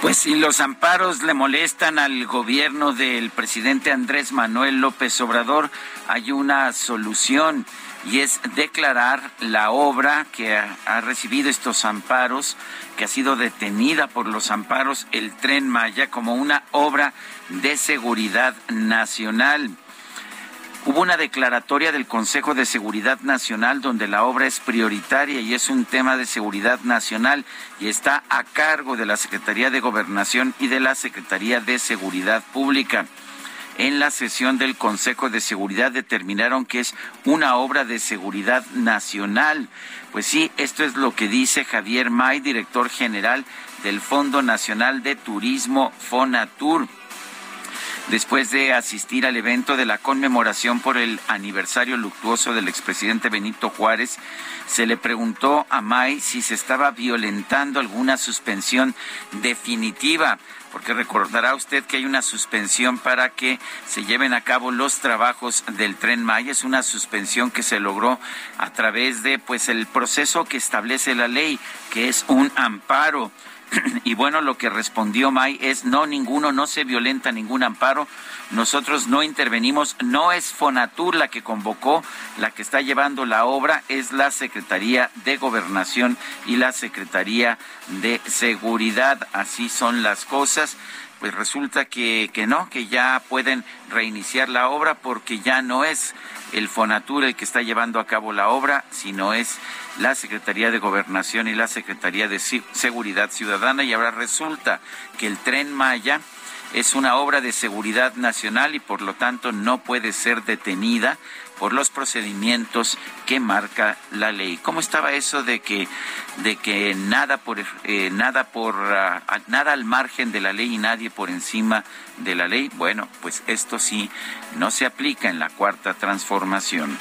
Pues si los amparos le molestan al gobierno del presidente Andrés Manuel López Obrador, hay una solución y es declarar la obra que ha, recibido estos amparos, que ha sido detenida por los amparos, el tren Maya, como una obra de seguridad nacional. Hubo una declaratoria del Consejo de Seguridad Nacional donde la obra es prioritaria y es un tema de seguridad nacional y está a cargo de la Secretaría de Gobernación y de la Secretaría de Seguridad Pública. En la sesión del Consejo de Seguridad determinaron que es una obra de seguridad nacional. Pues sí, esto es lo que dice Javier May, director general del Fondo Nacional de Turismo Fonatur después de asistir al evento de la conmemoración por el aniversario luctuoso del expresidente Benito Juárez, se le preguntó a May si se estaba violentando alguna suspensión definitiva porque recordará usted que hay una suspensión para que se lleven a cabo los trabajos del tren Maya. Es una suspensión que se logró a través de pues el proceso que establece la ley, que es un amparo. y bueno, lo que respondió May es no, ninguno, no se violenta ningún amparo. Nosotros no intervenimos, no es Fonatur la que convocó, la que está llevando la obra es la Secretaría de Gobernación y la Secretaría de Seguridad. Así son las cosas pues resulta que, que no, que ya pueden reiniciar la obra porque ya no es el Fonatur el que está llevando a cabo la obra, sino es la Secretaría de Gobernación y la Secretaría de Seguridad Ciudadana. Y ahora resulta que el tren Maya es una obra de seguridad nacional y por lo tanto no puede ser detenida por los procedimientos que marca la ley. ¿Cómo estaba eso de que de que nada por eh, nada por ah, nada al margen de la ley y nadie por encima de la ley? Bueno, pues esto sí no se aplica en la cuarta transformación.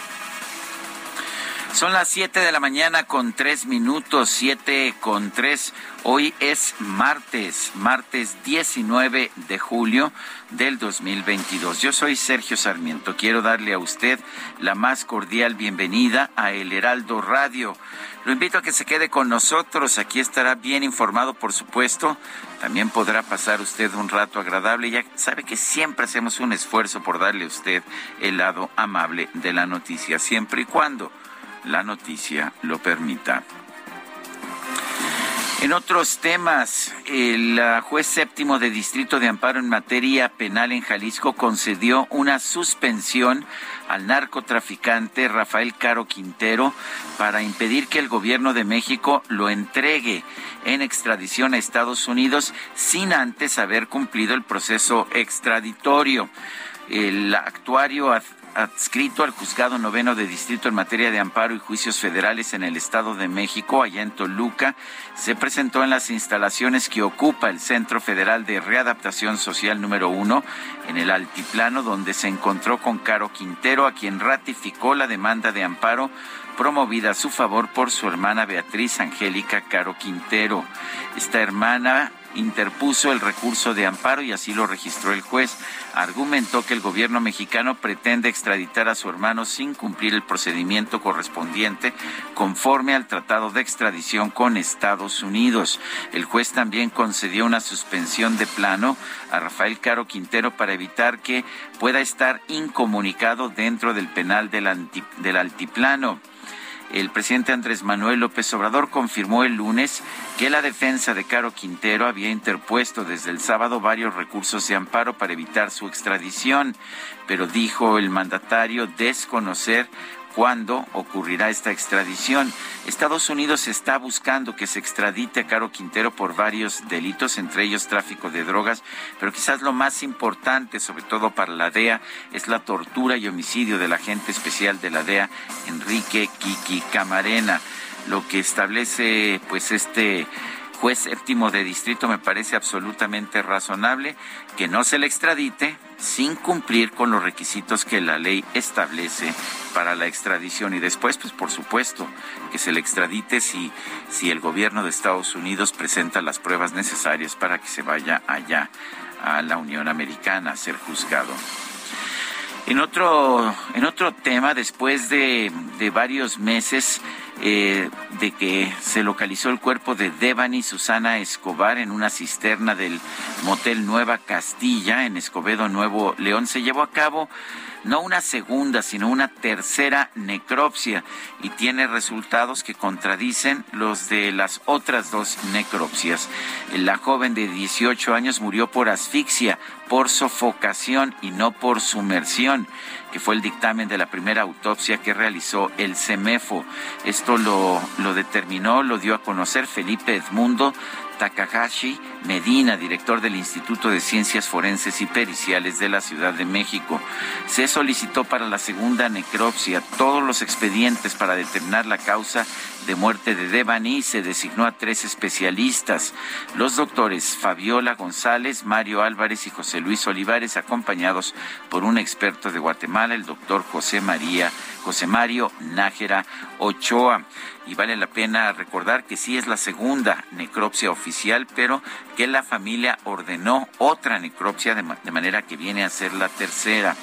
Son las 7 de la mañana con 3 minutos, 7 con 3. Hoy es martes, martes 19 de julio del 2022. Yo soy Sergio Sarmiento. Quiero darle a usted la más cordial bienvenida a El Heraldo Radio. Lo invito a que se quede con nosotros. Aquí estará bien informado, por supuesto. También podrá pasar usted un rato agradable. Ya sabe que siempre hacemos un esfuerzo por darle a usted el lado amable de la noticia, siempre y cuando la noticia lo permita. En otros temas, el juez séptimo de Distrito de Amparo en materia penal en Jalisco concedió una suspensión al narcotraficante Rafael Caro Quintero para impedir que el gobierno de México lo entregue en extradición a Estados Unidos sin antes haber cumplido el proceso extraditorio. El actuario adscrito al juzgado noveno de distrito en materia de amparo y juicios federales en el Estado de México, allá en Toluca, se presentó en las instalaciones que ocupa el Centro Federal de Readaptación Social número uno, en el Altiplano, donde se encontró con Caro Quintero, a quien ratificó la demanda de amparo promovida a su favor por su hermana Beatriz Angélica Caro Quintero. Esta hermana interpuso el recurso de amparo y así lo registró el juez. Argumentó que el gobierno mexicano pretende extraditar a su hermano sin cumplir el procedimiento correspondiente conforme al tratado de extradición con Estados Unidos. El juez también concedió una suspensión de plano a Rafael Caro Quintero para evitar que pueda estar incomunicado dentro del penal del, del altiplano. El presidente Andrés Manuel López Obrador confirmó el lunes que la defensa de Caro Quintero había interpuesto desde el sábado varios recursos de amparo para evitar su extradición, pero dijo el mandatario desconocer cuándo ocurrirá esta extradición. Estados Unidos está buscando que se extradite a Caro Quintero por varios delitos, entre ellos tráfico de drogas, pero quizás lo más importante, sobre todo para la DEA, es la tortura y homicidio del agente especial de la DEA, Enrique Kiki Camarena. Lo que establece pues este juez séptimo de distrito me parece absolutamente razonable que no se le extradite sin cumplir con los requisitos que la ley establece para la extradición y después pues por supuesto que se le extradite si si el gobierno de Estados Unidos presenta las pruebas necesarias para que se vaya allá a la Unión Americana a ser juzgado. En otro, en otro tema, después de, de varios meses eh, de que se localizó el cuerpo de Devani Susana Escobar en una cisterna del motel Nueva Castilla en Escobedo, Nuevo León, se llevó a cabo no una segunda, sino una tercera necropsia y tiene resultados que contradicen los de las otras dos necropsias. La joven de 18 años murió por asfixia, por sofocación y no por sumersión que fue el dictamen de la primera autopsia que realizó el CEMEFO. Esto lo, lo determinó, lo dio a conocer Felipe Edmundo Takahashi Medina, director del Instituto de Ciencias Forenses y Periciales de la Ciudad de México. Se solicitó para la segunda necropsia todos los expedientes para determinar la causa de muerte de Devani se designó a tres especialistas, los doctores Fabiola González, Mario Álvarez y José Luis Olivares, acompañados por un experto de Guatemala, el doctor José María, José Mario Nájera Ochoa. Y vale la pena recordar que sí es la segunda necropsia oficial, pero que la familia ordenó otra necropsia de, de manera que viene a ser la tercera.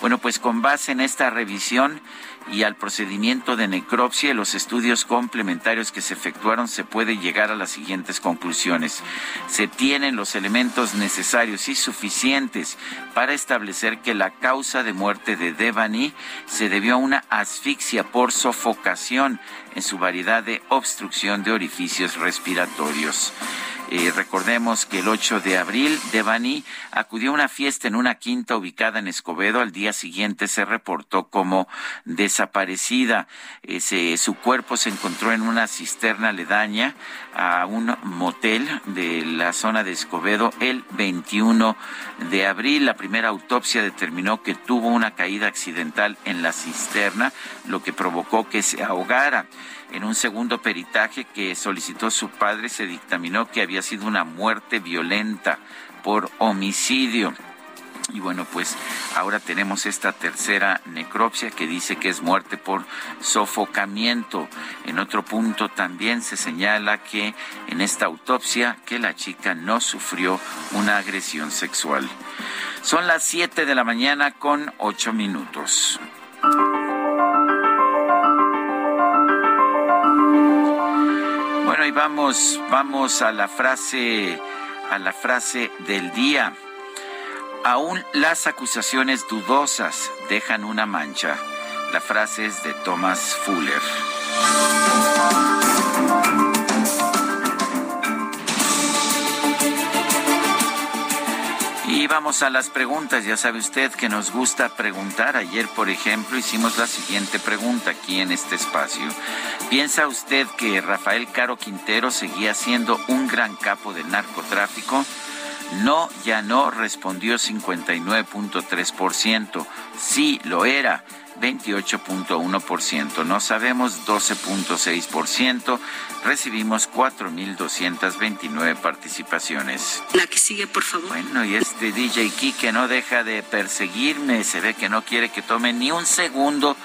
Bueno, pues con base en esta revisión, y al procedimiento de necropsia y los estudios complementarios que se efectuaron se puede llegar a las siguientes conclusiones. Se tienen los elementos necesarios y suficientes para establecer que la causa de muerte de Devani se debió a una asfixia por sofocación en su variedad de obstrucción de orificios respiratorios. Eh, recordemos que el 8 de abril, Devani acudió a una fiesta en una quinta ubicada en Escobedo. Al día siguiente se reportó como desaparecida. su cuerpo se encontró en una cisterna aledaña a un motel de la zona de Escobedo el 21 de abril. La primera autopsia determinó que tuvo una caída accidental en la cisterna, lo que provocó que se ahogara. En un segundo peritaje que solicitó su padre se dictaminó que había sido una muerte violenta por homicidio. Y bueno, pues ahora tenemos esta tercera necropsia que dice que es muerte por sofocamiento. En otro punto también se señala que en esta autopsia que la chica no sufrió una agresión sexual. Son las 7 de la mañana con 8 minutos. Vamos, vamos a la frase, a la frase del día. Aún las acusaciones dudosas dejan una mancha. La frase es de Thomas Fuller. Vamos a las preguntas. Ya sabe usted que nos gusta preguntar. Ayer, por ejemplo, hicimos la siguiente pregunta aquí en este espacio. ¿Piensa usted que Rafael Caro Quintero seguía siendo un gran capo del narcotráfico? No, ya no, respondió 59.3%. Sí, lo era. 28.1%, no sabemos 12.6%, recibimos 4.229 participaciones. La que sigue, por favor. Bueno, y este DJ que no deja de perseguirme, se ve que no quiere que tome ni un segundo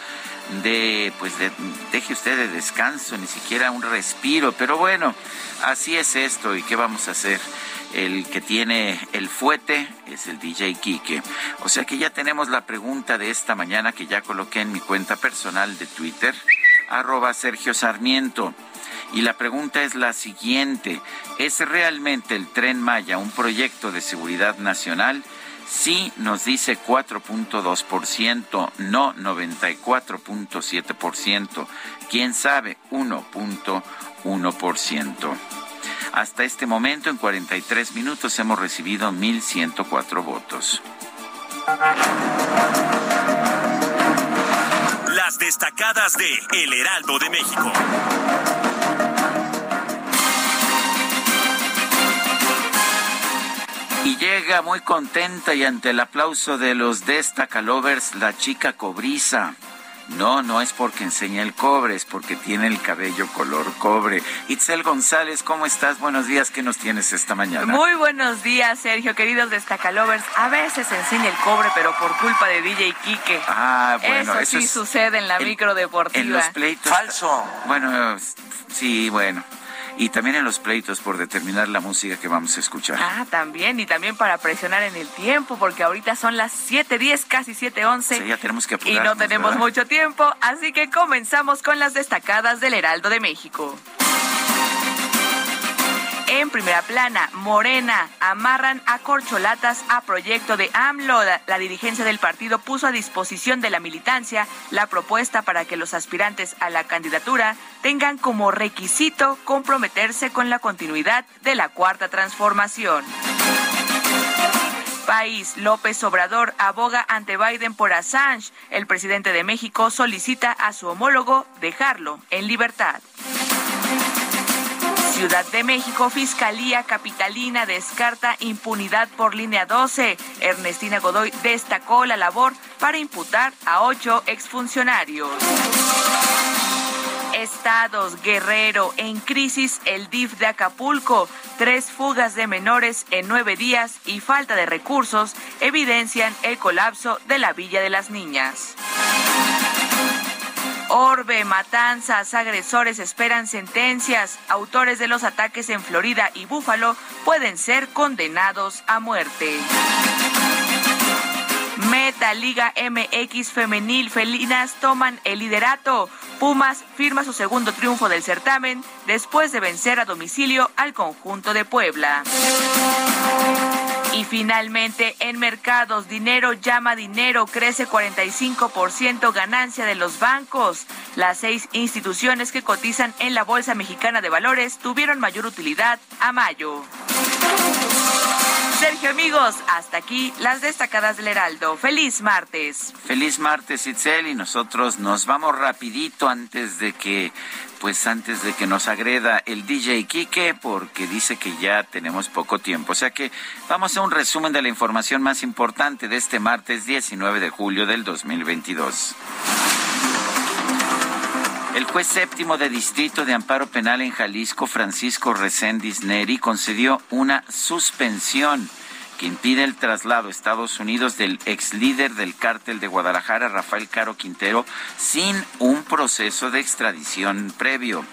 de, pues de, deje usted de descanso, ni siquiera un respiro, pero bueno, así es esto y qué vamos a hacer. El que tiene el fuete es el DJ Kike. O sea que ya tenemos la pregunta de esta mañana que ya coloqué en mi cuenta personal de Twitter, arroba Sergio Sarmiento. Y la pregunta es la siguiente, ¿es realmente el tren Maya un proyecto de seguridad nacional? Sí nos dice 4.2%, no 94.7%, quién sabe 1.1%. Hasta este momento, en 43 minutos, hemos recibido 1.104 votos. Las destacadas de El Heraldo de México. Y llega muy contenta y ante el aplauso de los Destacalovers, la chica cobriza. No, no es porque enseña el cobre, es porque tiene el cabello color cobre. Itzel González, ¿cómo estás? Buenos días, ¿qué nos tienes esta mañana? Muy buenos días, Sergio, queridos destacalovers. A veces enseña el cobre, pero por culpa de DJ Quique. Ah, bueno, eso, sí sucede en la micro deportiva. En los pleitos. Falso. Bueno, sí, bueno y también en los pleitos por determinar la música que vamos a escuchar. Ah, también, y también para presionar en el tiempo, porque ahorita son las 7.10, casi 7.11. Sí, ya tenemos que Y no tenemos mucho tiempo, así que comenzamos con las destacadas del Heraldo de México. En primera plana, Morena amarran a corcholatas a proyecto de AMLO. La, dirigencia del partido puso a disposición de la militancia la propuesta para que los aspirantes a la candidatura tengan como requisito comprometerse con la continuidad de la cuarta transformación. País, López Obrador aboga ante Biden por Assange. El presidente de México solicita a su homólogo dejarlo en libertad. Ciudad de México, Fiscalía Capitalina descarta impunidad por línea 12. Ernestina Godoy destacó la labor para imputar a ocho exfuncionarios. Estados, Guerrero, en crisis el DIF de Acapulco. Tres fugas de menores en nueve días y falta de recursos evidencian el colapso de la Villa de las Niñas. Orbe, matanzas, agresores esperan sentencias. Autores de los ataques en Florida y Búfalo pueden ser condenados a muerte. Meta Liga MX Femenil Felinas toman el liderato. Pumas firma su segundo triunfo del certamen después de vencer a domicilio al conjunto de Puebla. Y finalmente, en mercados, dinero llama dinero, crece 45% ganancia de los bancos. Las seis instituciones que cotizan en la Bolsa Mexicana de Valores tuvieron mayor utilidad a mayo. Sergio, amigos, hasta aquí las destacadas del Heraldo. Feliz martes. Feliz martes, Itzel, y nosotros nos vamos rapidito antes de que pues antes de que nos agreda el DJ Quique, porque dice que ya tenemos poco tiempo. O sea que vamos a un resumen de la información más importante de este martes 19 de julio del 2022. El juez séptimo de Distrito de Amparo Penal en Jalisco, Francisco Reséndiz Neri, concedió una suspensión que impide el traslado a Estados Unidos del ex líder del cártel de Guadalajara, Rafael Caro Quintero, sin un proceso de extradición previo.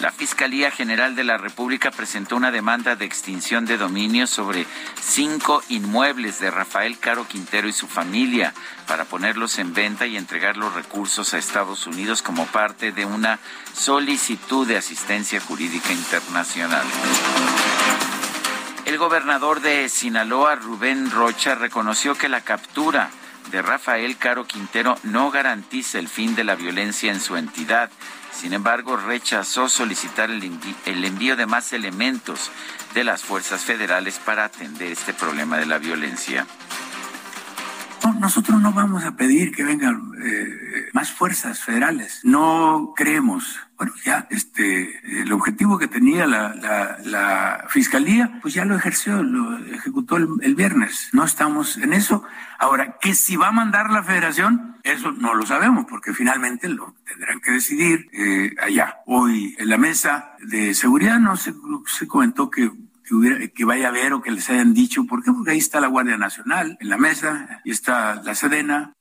La Fiscalía General de la República presentó una demanda de extinción de dominio sobre cinco inmuebles de Rafael Caro Quintero y su familia para ponerlos en venta y entregar los recursos a Estados Unidos como parte de una solicitud de asistencia jurídica internacional. El gobernador de Sinaloa, Rubén Rocha, reconoció que la captura de Rafael Caro Quintero no garantiza el fin de la violencia en su entidad. Sin embargo, rechazó solicitar el, envío de más elementos de las fuerzas federales para atender este problema de la violencia. Nosotros no vamos a pedir que vengan eh, más fuerzas federales. No creemos bueno, ya este, el objetivo que tenía la, la, fiscalía, pues ya lo ejerció, lo ejecutó el, viernes. No estamos en eso. Ahora, que si va a mandar la federación, eso no lo sabemos, porque finalmente lo tendrán que decidir eh, allá. Hoy en la mesa de seguridad no se, se comentó que que, vaya a ver o que les hayan dicho. ¿Por qué? Porque ahí está la Guardia Nacional en la mesa, y está la Sedena,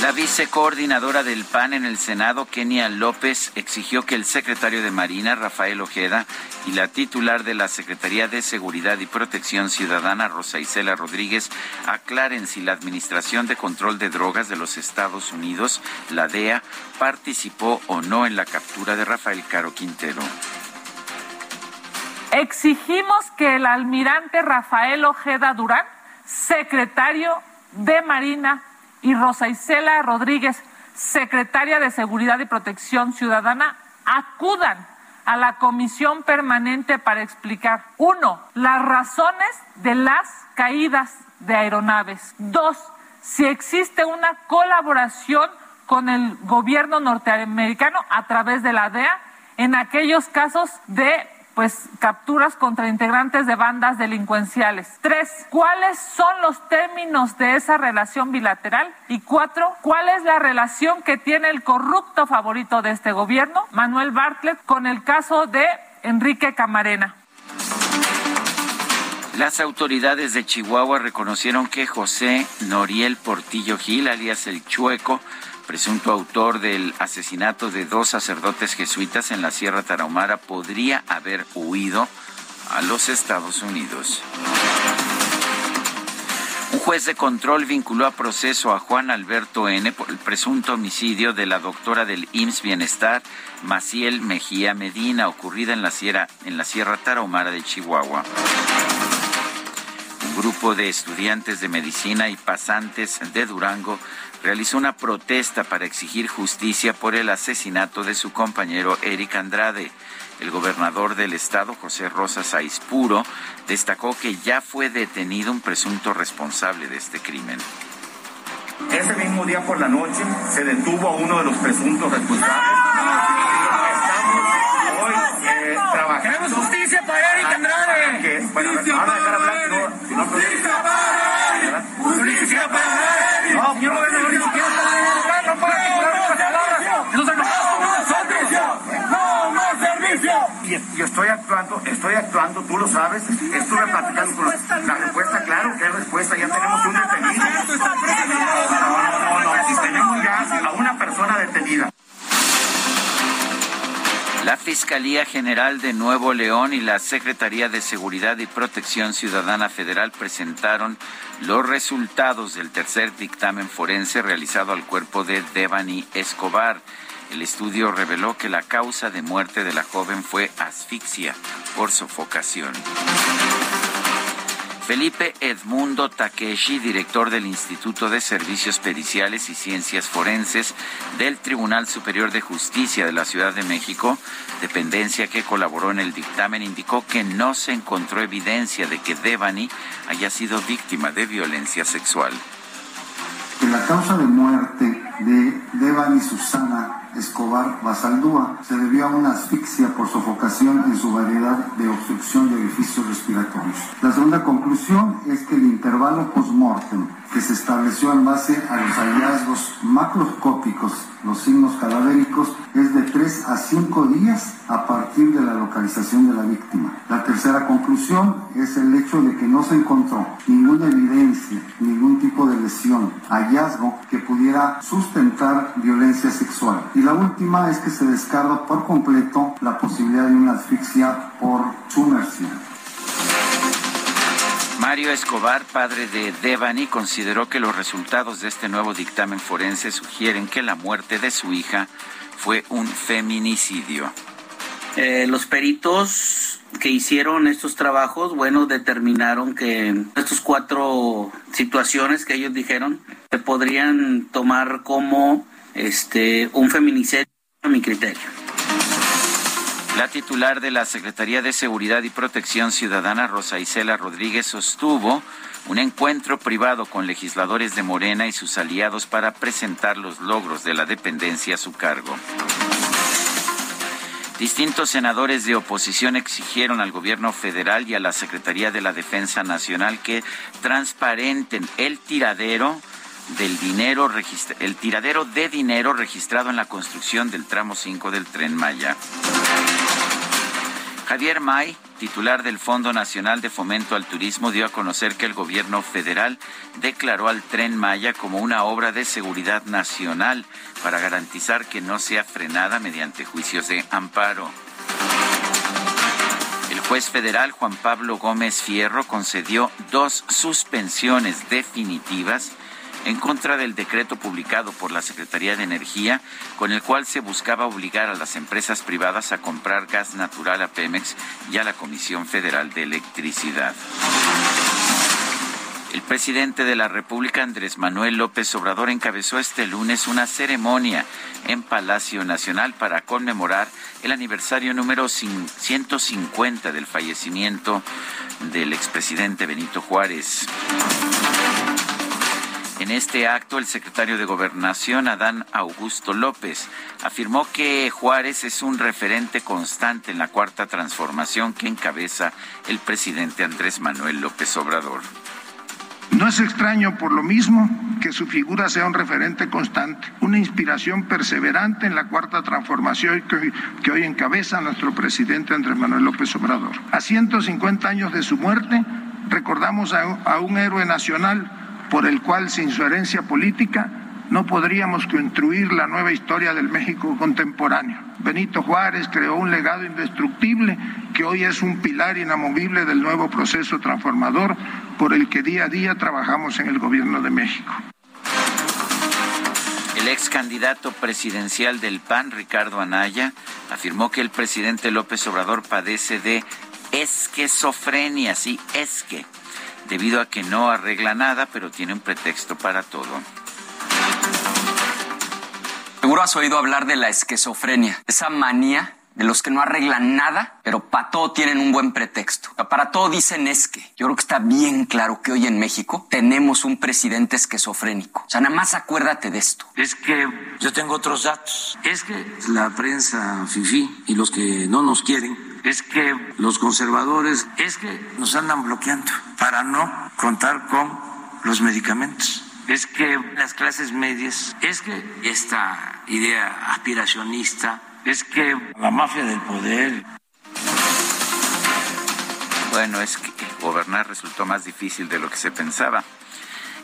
La vicecoordinadora del PAN en el Senado, Kenia López, exigió que el secretario de Marina, Rafael Ojeda, y la titular de la Secretaría de Seguridad y Protección Ciudadana, Rosa Isela Rodríguez, aclaren si la Administración de Control de Drogas de los Estados Unidos, la DEA, participó o no en la captura de Rafael Caro Quintero. Exigimos que el almirante Rafael Ojeda Durán, secretario de Marina, y Rosa Isela Rodríguez, secretaria de Seguridad y Protección Ciudadana, acudan a la comisión permanente para explicar, uno, las razones de las caídas de aeronaves. Dos, si existe una colaboración con el gobierno norteamericano a través de la DEA en aquellos casos de pues capturas contra integrantes de bandas delincuenciales. Tres, ¿cuáles son los términos de esa relación bilateral? Y cuatro, ¿cuál es la relación que tiene el corrupto favorito de este gobierno, Manuel Bartlett, con el caso de Enrique Camarena? Las autoridades de Chihuahua reconocieron que José Noriel Portillo Gil, alias el Chueco, presunto autor del asesinato de dos sacerdotes jesuitas en la Sierra Tarahumara, podría haber huido a los Estados Unidos. Un juez de control vinculó a proceso a Juan Alberto N. por el presunto homicidio de la doctora del IMSS Bienestar, Maciel Mejía Medina, ocurrida en la Sierra, en la Sierra Tarahumara de Chihuahua. Un grupo de estudiantes de medicina y pasantes de Durango realizó una protesta para exigir justicia por el asesinato de su compañero Eric Andrade. El gobernador del estado, José Rosa Saispuro, destacó que ya fue detenido un presunto responsable de este crimen. Ese mismo día por la noche se detuvo a uno de los presuntos responsables. Estamos hoy eh, trabajando. ¡Queremos justicia para Eric Andrade! Que, bueno, ¡Justicia para no- ¡Justicia para Eric! ¡Justicia para Eric! No, Y, y estoy actuando, estoy actuando, tú lo sabes. Estuve platicando con la respuesta, claro que es respuesta, ya tenemos un detenido. No, no, no, tenemos ya a una persona detenida. La Fiscalía General de Nuevo León y la Secretaría de Seguridad y Protección Ciudadana Federal presentaron los resultados del tercer dictamen forense realizado al cuerpo de Devani Escobar. El estudio reveló que la causa de muerte de la joven fue asfixia por sofocación. Felipe Edmundo Takeshi, director del Instituto de Servicios Periciales y Ciencias Forenses del Tribunal Superior de Justicia de la Ciudad de México, dependencia que colaboró en el dictamen, indicó que no se encontró evidencia de que Devani haya sido víctima de violencia sexual. que la causa de muerte de Devani Susana Escobar Basaldúa se debió a una asfixia por sofocación en su variedad de obstrucción de orificios respiratorios. La segunda conclusión es que el intervalo post-mortem que se estableció en base a los hallazgos macroscópicos, los signos cadavéricos, es de 3 a 5 días a partir de la localización de la víctima. La tercera conclusión es el hecho de que no se encontró ninguna evidencia, ningún tipo de lesión, hallazgo que pudiera sustentar violencia sexual. Y la última es que se descarta por completo la posibilidad de una asfixia por sumersión. Mario Escobar, padre de Devani, consideró que los resultados de este nuevo dictamen forense sugieren que la muerte de su hija fue un feminicidio. Eh, los peritos que hicieron estos trabajos, bueno, determinaron que estas cuatro situaciones que ellos dijeron se podrían tomar como este un feminicidio a mi criterio. La titular de la Secretaría de Seguridad y Protección Ciudadana, Rosa Isela Rodríguez, sostuvo un encuentro privado con legisladores de Morena y sus aliados para presentar los logros de la dependencia a su cargo. Distintos senadores de oposición exigieron al gobierno federal y a la Secretaría de la Defensa Nacional que transparenten el tiradero del dinero el tiradero de dinero registrado en la construcción del tramo 5 del Tren Maya. Javier May, titular del Fondo Nacional de Fomento al Turismo, dio a conocer que el gobierno federal declaró al tren Maya como una obra de seguridad nacional para garantizar que no sea frenada mediante juicios de amparo. El juez federal Juan Pablo Gómez Fierro concedió dos suspensiones definitivas en contra del decreto publicado por la Secretaría de Energía, con el cual se buscaba obligar a las empresas privadas a comprar gas natural a Pemex y a la Comisión Federal de Electricidad. El presidente de la República, Andrés Manuel López Obrador, encabezó este lunes una ceremonia en Palacio Nacional para conmemorar el aniversario número 150 del fallecimiento del expresidente Benito Juárez. En este acto, el secretario de Gobernación, Adán Augusto López, afirmó que Juárez es un referente constante en la cuarta transformación que encabeza el presidente Andrés Manuel López Obrador. No es extraño por lo mismo que su figura sea un referente constante, una inspiración perseverante en la cuarta transformación que hoy, que hoy encabeza nuestro presidente Andrés Manuel López Obrador. A 150 años de su muerte, recordamos a, a un héroe nacional por el cual sin su herencia política no podríamos construir la nueva historia del México contemporáneo. Benito Juárez creó un legado indestructible que hoy es un pilar inamovible del nuevo proceso transformador por el que día a día trabajamos en el gobierno de México. El ex candidato presidencial del PAN, Ricardo Anaya, afirmó que el presidente López Obrador padece de esquizofrenia, sí, esque, debido a que no arregla nada, pero tiene un pretexto para todo. Seguro has oído hablar de la esquizofrenia, esa manía de los que no arreglan nada, pero para todo tienen un buen pretexto. Para todo dicen es que. Yo creo que está bien claro que hoy en México tenemos un presidente esquizofrénico. O sea, nada más acuérdate de esto. Es que yo tengo otros datos. Es que la prensa fifí y los que no nos quieren, es que los conservadores, es que nos andan bloqueando para no contar con los medicamentos es que las clases medias, es que esta idea aspiracionista, es que la mafia del poder. Bueno, es que gobernar resultó más difícil de lo que se pensaba.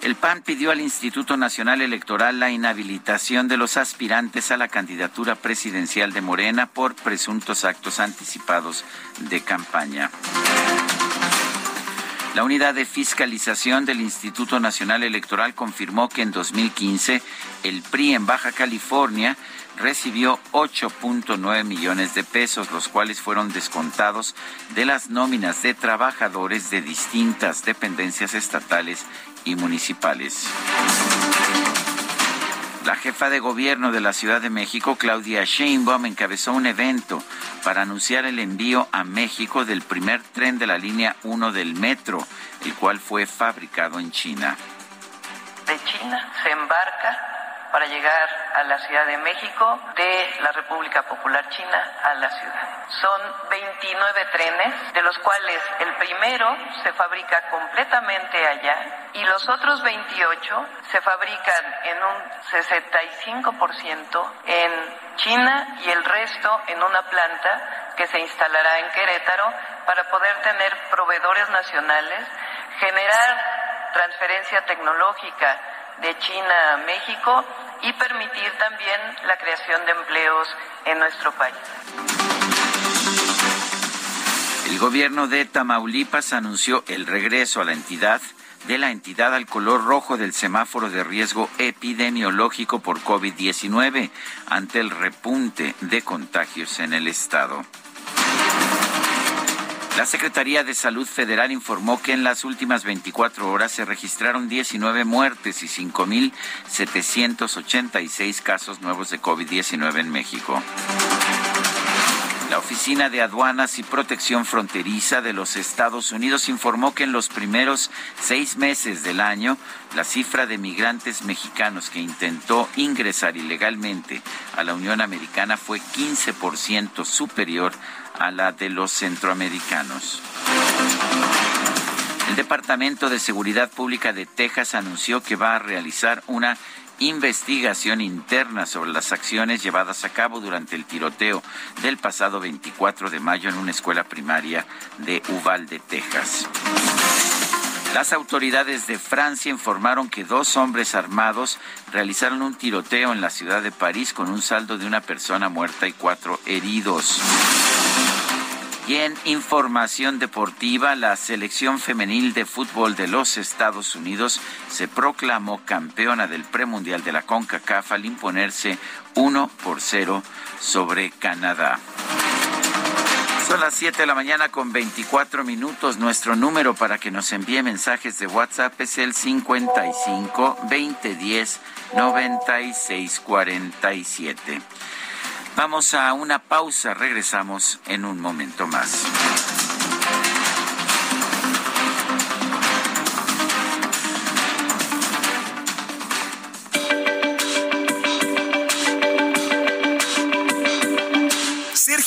El PAN pidió al Instituto Nacional Electoral la inhabilitación de los aspirantes a la candidatura presidencial de Morena por presuntos actos anticipados de campaña. La unidad de fiscalización del Instituto Nacional Electoral confirmó que en 2015 el PRI en Baja California recibió 8.9 millones de pesos, los cuales fueron descontados de las nóminas de trabajadores de distintas dependencias estatales y municipales. La jefa de gobierno de la Ciudad de México, Claudia Sheinbaum, encabezó un evento para anunciar el envío a México del primer tren de la línea 1 del metro, el cual fue fabricado en China. De China se embarca para llegar a la Ciudad de México de la República Popular China a la ciudad. Son 29 trenes, de los cuales el primero se fabrica completamente allá y los otros 28 se fabrican en un 65% en China y el resto en una planta que se instalará en Querétaro para poder tener proveedores nacionales, generar transferencia tecnológica de China a México y permitir también la creación de empleos en nuestro país. El gobierno de Tamaulipas anunció el regreso a la entidad de la entidad al color rojo del semáforo de riesgo epidemiológico por COVID-19 ante el repunte de contagios en el estado. La Secretaría de Salud Federal informó que en las últimas 24 horas se registraron 19 muertes y 5.786 casos nuevos de COVID-19 en México. La Oficina de Aduanas y Protección Fronteriza de los Estados Unidos informó que en los primeros seis meses del año, la cifra de migrantes mexicanos que intentó ingresar ilegalmente a la Unión Americana fue 15% superior a la de los centroamericanos. El Departamento de Seguridad Pública de Texas anunció que va a realizar una investigación interna sobre las acciones llevadas a cabo durante el tiroteo del pasado 24 de mayo en una escuela primaria de Uvalde, Texas. Las autoridades de Francia informaron que dos hombres armados realizaron un tiroteo en la ciudad de París con un saldo de una persona muerta y cuatro heridos. Y en información deportiva, la selección femenil de fútbol de los Estados Unidos se proclamó campeona del premundial de la CONCACAF al imponerse 1 por 0 sobre Canadá. Son las 7 de la mañana con 24 minutos. Nuestro número para que nos envíe mensajes de WhatsApp es el 55 2010 9647. Vamos a una pausa, regresamos en un momento más.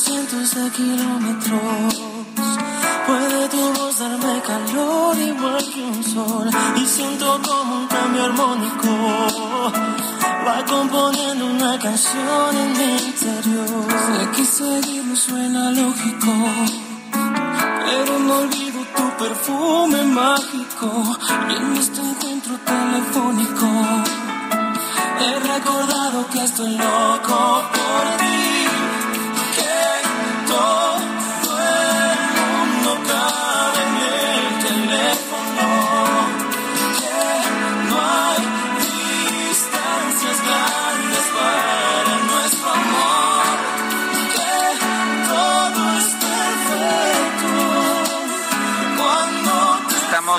Cientos de kilómetros. Puede tu voz darme calor igual que un sol. Y siento como un cambio armónico. Va componiendo una canción en mi interior. Sé que seguirlo suena lógico. Pero no olvido tu perfume mágico. Y en este encuentro telefónico. He recordado que estoy loco por ti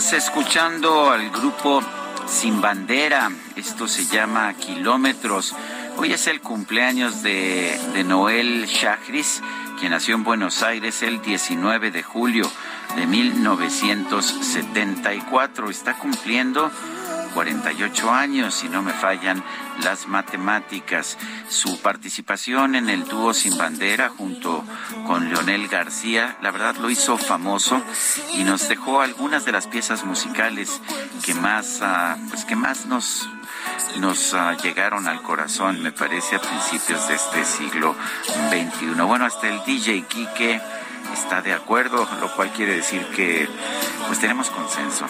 Estamos escuchando al grupo Sin Bandera. Esto se llama Kilómetros. Hoy es el cumpleaños de, Noel Chagris, quien nació en Buenos Aires el 19 de julio de 1974. Está cumpliendo 48 años, si no me fallan las matemáticas. Su participación en el dúo Sin Bandera junto con Leonel García, la verdad lo hizo famoso y nos dejó algunas de las piezas musicales que más, ah, pues que más nos nos ah, llegaron al corazón, me parece, a principios de este siglo XXI. Bueno, hasta el DJ Quique está de acuerdo, lo cual quiere decir que pues tenemos consenso.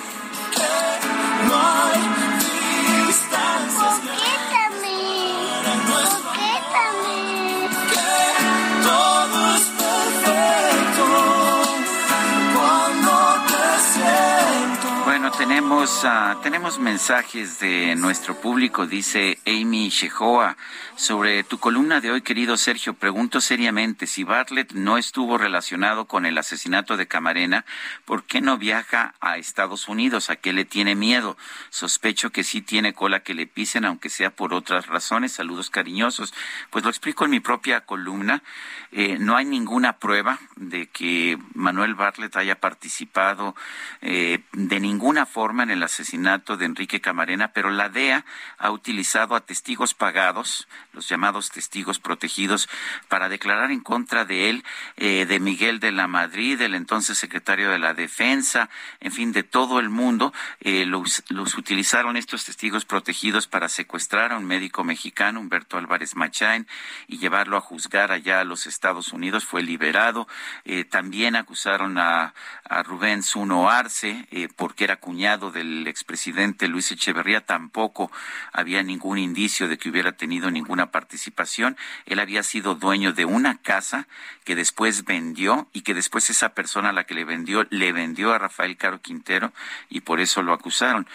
Tenemos, ah, tenemos mensajes de nuestro público, dice Amy Shehoa. Sobre tu columna de hoy, querido Sergio, pregunto seriamente si Bartlett no estuvo relacionado con el asesinato de Camarena, ¿por qué no viaja a Estados Unidos? ¿A qué le tiene miedo? Sospecho que sí tiene cola que le pisen, aunque sea por otras razones. Saludos cariñosos. Pues lo explico en mi propia columna. Eh, no hay ninguna prueba de que Manuel Bartlett haya participado eh, de ninguna forma en el asesinato de Enrique Camarena, pero la DEA ha utilizado a testigos pagados, los llamados testigos protegidos, para declarar en contra de él, eh, de Miguel de la Madrid, el entonces secretario de la Defensa, en fin, de todo el mundo. Eh, los, utilizaron estos testigos protegidos para secuestrar a un médico mexicano, Humberto Álvarez Machain, y llevarlo a juzgar allá a los Estados Unidos. Fue liberado. Eh, también acusaron a, a Rubén Zuno Arce, porque era cuñado del expresidente Luis Echeverría. Tampoco había ningún indicio de que hubiera tenido ninguna participación. Él había sido dueño de una casa que después vendió y que después esa persona a la que le vendió le vendió a Rafael Caro Quintero y por eso lo acusaron.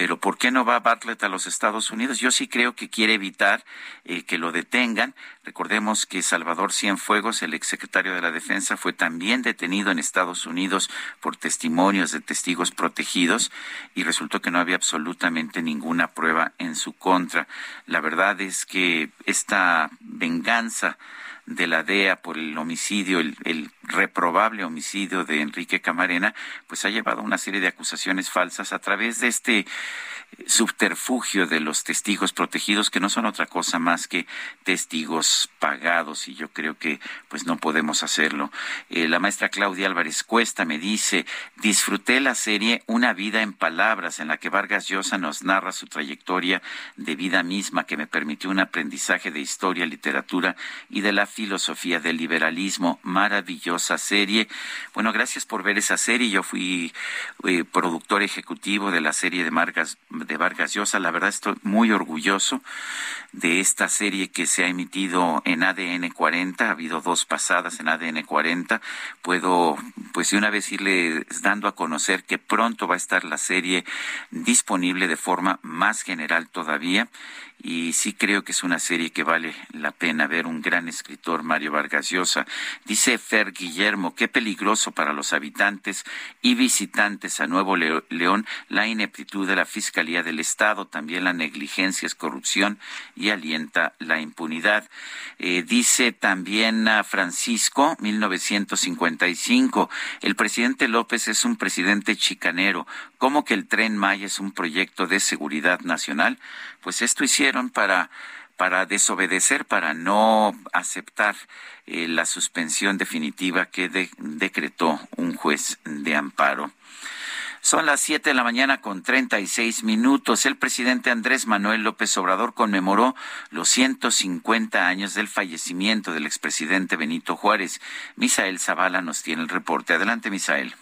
Pero ¿por qué no va Bartlett a los Estados Unidos? Yo sí creo que quiere evitar eh, que lo detengan. Recordemos que Salvador Cienfuegos, el exsecretario de la Defensa, fue también detenido en Estados Unidos por testimonios de testigos protegidos y resultó que no había absolutamente ninguna prueba en su contra. La verdad es que esta venganza de la DEA por el homicidio, el, reprobable homicidio de Enrique Camarena, pues ha llevado una serie de acusaciones falsas a través de este subterfugio de los testigos protegidos que no son otra cosa más que testigos pagados y yo creo que pues no podemos hacerlo. Eh, la maestra Claudia Álvarez Cuesta me dice, disfruté la serie Una vida en palabras en la que Vargas Llosa nos narra su trayectoria de vida misma que me permitió un aprendizaje de historia, literatura y de la filosofía del liberalismo. Maravillosa serie. Bueno, gracias por ver esa serie. Yo fui eh, productor ejecutivo de la serie de Vargas de Vargas Llosa. La verdad estoy muy orgulloso de esta serie que se ha emitido en ADN 40. Ha habido dos pasadas en ADN 40. Puedo, pues de una vez irle dando a conocer que pronto va a estar la serie disponible de forma más general todavía y sí creo que es una serie que vale la pena ver. Un gran escritor, Mario Vargas Llosa. Dice Fer Guillermo, qué peligroso para los habitantes y visitantes a Nuevo León la ineptitud de la Fiscalía del Estado, también la negligencia es corrupción y alienta la impunidad. Eh, dice también a Francisco, 1955, el presidente López es un presidente chicanero. ¿Cómo que el tren Maya es un proyecto de seguridad nacional? Pues esto hicieron para desobedecer, para no aceptar eh, la suspensión definitiva que decretó un juez de amparo. Son las siete de la mañana con treinta y seis minutos. El presidente Andrés Manuel López Obrador conmemoró los ciento cincuenta años del fallecimiento del expresidente Benito Juárez. Misael Zavala nos tiene el reporte. Adelante, Misael.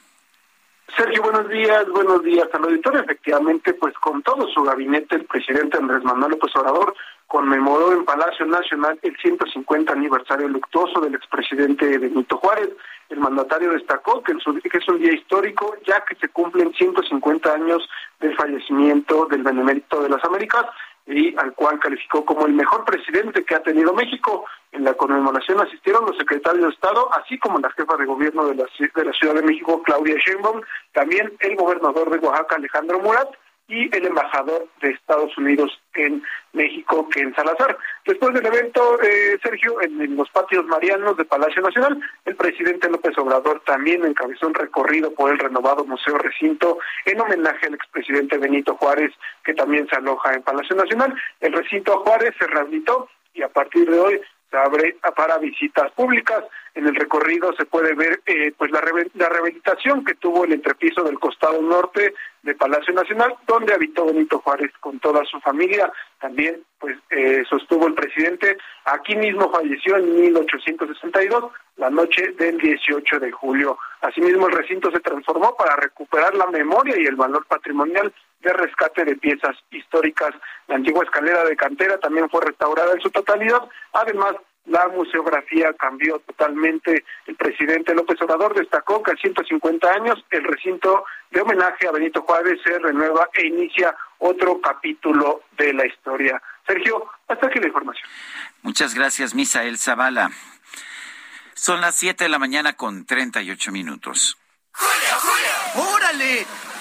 Sergio, buenos días, buenos días al auditorio. Efectivamente, pues con todo su gabinete, el presidente Andrés Manuel López Obrador conmemoró en Palacio Nacional el 150 aniversario luctuoso del expresidente Benito Juárez. El mandatario destacó que, es un día histórico, ya que se cumplen 150 años del fallecimiento del Benemérito de las Américas y al cual calificó como el mejor presidente que ha tenido México. En la conmemoración asistieron los secretarios de Estado, así como la jefa de gobierno de la, de la Ciudad de México, Claudia Sheinbaum, también el gobernador de Oaxaca, Alejandro Murat, y el embajador de Estados Unidos en México, Ken Salazar. Después del evento, eh, Sergio, en, los patios marianos de Palacio Nacional, el presidente López Obrador también encabezó un recorrido por el renovado Museo Recinto en homenaje al expresidente Benito Juárez, que también se aloja en Palacio Nacional. El recinto Juárez se rehabilitó y a partir de hoy se abre para visitas públicas. En el recorrido se puede ver eh, pues la, la rehabilitación que tuvo el entrepiso del costado norte de Palacio Nacional, donde habitó Benito Juárez con toda su familia. También pues eh, sostuvo el presidente, aquí mismo falleció en 1862, la noche del 18 de julio. Asimismo el recinto se transformó para recuperar la memoria y el valor patrimonial de rescate de piezas históricas. La antigua escalera de cantera también fue restaurada en su totalidad. Además, la museografía cambió totalmente. El presidente López Obrador destacó que a 150 años el recinto de homenaje a Benito Juárez se renueva e inicia otro capítulo de la historia. Sergio, hasta aquí la información. Muchas gracias, Misael Zavala. Son las 7 de la mañana con 38 minutos. ¡Julio, Julio! ¡Órale!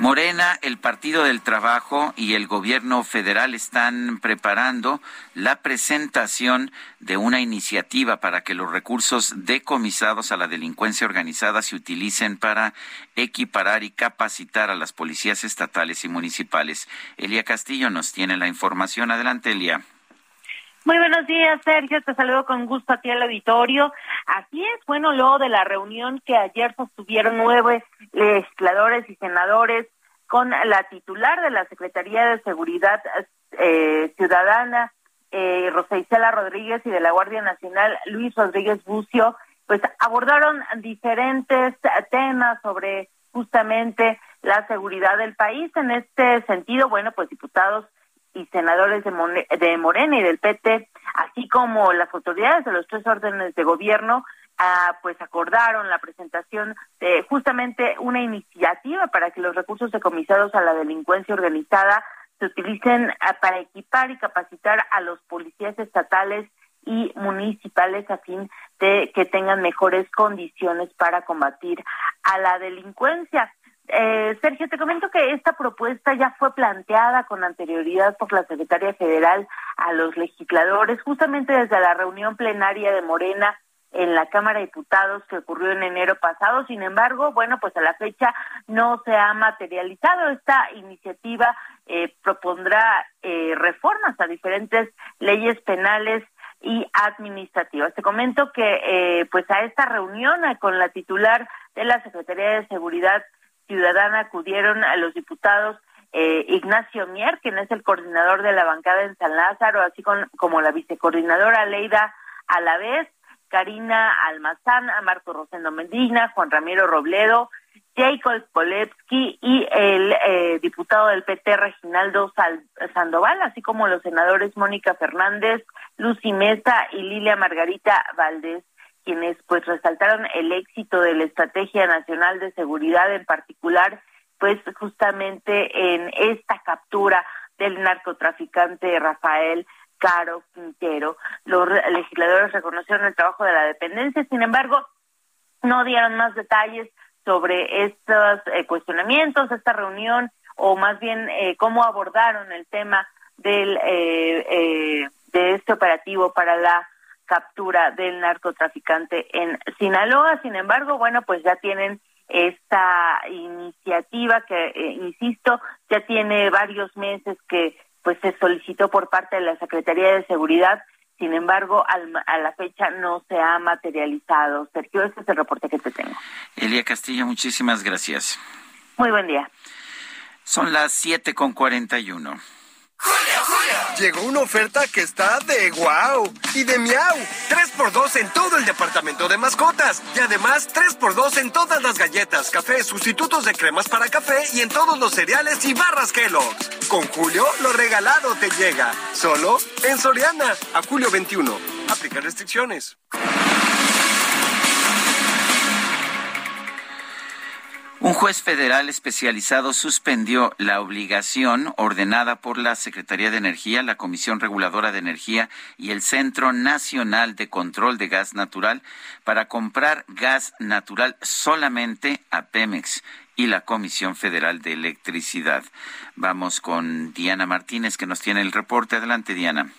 Morena, el Partido del Trabajo y el gobierno federal están preparando la presentación de una iniciativa para que los recursos decomisados a la delincuencia organizada se utilicen para equiparar y capacitar a las policías estatales y municipales. Elia Castillo nos tiene la información. Adelante, Elia. Muy buenos días, Sergio. Te saludo con gusto a ti al auditorio. Así es, bueno, luego de la reunión que ayer sostuvieron nueve legisladores y senadores con la titular de la Secretaría de Seguridad eh, Ciudadana, eh, Rosa Isela Rodríguez, y de la Guardia Nacional, Luis Rodríguez Bucio, pues abordaron diferentes temas sobre justamente la seguridad del país. En este sentido, bueno, pues diputados y senadores de, de Morena y del PT, así como las autoridades de los tres órdenes de gobierno, ah, pues acordaron la presentación de justamente una iniciativa para que los recursos decomisados a la delincuencia organizada se utilicen ah, para equipar y capacitar a los policías estatales y municipales a fin de que tengan mejores condiciones para combatir a la delincuencia. Eh, Sergio, te comento que esta propuesta ya fue planteada con anterioridad por la secretaria federal a los legisladores, justamente desde la reunión plenaria de Morena en la Cámara de Diputados que ocurrió en enero pasado. Sin embargo, bueno, pues a la fecha no se ha materializado. Esta iniciativa eh, propondrá eh, reformas a diferentes leyes penales y administrativas. Te comento que eh, pues a esta reunión con la titular de la Secretaría de Seguridad Ciudadana acudieron a los diputados eh, Ignacio Mier, quien es el coordinador de la bancada en San Lázaro, así como la vicecoordinadora Leida Alavés, Karina Almazán, Marco Rosendo Medina, Juan Ramiro Robledo, Jacob Polevsky y el eh, diputado del PT Reginaldo Sandoval, así como los senadores Mónica Fernández, Lucy Mesa y Lilia Margarita Valdés quienes pues resaltaron el éxito de la Estrategia Nacional de Seguridad en particular, pues justamente en esta captura del narcotraficante Rafael Caro Quintero. Los legisladores reconocieron el trabajo de la dependencia, sin embargo, no dieron más detalles sobre estos eh, cuestionamientos, esta reunión, o más bien eh, cómo abordaron el tema del eh, de este operativo para la captura del narcotraficante en Sinaloa. Sin embargo, bueno, pues ya tienen esta iniciativa que, eh, insisto, ya tiene varios meses que pues se solicitó por parte de la Secretaría de Seguridad. Sin embargo, al, a la fecha no se ha materializado. Sergio, ese es el reporte que te tengo. Elia Castillo, muchísimas gracias. Muy buen día. Son las 7 con 41. Julio, Julio. Llegó una oferta que está de wow y de miau. 3x2 en todo el departamento de mascotas. Y además 3x2 en todas las galletas, café, sustitutos de cremas para café y en todos los cereales y barras Kellogg's. Con Julio, lo regalado te llega. Solo en Soriana. A Julio 21. Aplica restricciones. Un juez federal especializado suspendió la obligación ordenada por la Secretaría de Energía, la Comisión Reguladora de Energía y el Centro Nacional de Control de Gas Natural para comprar gas natural solamente a Pemex y la Comisión Federal de Electricidad. Vamos con Diana Martínez que nos tiene el reporte. Adelante, Diana.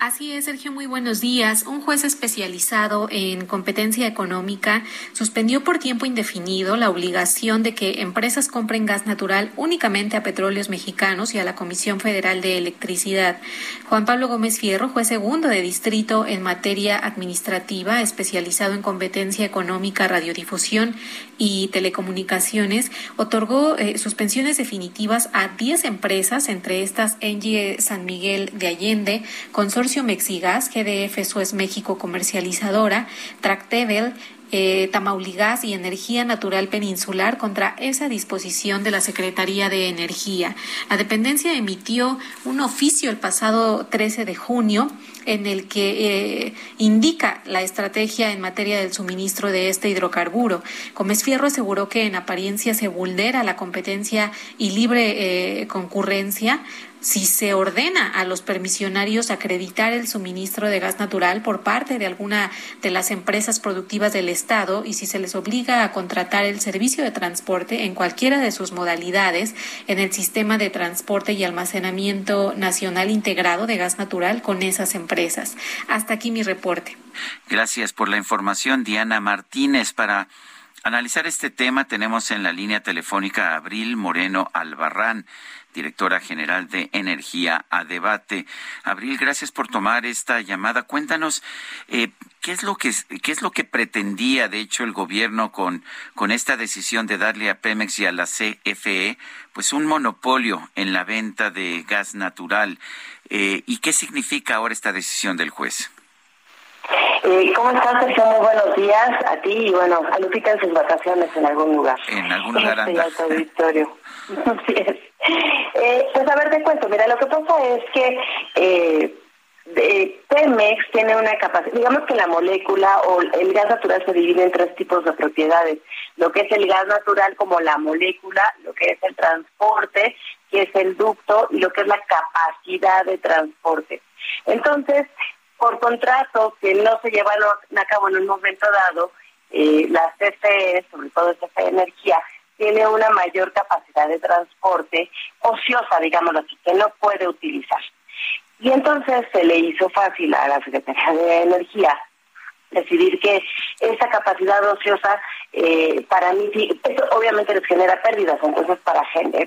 Así es, Sergio, muy buenos días. Un juez especializado en competencia económica suspendió por tiempo indefinido la obligación de que empresas compren gas natural únicamente a petróleos mexicanos y a la Comisión Federal de Electricidad. Juan Pablo Gómez Fierro, juez segundo de distrito en materia administrativa, especializado en competencia económica, radiodifusión y telecomunicaciones, otorgó eh, suspensiones definitivas a 10 empresas, entre estas Engie San Miguel de Allende, Consorcio Mexigas, GDF Suez México Comercializadora, Tractebel, eh, Tamauligas y Energía Natural Peninsular contra esa disposición de la Secretaría de Energía. La dependencia emitió un oficio el pasado 13 de junio en el que eh, indica la estrategia en materia del suministro de este hidrocarburo. Gómez Fierro aseguró que en apariencia se vulnera la competencia y libre eh, concurrencia si se ordena a los permisionarios acreditar el suministro de gas natural por parte de alguna de las empresas productivas del Estado y si se les obliga a contratar el servicio de transporte en cualquiera de sus modalidades en el sistema de transporte y almacenamiento nacional integrado de gas natural con esas empresas. Hasta aquí mi reporte. Gracias por la información, Diana Martínez. Para analizar este tema tenemos en la línea telefónica Abril Moreno Albarrán directora general de Energía a Debate. Abril, gracias por tomar esta llamada. Cuéntanos eh, qué es lo que qué es lo que pretendía, de hecho, el gobierno con con esta decisión de darle a Pemex y a la CFE, pues un monopolio en la venta de gas natural. Eh, ¿Y qué significa ahora esta decisión del juez? Eh, ¿Cómo estás, Sergio? Muy buenos días a ti y bueno, a Lupita en sus vacaciones en algún lugar. En algún lugar anda. Así es. Eh, pues a ver, te cuento. Mira, lo que pasa es que eh, de Pemex tiene una capacidad, digamos que la molécula o el gas natural se divide en tres tipos de propiedades. Lo que es el gas natural como la molécula, lo que es el transporte, que es el ducto y lo que es la capacidad de transporte. Entonces, por contrato que no se llevaron a cabo en un momento dado, eh, la CFE, sobre todo CFE Energía, tiene una mayor capacidad de transporte ociosa, digámoslo así, que no puede utilizar. Y entonces se le hizo fácil a la Secretaría de Energía decidir que esa capacidad ociosa eh, para eso obviamente les genera pérdidas, entonces para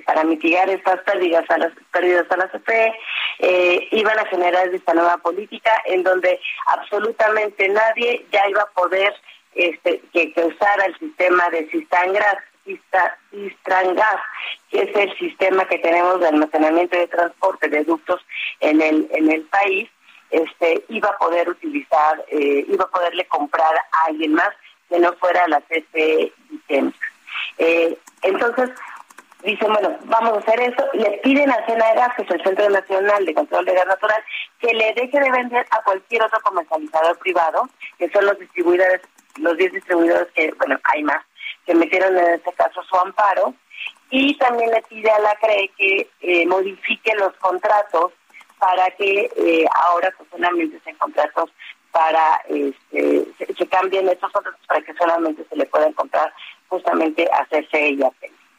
para mitigar estas pérdidas a las pérdidas a la CFE eh, iban a generar esta nueva política en donde absolutamente nadie ya iba a poder este, que, usara el sistema de Cistangras Cistrangas, que es el sistema que tenemos de almacenamiento de transporte de ductos en el en el país, este iba a poder utilizar, eh, iba a poderle comprar a alguien más que no fuera la CFE eh, entonces, dicen, bueno, vamos a hacer eso, le piden a Gas, que es el Centro Nacional de Control de Gas Natural, que le deje de vender a cualquier otro comercializador privado, que son los distribuidores, los 10 distribuidores que, bueno, hay más, que metieron en este caso su amparo, y también le pide a la CRE que eh, modifique los contratos para que eh, ahora pues solamente sean contratos para este, se, cambien estos contratos para que solamente se le puedan comprar justamente a CFE y a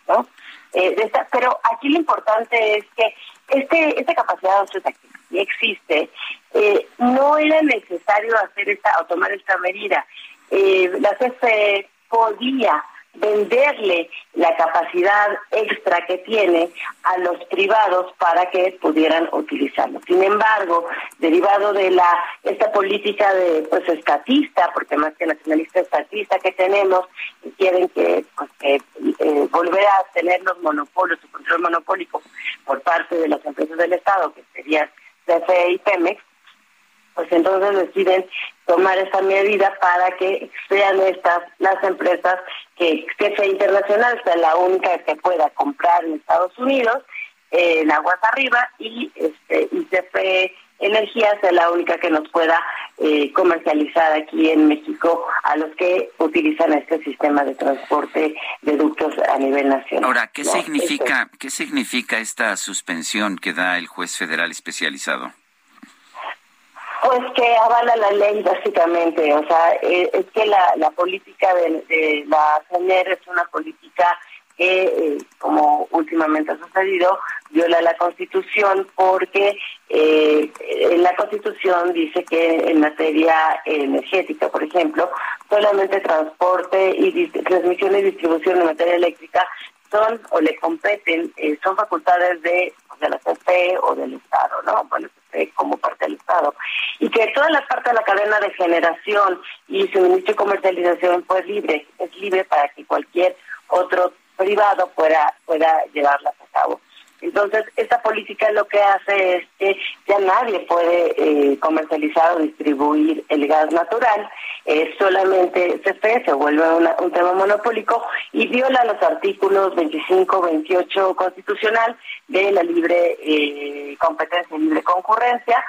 ¿no? Eh, pero aquí lo importante es que este esta capacidad de que existe, eh, no era necesario hacer esta o tomar esta medida. Eh, la CFE podía venderle la capacidad extra que tiene a los privados para que pudieran utilizarlo. Sin embargo, derivado de la esta política de pues estatista, porque más que nacionalista estatista que tenemos, quieren que, pues, eh, volver a tener los monopolios, su control monopólico por parte de las empresas del Estado, que serían CFE y Pemex, pues entonces deciden tomar esta medida para que sean estas las empresas que CFE Internacional sea la única que pueda comprar en Estados Unidos, en aguas arriba, y este Energía sea la única que nos pueda eh, comercializar aquí en México a los que utilizan este sistema de transporte de ductos a nivel nacional. Ahora, ¿qué significa qué significa esta suspensión que da el juez federal especializado? Pues que avala la ley básicamente, o sea, eh, es que la, la política de, la CNR es una política que, eh, como últimamente ha sucedido, viola la Constitución porque eh, la Constitución dice que en materia energética, por ejemplo, solamente transporte y transmisión y distribución de materia eléctrica son o le competen, eh, son facultades de, de la CFE o del Estado, ¿no? Bueno, como parte del Estado. Y que toda la parte de la cadena de generación y suministro y comercialización pues libre, es libre para que cualquier otro privado pueda, pueda llevarlas a cabo. Entonces, esta política lo que hace es que ya nadie puede eh, comercializar o distribuir el gas natural, eh, solamente CFE se vuelve un tema monopólico y viola los artículos 25, 28 constitucional de la libre eh, competencia y libre concurrencia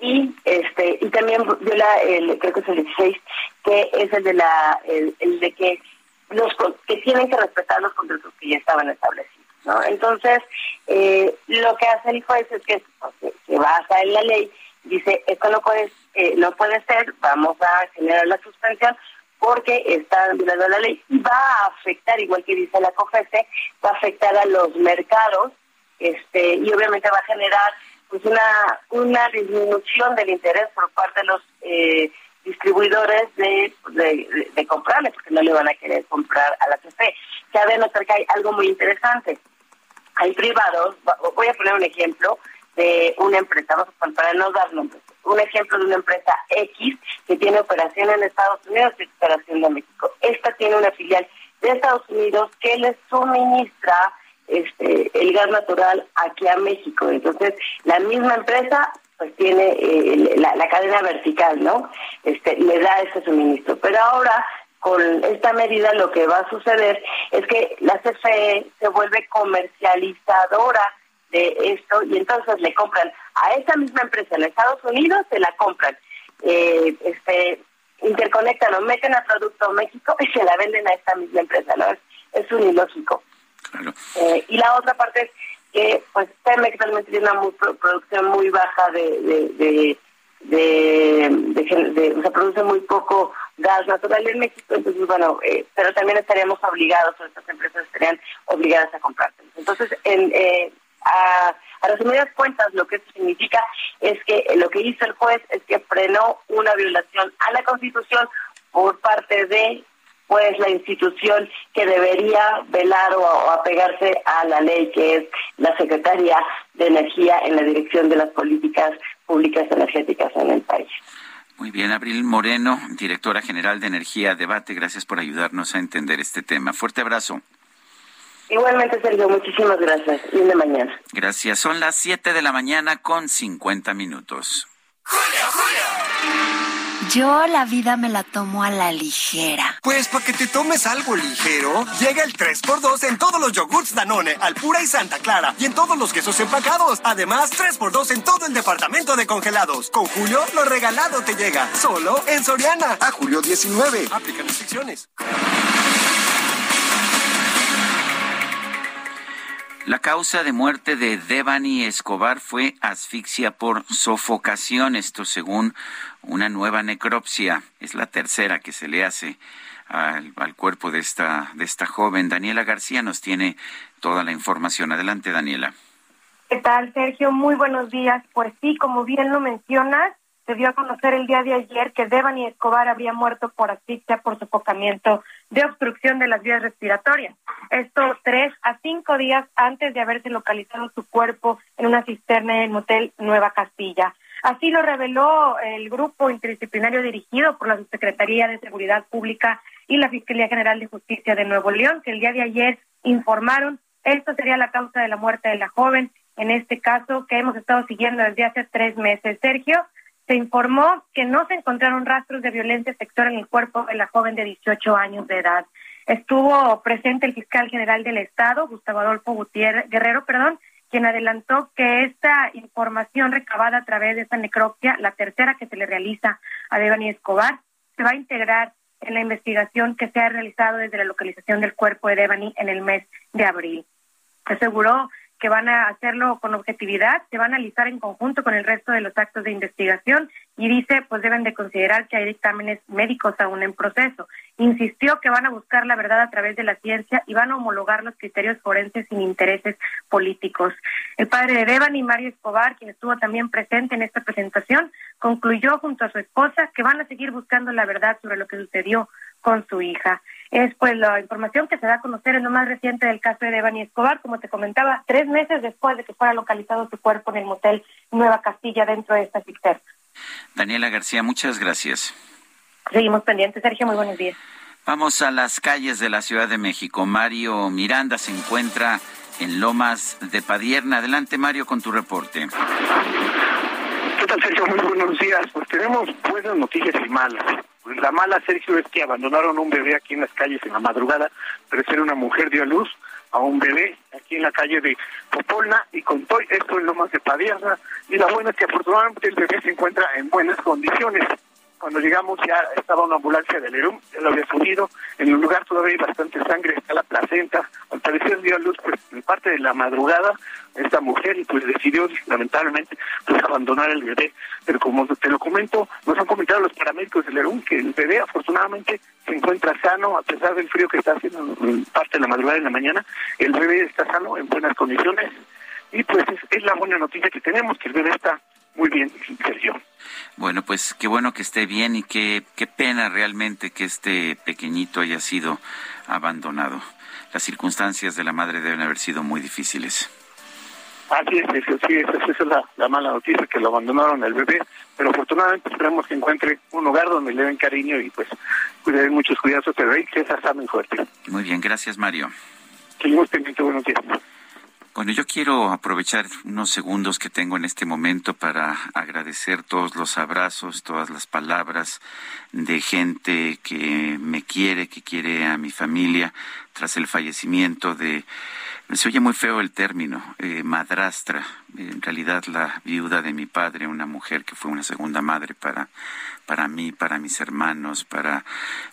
y este y también viola el creo que es el 16 que es el de la el de que los que tienen que respetar los contratos que ya estaban establecidos entonces, eh, lo que hace el juez es que se basa en la ley, dice, esto no puede, eh, no puede ser, vamos a generar la suspensión porque está violando la ley. Y va a afectar, igual que dice la COFESE, va a afectar a los mercados este y obviamente va a generar pues una una disminución del interés por parte de los eh, distribuidores de, de, comprarle, porque no le van a querer comprar a la CFE. Cabe notar que hay algo muy interesante hay privados, voy a poner un ejemplo de una empresa, para no dar nombres, un ejemplo de una empresa X que tiene operación en Estados Unidos y operación en México. Esta tiene una filial de Estados Unidos que le suministra este, el gas natural aquí a México. Entonces, la misma empresa pues tiene eh, la, la, cadena vertical, ¿no? Este, le da ese suministro. Pero ahora con esta medida lo que va a suceder es que la CFE se vuelve comercializadora de esto y entonces le compran a esa misma empresa en Estados Unidos, se la compran, eh, este, interconectan o meten al producto México y se la venden a esta misma empresa, ¿no? Es, un ilógico. Eh, y la otra parte es que pues Pemex realmente tiene una producción muy baja de, de de, o sea, produce muy poco gas natural en México, entonces, bueno, eh, pero también estaríamos obligados, o estas empresas estarían obligadas a comprarse. Entonces, en, eh, a, a resumidas cuentas, lo que esto significa es que lo que hizo el juez es que frenó una violación a la Constitución por parte de pues la institución que debería velar o, apegarse a la ley que es la Secretaría de Energía en la dirección de las políticas públicas energéticas en el país. Muy bien, Abril Moreno, directora general de Energía Debate, gracias por ayudarnos a entender este tema. Fuerte abrazo. Igualmente, Sergio, muchísimas gracias. Y de mañana. Gracias. Son las 7 de la mañana con 50 minutos. Yo la vida me la tomo a la ligera. Pues para que te tomes algo ligero, llega el 3x2 en todos los yogurts Danone, Alpura y Santa Clara, y en todos los quesos empacados. Además, 3x2 en todo el departamento de congelados. Con Julio, lo regalado te llega. Solo en Soriana. A julio 19. Aplican restricciones. La causa de muerte de Devani Escobar fue asfixia por sofocación, esto según una nueva necropsia. Es la tercera que se le hace al, cuerpo de esta, de esta joven. Daniela García nos tiene toda la información. Adelante, Daniela. ¿Qué tal, Sergio? Muy buenos días. Pues sí, como bien lo mencionas, se dio a conocer el día de ayer que Devani Escobar había muerto por asfixia por sofocamiento de obstrucción de las vías respiratorias. Esto tres a cinco días antes de haberse localizado su cuerpo en una cisterna en el motel Nueva Castilla. Así lo reveló el grupo interdisciplinario dirigido por la Subsecretaría de Seguridad Pública y la Fiscalía General de Justicia de Nuevo León, que el día de ayer informaron esto sería la causa de la muerte de la joven, en este caso que hemos estado siguiendo desde hace tres meses. Sergio, se informó que no se encontraron rastros de violencia sexual en el cuerpo de la joven de 18 años de edad. Estuvo presente el fiscal general del Estado, Gustavo Adolfo Gutiérrez Guerrero, perdón, quien adelantó que esta información recabada a través de esta necropsia, la tercera que se le realiza a Devani Escobar, se va a integrar en la investigación que se ha realizado desde la localización del cuerpo de Devani en el mes de abril. Aseguró que van a hacerlo con objetividad, se va a analizar en conjunto con el resto de los actos de investigación y dice, pues deben de considerar que hay dictámenes médicos aún en proceso. Insistió que van a buscar la verdad a través de la ciencia y van a homologar los criterios forenses sin intereses políticos. El padre de Devani, Mario Escobar, quien estuvo también presente en esta presentación, concluyó junto a su esposa que van a seguir buscando la verdad sobre lo que sucedió con su hija. Es pues la información que se da a conocer en lo más reciente del caso de Devani Escobar, como te comentaba, tres meses después de que fuera localizado su cuerpo en el motel Nueva Castilla dentro de esta cisterna. Daniela García, muchas gracias. Seguimos pendientes, Sergio, muy buenos días. Vamos a las calles de la Ciudad de México. Mario Miranda se encuentra en Lomas de Padierna. Adelante, Mario, con tu reporte. ¿Qué tal, Sergio? Muy buenos días. Pues tenemos buenas noticias y malas. La mala, Sergio, es que abandonaron un bebé aquí en las calles en la madrugada, pero ser una mujer dio a luz a un bebé aquí en la calle de Popolna y con todo esto en Lomas de Padierna. Y la buena es que afortunadamente el bebé se encuentra en buenas condiciones. Cuando llegamos ya estaba una ambulancia del ERUM, ya lo había subido. En el lugar todavía hay bastante sangre, está la placenta. Al parecer dio a luz pues, en parte de la madrugada esta mujer y pues decidió lamentablemente pues abandonar el bebé. Pero como te lo comento, nos han comentado los paramédicos del ERUM que el bebé afortunadamente se encuentra sano a pesar del frío que está haciendo en parte de la madrugada y en la mañana. El bebé está sano, en buenas condiciones. Y pues es, es la buena noticia que tenemos, que el bebé está muy bien, Sergio. Bueno, pues qué bueno que esté bien y qué, qué pena realmente que este pequeñito haya sido abandonado. Las circunstancias de la madre deben haber sido muy difíciles. Así es, Sergio, sí, esa, esa es la, la, mala noticia, que lo abandonaron el bebé, pero afortunadamente esperamos que encuentre un hogar donde le den cariño y pues cuiden muchos cuidados, pero ahí que esa muy fuerte. Muy bien, gracias Mario. Seguimos pendientes, buenos días. Bueno, yo quiero aprovechar unos segundos que tengo en este momento para agradecer todos los abrazos, todas las palabras de gente que me quiere, que quiere a mi familia tras el fallecimiento de se oye muy feo el término, eh, madrastra, en realidad la viuda de mi padre, una mujer que fue una segunda madre para, para mí, para mis hermanos, para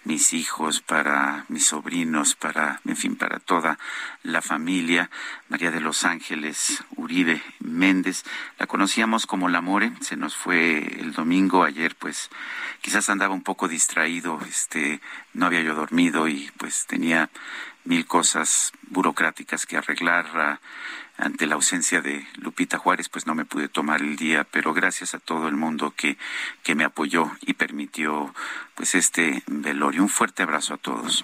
mis hijos, para mis sobrinos, para, en fin, para toda la familia, María de los Ángeles Uribe Méndez. La conocíamos como La More, se nos fue el domingo, ayer pues quizás andaba un poco distraído, este, no había yo dormido y pues tenía mil cosas burocráticas que arreglar. Ah, ante la ausencia de Lupita Juárez, pues no me pude tomar el día, pero gracias a todo el mundo que, que me apoyó y permitió pues este velorio. Un fuerte abrazo a todos.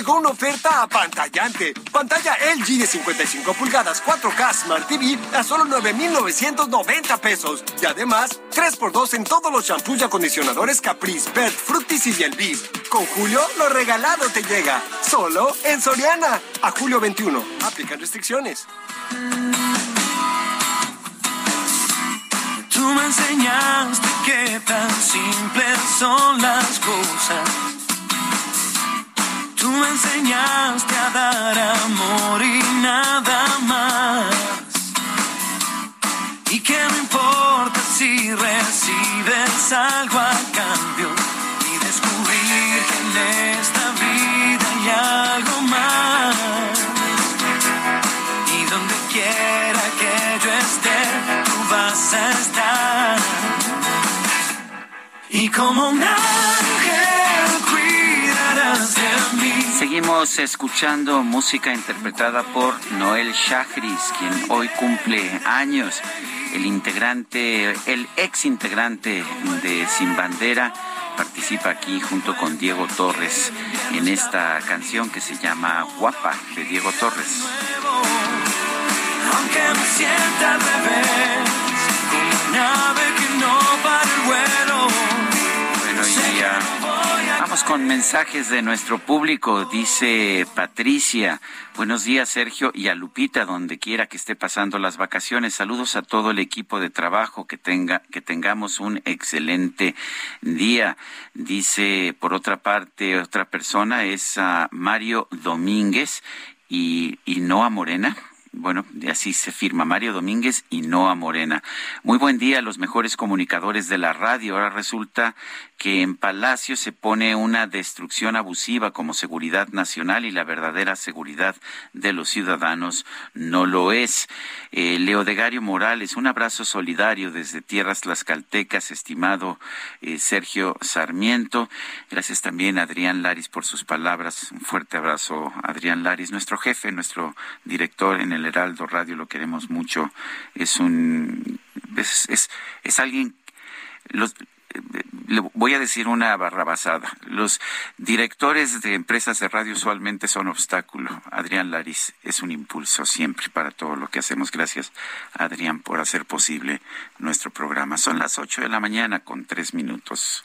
Llegó una oferta apantallante. Pantalla LG de 55 pulgadas 4K Smart TV a solo 9,990 pesos. Y además, 3x2 en todos los shampoos y acondicionadores Caprice, Bert, Fructis y Bielviv. Con Julio, lo regalado te llega. Solo en Soriana. A julio 21. Aplican restricciones. Tú me enseñaste que tan simples son las cosas. Tú me enseñaste a dar amor y nada más. Y que no importa si recibes algo a cambio. Y descubrir que en esta vida hay algo más. Y donde quiera que yo esté, tú vas a estar. Y como un Seguimos escuchando música interpretada por Noel Shahris, quien hoy cumple años. El integrante, el ex integrante de Sin Bandera, participa aquí junto con Diego Torres en esta canción que se llama Guapa de Diego Torres. Vamos con mensajes de nuestro público. Dice Patricia, buenos días Sergio y a Lupita, donde quiera que esté pasando las vacaciones. Saludos a todo el equipo de trabajo, que, tenga, que tengamos un excelente día. Dice, por otra parte, otra persona es a Mario Domínguez y, y Noa Morena bueno, así se firma Mario Domínguez y no a Morena. Muy buen día los mejores comunicadores de la radio. Ahora resulta que en Palacio se pone una destrucción abusiva como seguridad nacional y la verdadera seguridad de los ciudadanos no lo es. Eh, Leo Degario Morales, un abrazo solidario desde Tierras Tlaxcaltecas, estimado eh, Sergio Sarmiento. Gracias también a Adrián Laris por sus palabras. Un fuerte abrazo, Adrián Laris, nuestro jefe, nuestro director en el Heraldo Radio, lo queremos mucho. Es un es, es, es alguien los, le voy a decir una barrabasada. Los directores de empresas de radio usualmente son obstáculo. Adrián Laris es un impulso siempre para todo lo que hacemos. Gracias, Adrián, por hacer posible nuestro programa. Son las ocho de la mañana con tres minutos.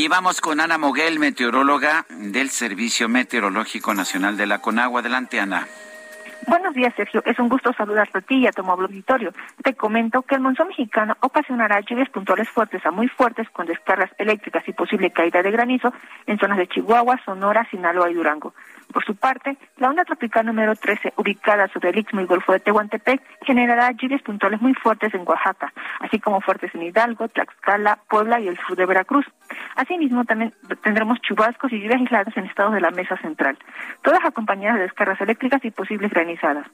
Y vamos con Ana Moguel, meteoróloga del Servicio Meteorológico Nacional de la Conagua. Adelante, Ana. Buenos días, Sergio. Es un gusto saludarte a ti y a tu auditorio. Te comento que el monzón mexicano ocasionará lluvias puntuales fuertes a muy fuertes con descargas eléctricas y posible caída de granizo en zonas de Chihuahua, Sonora, Sinaloa y Durango. Por su parte, la onda tropical número 13, ubicada sobre el Istmo y Golfo de Tehuantepec, generará lluvias puntuales muy fuertes en Oaxaca, así como fuertes en Hidalgo, Tlaxcala, Puebla y el sur de Veracruz. Asimismo, también tendremos chubascos y lluvias aisladas en estados de la mesa central, todas acompañadas de descargas eléctricas y posibles granizadas.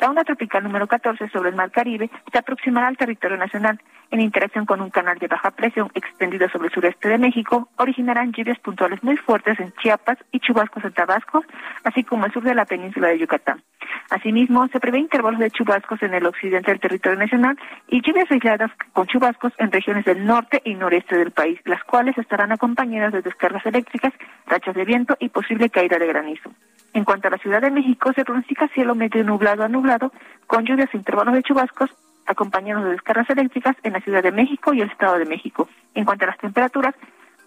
La onda tropical número 14 sobre el Mar Caribe se aproximará al territorio nacional. En interacción con un canal de baja presión extendido sobre el sureste de México, originarán lluvias puntuales muy fuertes en Chiapas y chubascos en Tabasco, así como el sur de la península de Yucatán. Asimismo, se prevé intervalos de chubascos en el occidente del territorio nacional y lluvias aisladas con chubascos en regiones del norte y noreste del país, las cuales estarán acompañadas de descargas eléctricas, rachas de viento y posible caída de granizo. En cuanto a la Ciudad de México, se pronostica cielo medio nublado a nublado, con lluvias e intervalos de chubascos, acompañados de descargas eléctricas en la Ciudad de México y el Estado de México. En cuanto a las temperaturas,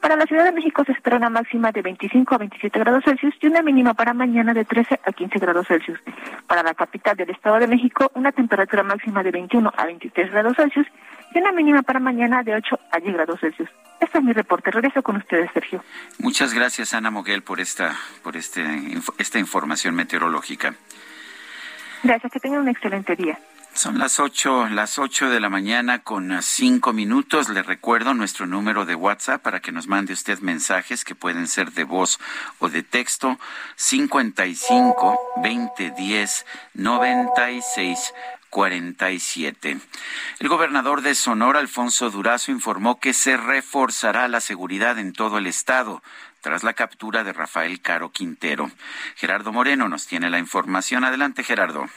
para la Ciudad de México se espera una máxima de 25 a 27 grados Celsius y una mínima para mañana de 13 a 15 grados Celsius. Para la capital del Estado de México, una temperatura máxima de 21 a 23 grados Celsius y una mínima para mañana de 8 a 10 grados Celsius. Este es mi reporte. Regreso con ustedes, Sergio. Muchas gracias, Ana Moguel, por esta, por este, esta información meteorológica. Gracias, que tengan un excelente día. Son las ocho, las ocho de la mañana con cinco minutos. Le recuerdo nuestro número de WhatsApp para que nos mande usted mensajes que pueden ser de voz o de texto. 55 20 10 96 47. El gobernador de Sonora, Alfonso Durazo, informó que se reforzará la seguridad en todo el estado tras la captura de Rafael Caro Quintero. Gerardo Moreno nos tiene la información. Adelante, Gerardo.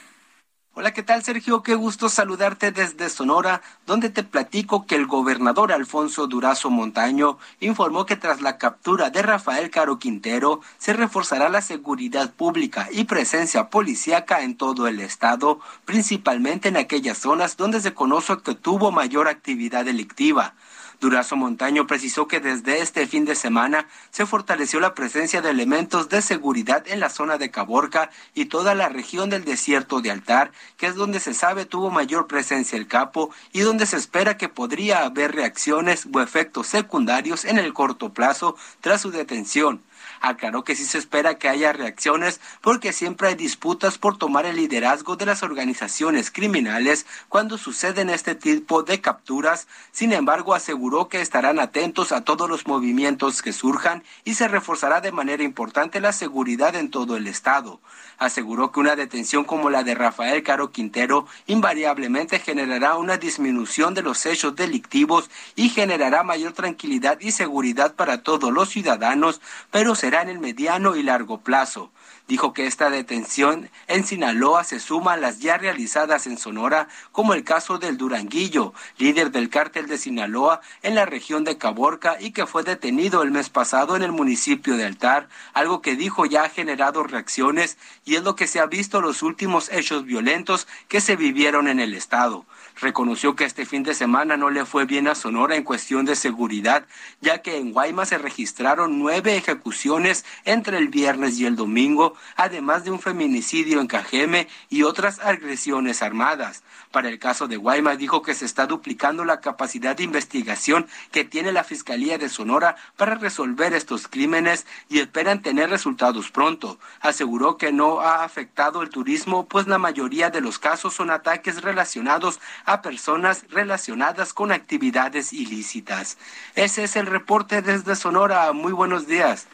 Hola, ¿qué tal Sergio? Qué gusto saludarte desde Sonora, donde te platico que el gobernador Alfonso Durazo Montaño informó que tras la captura de Rafael Caro Quintero se reforzará la seguridad pública y presencia policíaca en todo el estado, principalmente en aquellas zonas donde se conoce que tuvo mayor actividad delictiva. Durazo Montaño precisó que desde este fin de semana se fortaleció la presencia de elementos de seguridad en la zona de Caborca y toda la región del desierto de Altar, que es donde se sabe tuvo mayor presencia el capo y donde se espera que podría haber reacciones o efectos secundarios en el corto plazo tras su detención aclaró que sí se espera que haya reacciones porque siempre hay disputas por tomar el liderazgo de las organizaciones criminales cuando suceden este tipo de capturas. Sin embargo, aseguró que estarán atentos a todos los movimientos que surjan y se reforzará de manera importante la seguridad en todo el estado. Aseguró que una detención como la de Rafael Caro Quintero invariablemente generará una disminución de los hechos delictivos y generará mayor tranquilidad y seguridad para todos los ciudadanos, pero se será en el mediano y largo plazo. Dijo que esta detención en Sinaloa se suma a las ya realizadas en Sonora, como el caso del Duranguillo, líder del cártel de Sinaloa en la región de Caborca y que fue detenido el mes pasado en el municipio de Altar, algo que dijo ya ha generado reacciones y es lo que se ha visto los últimos hechos violentos que se vivieron en el estado reconoció que este fin de semana no le fue bien a Sonora en cuestión de seguridad, ya que en Guaymas se registraron nueve ejecuciones entre el viernes y el domingo, además de un feminicidio en Cajeme y otras agresiones armadas. Para el caso de Guaymas dijo que se está duplicando la capacidad de investigación que tiene la Fiscalía de Sonora para resolver estos crímenes y esperan tener resultados pronto. Aseguró que no ha afectado el turismo, pues la mayoría de los casos son ataques relacionados a personas relacionadas con actividades ilícitas. Ese es el reporte desde Sonora. Muy buenos días.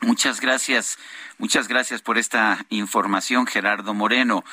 Muchas gracias. Muchas gracias por esta información, Gerardo Moreno.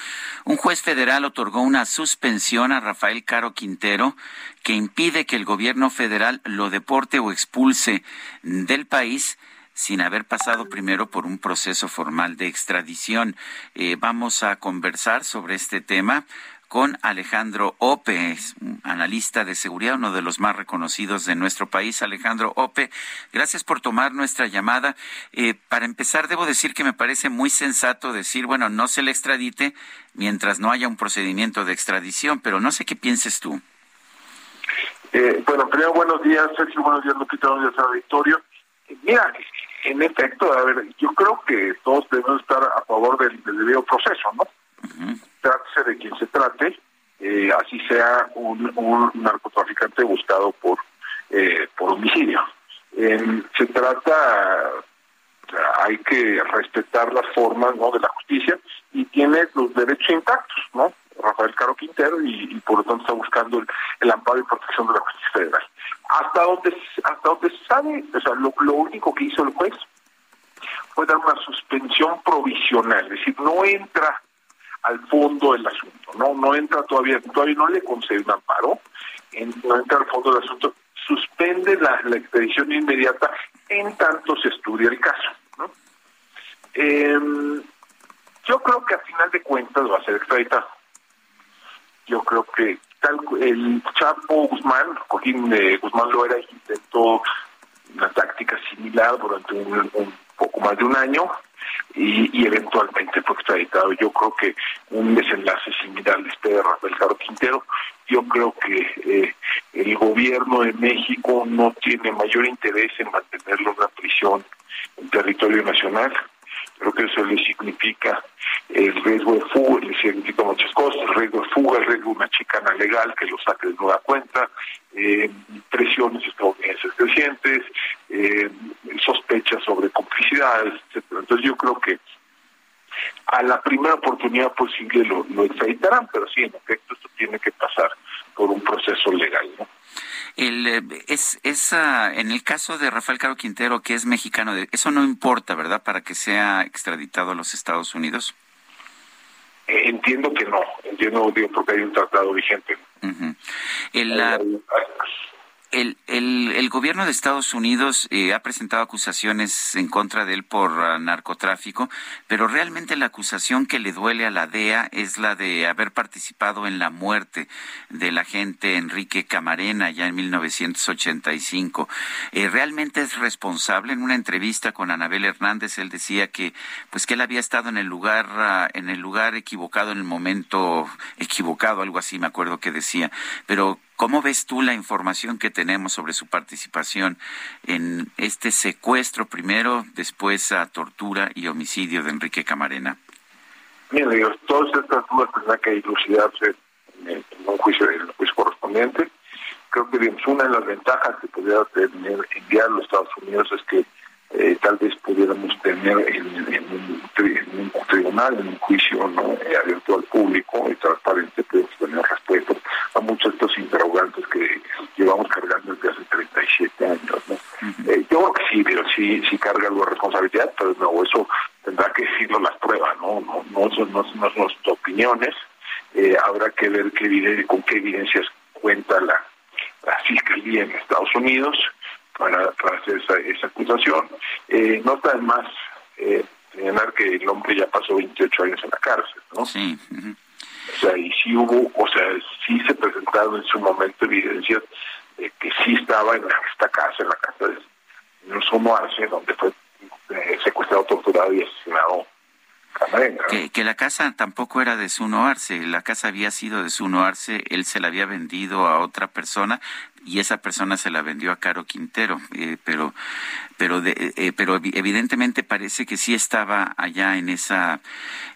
Un juez federal otorgó una suspensión a Rafael Caro Quintero que impide que el gobierno federal lo deporte o expulse del país sin haber pasado primero por un proceso formal de extradición. Eh, vamos a conversar sobre este tema con Alejandro Ope, analista de seguridad, uno de los más reconocidos de nuestro país. Alejandro Ope, gracias por tomar nuestra llamada. Eh, para empezar, debo decir que me parece muy sensato decir, bueno, no se le extradite mientras no haya un procedimiento de extradición, pero no sé qué pienses tú. Eh, bueno, primero buenos días, Sergio, buenos días, Lupita, buenos días a Victorio. Mira, en efecto, a ver, yo creo que todos debemos estar a favor del, debido proceso, ¿no? Trátese de quien se trate, eh, así sea un, narcotraficante buscado por, eh, por homicidio. se trata, hay que respetar las formas ¿no? de la justicia y tiene los derechos intactos, ¿no? Rafael Caro Quintero y, por lo tanto está buscando el, amparo y protección de la justicia federal. Hasta donde, hasta donde sabe, o sea, lo, lo único que hizo el juez fue dar una suspensión provisional, es decir, no entra al fondo del asunto, no no entra todavía, todavía no le concede un amparo, no entra al fondo del asunto, suspende la, expedición inmediata en tanto se estudia el caso. ¿no? Em, yo creo que a final de cuentas va a ser extraditado. Yo creo que tal el Chapo Guzmán, Joaquín de Guzmán Loera, intentó una táctica similar durante un poco más de un año, y, eventualmente fue extraditado. Yo creo que un desenlace similar le espera a Rafael Caro Quintero. Yo creo que eh, el gobierno de México no tiene mayor interés en mantenerlo en la prisión en territorio nacional. Creo que eso le significa el riesgo de fuga, le significa muchas cosas, el riesgo de fuga, el riesgo de una chicana legal que lo saque de nueva cuenta, eh, presiones estadounidenses crecientes, eh, sospechas sobre complicidades, etcétera. Entonces yo creo que a la primera oportunidad posible lo, lo extraditarán, pero sí, en efecto, esto tiene que pasar por un proceso legal, ¿no? El, eh, es, es en el caso de Rafael Caro Quintero, que es mexicano, eso no importa, ¿verdad?, para que sea extraditado a los Estados Unidos. entiendo que no, entiendo, digo, porque hay un tratado vigente. el, el, el, gobierno de Estados Unidos eh, ha presentado acusaciones en contra de él por ah, narcotráfico, pero realmente la acusación que le duele a la DEA es la de haber participado en la muerte del agente Enrique Camarena ya en 1985. Eh, realmente es responsable. En una entrevista con Anabel Hernández, él decía que, pues, que él había estado en el lugar, ah, en el lugar equivocado, en el momento equivocado, algo así, me acuerdo que decía. Pero ¿Cómo ves tú la información que tenemos sobre su participación en este secuestro primero, después a tortura y homicidio de Enrique Camarena? Mira, digo, todas estas dudas tendrán que dilucidarse en, un juicio, en juicio correspondiente. Creo que una de las ventajas que pudiera tener enviar los Estados Unidos es que eh, tal vez pudiéramos tener en, un, tribunal, en un juicio ¿no? Eh, abierto al público y transparente, podemos tener respuestas a muchos de estos interrogantes que llevamos cargando desde hace 37 años. ¿no? Eh, yo creo que sí, pero sí, sí carga algo de responsabilidad, pero no, eso tendrá que decirlo las pruebas, no, no, no, son, no, no son nuestras opiniones, habrá que ver qué con qué evidencias cuenta la, la Fiscalía en Estados Unidos para, hacer esa, acusación. Eh, no está más eh, señalar que el hombre ya pasó 28 años en la cárcel, ¿no? Sí. O sea, y sí hubo, o sea, sí se presentaron en su momento evidencias de que sí estaba en esta casa, en la casa de Sumo Arce, donde fue eh, secuestrado, torturado y asesinado que, que, la casa tampoco era de Zuno Arce, la casa había sido de Zuno Arce, él se la había vendido a otra persona y esa persona se la vendió a Caro Quintero, eh, pero pero de, eh, pero evidentemente parece que sí estaba allá en esa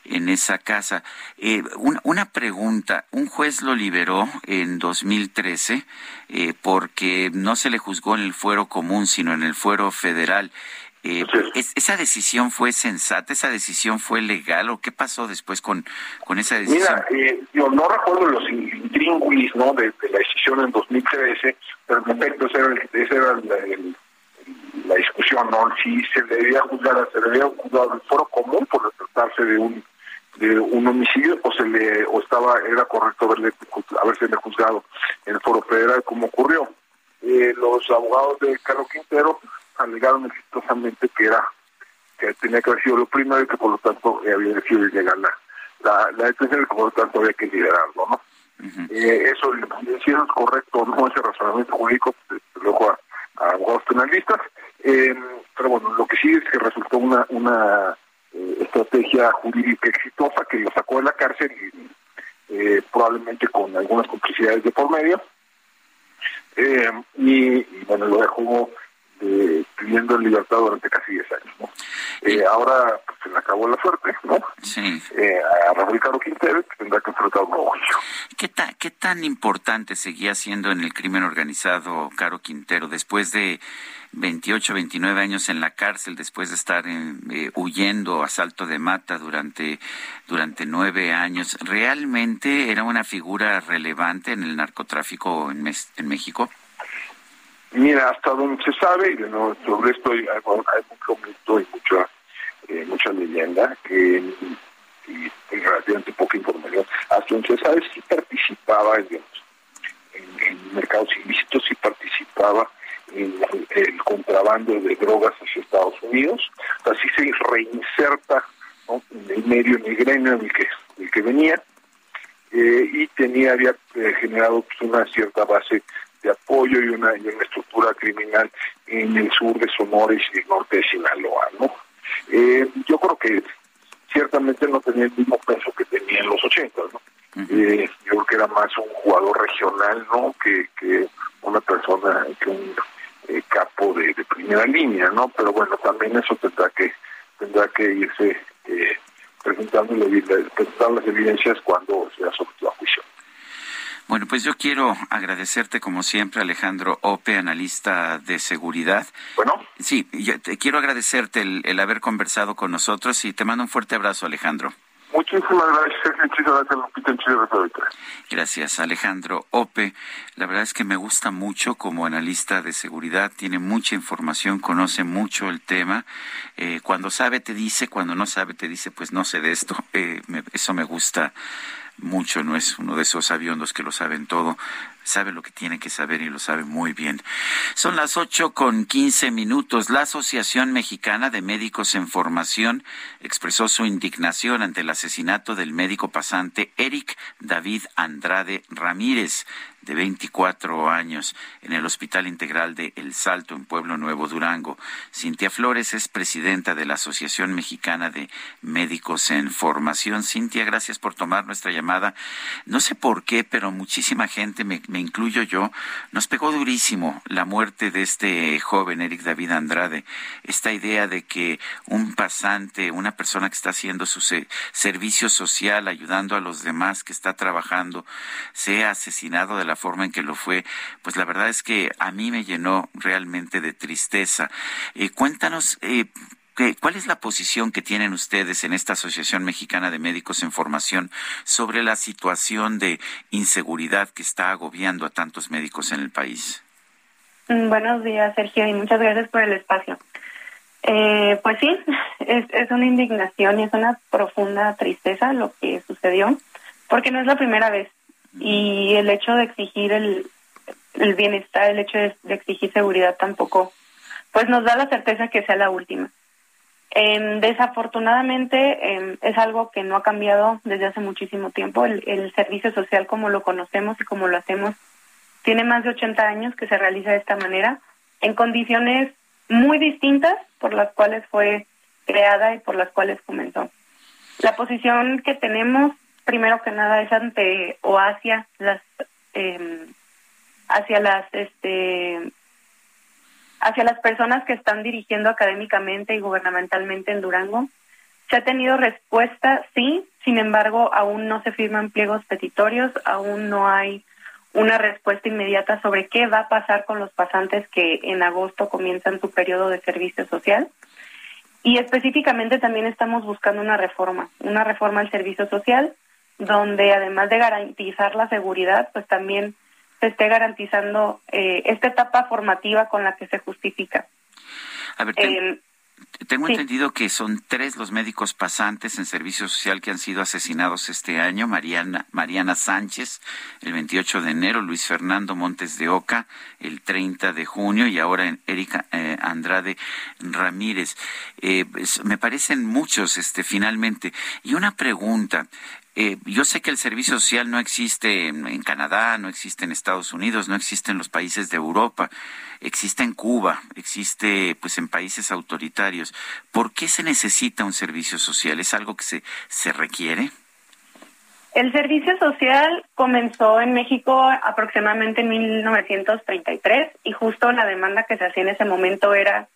en esa casa. Eh, una, una, pregunta, un juez lo liberó en 2013 eh, porque no se le juzgó en el fuero común, sino en el fuero federal. Eh, ¿Esa decisión fue sensata? ¿Esa decisión fue legal? ¿O qué pasó después con, con esa decisión? Mira, eh, yo no recuerdo los intríngulis ¿no? De, la decisión en 2013, pero en efecto esa era, la, discusión, ¿no? Si se debía juzgar, se debía juzgar el foro común por tratarse de un de un homicidio o se le o estaba era correcto haberle haberse juzgado en el foro federal como ocurrió eh, los abogados de Carlos Quintero alegaron exitosamente que era que tenía que haber sido lo primero y que por lo tanto eh, había decidido llegar la, la, la detención y que por lo tanto había que liderarlo, ¿no? eh, eso, si eso es correcto no, ese razonamiento jurídico, pues, lo dejo a, abogados penalistas, eh, pero bueno, lo que sí es que resultó una, una eh, estrategia jurídica exitosa que lo sacó de la cárcel y eh, probablemente con algunas complicidades de por medio, y, y, bueno, lo dejó eh, pidiendo libertad durante casi 10 años. ¿no? Eh, ahora pues, se le acabó la suerte, ¿no? Sí. Eh, a Rafael Caro Quintero tendrá que enfrentar un nuevo juicio. ¿Qué, ¿Qué tan importante seguía siendo en el crimen organizado Caro Quintero después de 28, 29 años en la cárcel, después de estar eh, huyendo a salto de mata durante, durante nueve años? ¿Realmente era una figura relevante en el narcotráfico en, en México? Mira, hasta donde se sabe, y nuevo, sobre esto hay, mucho mito y mucha, eh, mucha leyenda, que, y, relativamente poca información, hasta donde se sabe sí participaba en, mercados ilícitos, sí participaba en el contrabando de drogas hacia Estados Unidos, así se reinserta en el medio, en el en el que venía, eh, y tenía, había eh, generado pues, una cierta base de apoyo y una, una estructura criminal en el sur de Sonora y el norte de Sinaloa, ¿no? Eh, yo creo que ciertamente no tenía el mismo peso que tenía en los 80, ¿no? Eh, yo creo que era más un jugador regional, ¿no? Que, que una persona, que un eh, capo de, primera línea, ¿no? Pero bueno, también eso tendrá que tendrá que irse presentando las evidencias cuando sea sometido a juicio. Bueno, pues yo quiero agradecerte como siempre, Alejandro Ope, analista de seguridad. Bueno. Sí, yo te quiero agradecerte el, haber conversado con nosotros y te mando un fuerte abrazo, Alejandro. Muchísimas gracias, gracias, Gracias, Alejandro Ope. La verdad es que me gusta mucho como analista de seguridad, tiene mucha información, conoce mucho el tema. Eh, cuando sabe te dice, cuando no sabe te dice, pues no sé de esto. Eh, eso me gusta mucho, no es uno de esos aviondos que lo saben todo, sabe lo que tiene que saber y lo sabe muy bien. Son las ocho con quince minutos. La Asociación Mexicana de Médicos en Formación expresó su indignación ante el asesinato del médico pasante Eric David Andrade Ramírez, de 24 años en el Hospital Integral de El Salto en Pueblo Nuevo, Durango. Cintia Flores es presidenta de la Asociación Mexicana de Médicos en Formación. Cintia, gracias por tomar nuestra llamada. No sé por qué, pero muchísima gente, me, incluyo yo, nos pegó durísimo la muerte de este joven Eric David Andrade. Esta idea de que un pasante, una persona que está haciendo su servicio social, ayudando a los demás, que está trabajando, sea asesinado de la forma en que lo fue, pues la verdad es que a mí me llenó realmente de tristeza. Eh, cuéntanos, eh, ¿Cuál es la posición que tienen ustedes en esta Asociación Mexicana de Médicos en Formación sobre la situación de inseguridad que está agobiando a tantos médicos en el país? Mm, buenos días, Sergio, y muchas gracias por el espacio. Eh, pues sí, es, es una indignación y es una profunda tristeza lo que sucedió, porque no es la primera vez y el hecho de exigir el el bienestar, el hecho de, exigir seguridad tampoco, pues nos da la certeza que sea la última. Em, desafortunadamente em, es algo que no ha cambiado desde hace muchísimo tiempo. El, el, servicio social como lo conocemos y como lo hacemos tiene más de 80 años que se realiza de esta manera, en condiciones muy distintas por las cuales fue creada y por las cuales comenzó. La posición que tenemos, primero que nada, es ante o hacia las eh, hacia las este hacia las personas que están dirigiendo académicamente y gubernamentalmente en Durango. Se ha tenido respuesta, sí, sin embargo, aún no se firman pliegos petitorios, aún no hay una respuesta inmediata sobre qué va a pasar con los pasantes que en agosto comienzan su periodo de servicio social. Y específicamente también estamos buscando una reforma, una reforma al servicio social, donde además de garantizar la seguridad, pues también se esté garantizando eh, esta etapa formativa con la que se justifica. A ver, eh, tengo entendido que son tres los médicos pasantes en servicio social que han sido asesinados este año. Mariana, Mariana Sánchez, el 28 de enero, Luis Fernando Montes de Oca, el 30 de junio, y ahora Erika eh, Andrade Ramírez. Eh, pues, me parecen muchos, este, finalmente. Y una pregunta. Eh, yo sé que el servicio social no existe en, Canadá, no existe en Estados Unidos, no existe en los países de Europa, existe en Cuba, existe pues en países autoritarios. ¿Por qué se necesita un servicio social? ¿Es algo que se, se requiere? El servicio social comenzó en México aproximadamente en 1933 y justo la demanda que se hacía en ese momento era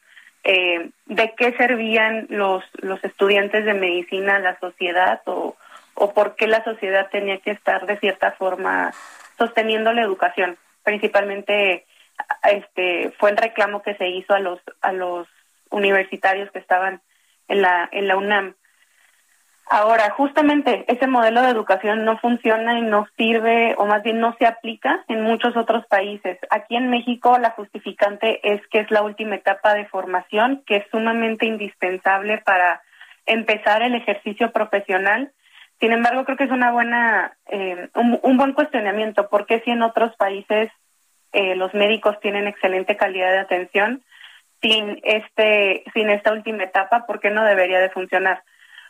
eh, de qué servían los, los estudiantes de medicina a la sociedad o o por qué la sociedad tenía que estar de cierta forma sosteniendo la educación. Principalmente este fue el reclamo que se hizo a los a los universitarios que estaban en la en la UNAM. Ahora, justamente ese modelo de educación no funciona y no sirve, o más bien no se aplica en muchos otros países. Aquí en México la justificante es que es la última etapa de formación, que es sumamente indispensable para empezar el ejercicio profesional sin embargo, creo que es una buena, eh, un, buen cuestionamiento, porque si en otros países eh, los médicos tienen excelente calidad de atención, sin este, sin esta última etapa, ¿por qué no debería de funcionar?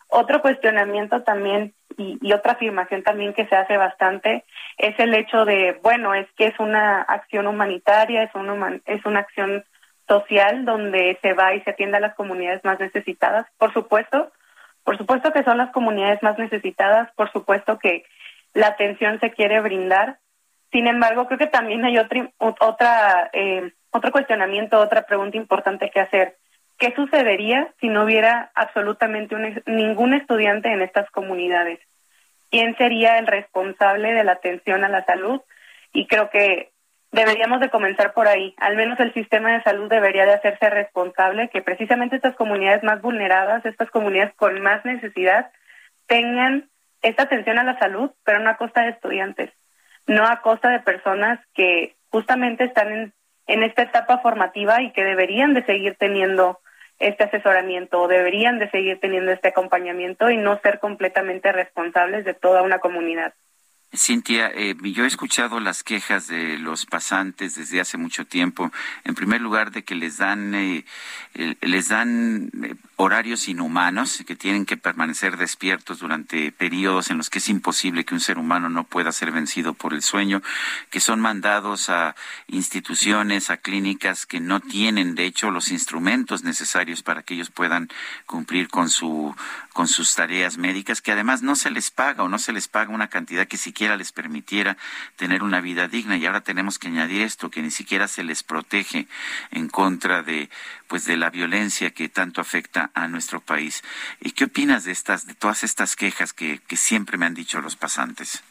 Otro cuestionamiento también y, otra afirmación también que se hace bastante es el hecho de, bueno, es que es una acción humanitaria, es una, es una acción social donde se va y se atiende a las comunidades más necesitadas. Por supuesto, por supuesto que son las comunidades más necesitadas, por supuesto que la atención se quiere brindar. Sin embargo, creo que también hay otra, otra eh, otro cuestionamiento, otra pregunta importante que hacer. ¿Qué sucedería si no hubiera absolutamente ningún estudiante en estas comunidades? ¿Quién sería el responsable de la atención a la salud? Y creo que deberíamos de comenzar por ahí. Al menos el sistema de salud debería de hacerse responsable que precisamente estas comunidades más vulneradas, estas comunidades con más necesidad, tengan esta atención a la salud, pero no a costa de estudiantes, no a costa de personas que justamente están en, en esta etapa formativa y que deberían de seguir teniendo este asesoramiento o deberían de seguir teniendo este acompañamiento y no ser completamente responsables de toda una comunidad. Cintia, eh, yo he escuchado las quejas de los pasantes desde hace mucho tiempo. En primer lugar, de que les dan eh, les dan eh, horarios inhumanos, que tienen que permanecer despiertos durante periodos en los que es imposible que un ser humano no pueda ser vencido por el sueño, que son mandados a instituciones, a clínicas que no tienen, de hecho, los instrumentos necesarios para que ellos puedan cumplir con su con sus tareas médicas, que además no se les paga o no se les paga una cantidad que siquiera les permitiera tener una vida digna. Y ahora tenemos que añadir esto, que ni siquiera se les protege en contra de pues de la violencia que tanto afecta a nuestro país. ¿Y qué opinas de estas, de todas estas quejas que, que siempre me han dicho los pasantes?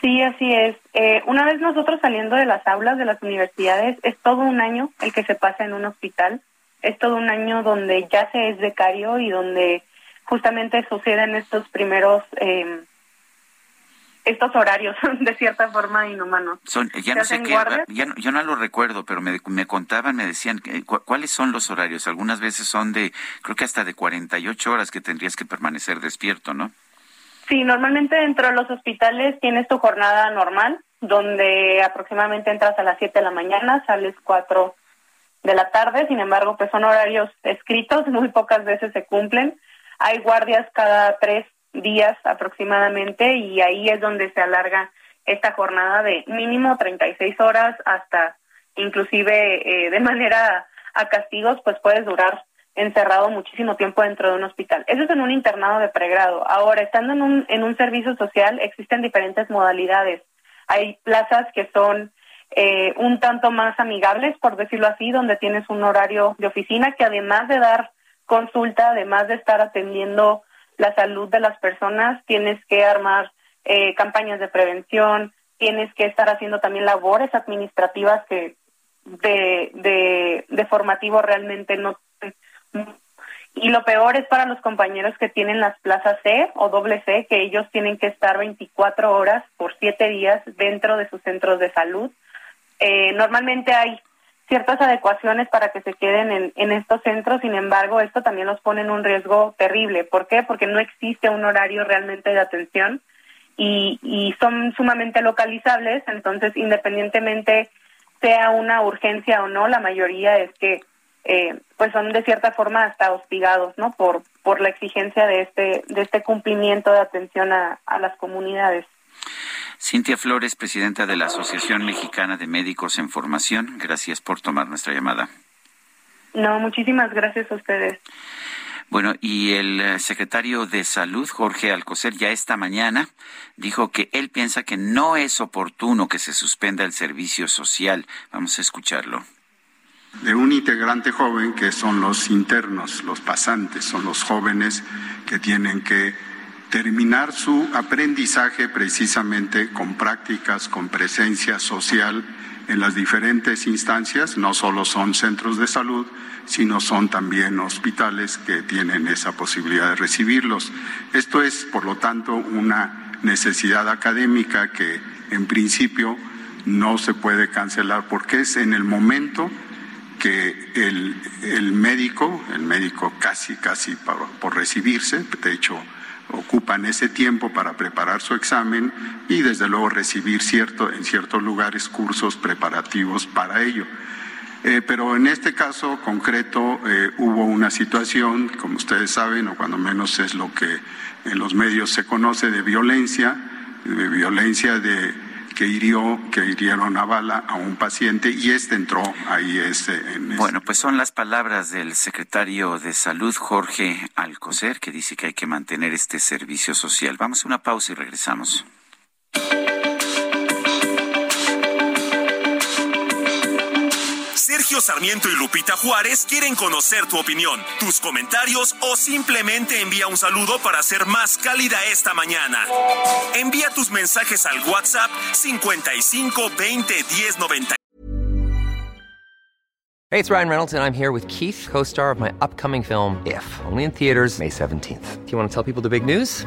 Sí, así es. Eh, una vez nosotros saliendo de las aulas de las universidades, es todo un año el que se pasa en un hospital. Es todo un año donde ya se es becario y donde justamente suceden estos primeros eh, estos horarios de cierta forma inhumanos. Son, ya no sé qué, ya yo no lo recuerdo, pero me, me contaban, me decían cuáles son los horarios. Algunas veces son de, creo que hasta de 48 horas que tendrías que permanecer despierto, ¿no? Sí, normalmente dentro de los hospitales tienes tu jornada normal, donde aproximadamente entras a las 7 de la mañana, sales 4 de la tarde, sin embargo, pues son horarios escritos, muy pocas veces se cumplen. Hay guardias cada tres días aproximadamente y ahí es donde se alarga esta jornada de mínimo 36 horas hasta inclusive eh, de manera a castigos, pues puedes durar encerrado muchísimo tiempo dentro de un hospital. Eso es en un internado de pregrado. Ahora, estando en un, en un servicio social, existen diferentes modalidades. Hay plazas que son eh, un tanto más amigables, por decirlo así, donde tienes un horario de oficina que además de dar consulta, además de estar atendiendo la salud de las personas, tienes que armar eh, campañas de prevención, tienes que estar haciendo también labores administrativas que de, de, de formativo realmente no y lo peor es para los compañeros que tienen las plazas C o doble C, que ellos tienen que estar 24 horas por 7 días dentro de sus centros de salud. Eh, normalmente hay ciertas adecuaciones para que se queden en, en estos centros, sin embargo, esto también los pone en un riesgo terrible. ¿Por qué? Porque no existe un horario realmente de atención y, y son sumamente localizables, entonces independientemente sea una urgencia o no, la mayoría es que eh, pues son de cierta forma hasta hostigados, ¿no? Por, por la exigencia de este, de este cumplimiento de atención a, a las comunidades. Cintia Flores, presidenta de la Asociación Mexicana de Médicos en Formación, gracias por tomar nuestra llamada. No, muchísimas gracias a ustedes. Bueno, y el eh, secretario de Salud, Jorge Alcocer, ya esta mañana dijo que él piensa que no es oportuno que se suspenda el servicio social. Vamos a escucharlo de un integrante joven que son los internos, los pasantes, son los jóvenes que tienen que terminar su aprendizaje precisamente con prácticas, con presencia social en las diferentes instancias, no solo son centros de salud, sino son también hospitales que tienen esa posibilidad de recibirlos. Esto es, por lo tanto, una necesidad académica que en principio no se puede cancelar porque es en el momento que el, médico, el médico casi, casi por recibirse, de hecho, ocupan ese tiempo para preparar su examen y desde luego recibir cierto, en ciertos lugares cursos preparativos para ello. Eh, pero en este caso concreto eh, hubo una situación, como ustedes saben, o cuando menos es lo que en los medios se conoce de violencia, de violencia de que hirió, que hirieron a bala a un paciente y este entró ahí este. En bueno, pues son las palabras del secretario de Salud Jorge Alcocer que dice que hay que mantener este servicio social. Vamos a una pausa y regresamos. Sergio Sarmiento y Lupita Juárez quieren conocer tu opinión, tus comentarios o simplemente envía un saludo para hacer más cálida esta mañana. Envía tus mensajes al WhatsApp 55 20 10 90. Hey, it's Ryan Reynolds and I'm here with Keith, co-star of my upcoming film If, only in theaters May 17th. Do you want to tell people the big news?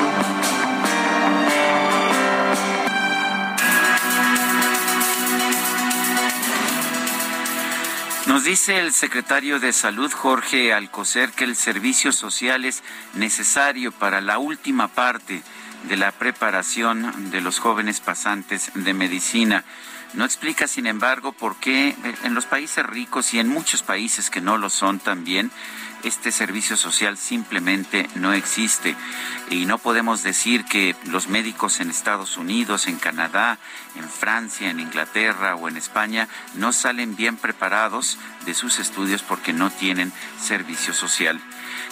Nos dice el secretario de Salud, Jorge Alcocer, que el servicio social es necesario para la última parte de la preparación de los jóvenes pasantes de medicina. No explica, sin embargo, por qué en los países ricos y en muchos países que no lo son también, este servicio social simplemente no existe y no podemos decir que los médicos en Estados Unidos, en Canadá, en Francia, en Inglaterra o en España no salen bien preparados de sus estudios porque no tienen servicio social.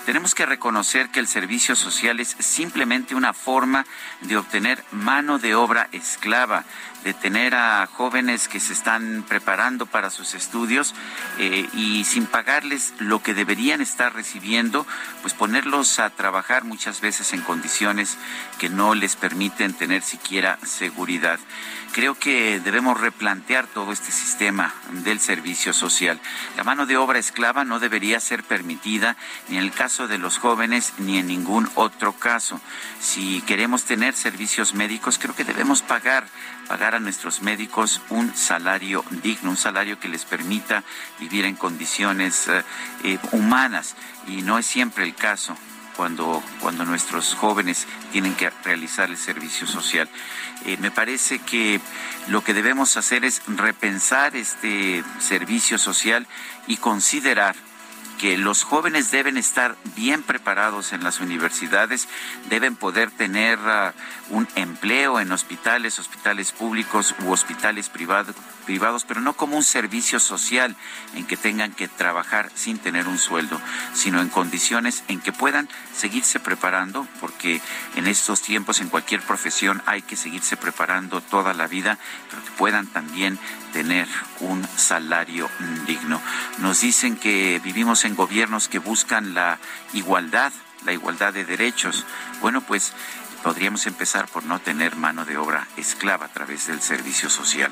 Tenemos que reconocer que el servicio social es simplemente una forma de obtener mano de obra esclava, de tener a jóvenes que se están preparando para sus estudios eh, y sin pagarles lo que deberían estar recibiendo, pues ponerlos a trabajar muchas veces en condiciones que no les permiten tener siquiera seguridad creo que debemos replantear todo este sistema del servicio social. La mano de obra esclava no debería ser permitida ni en el caso de los jóvenes ni en ningún otro caso. Si queremos tener servicios médicos, creo que debemos pagar pagar a nuestros médicos un salario digno, un salario que les permita vivir en condiciones eh, eh, humanas y no es siempre el caso cuando, nuestros jóvenes tienen que realizar el servicio social. Eh, me parece que lo que debemos hacer es repensar este servicio social y considerar que los jóvenes deben estar bien preparados en las universidades, deben poder tener ah, un empleo en hospitales, hospitales públicos u hospitales privados, privados, pero no como un servicio social en que tengan que trabajar sin tener un sueldo, sino en condiciones en que puedan seguirse preparando, porque en estos tiempos en cualquier profesión hay que seguirse preparando toda la vida, pero que puedan también tener un salario digno. Nos dicen que vivimos en gobiernos que buscan la igualdad, la igualdad de derechos. Bueno, pues podríamos empezar por no tener mano de obra esclava a través del servicio social.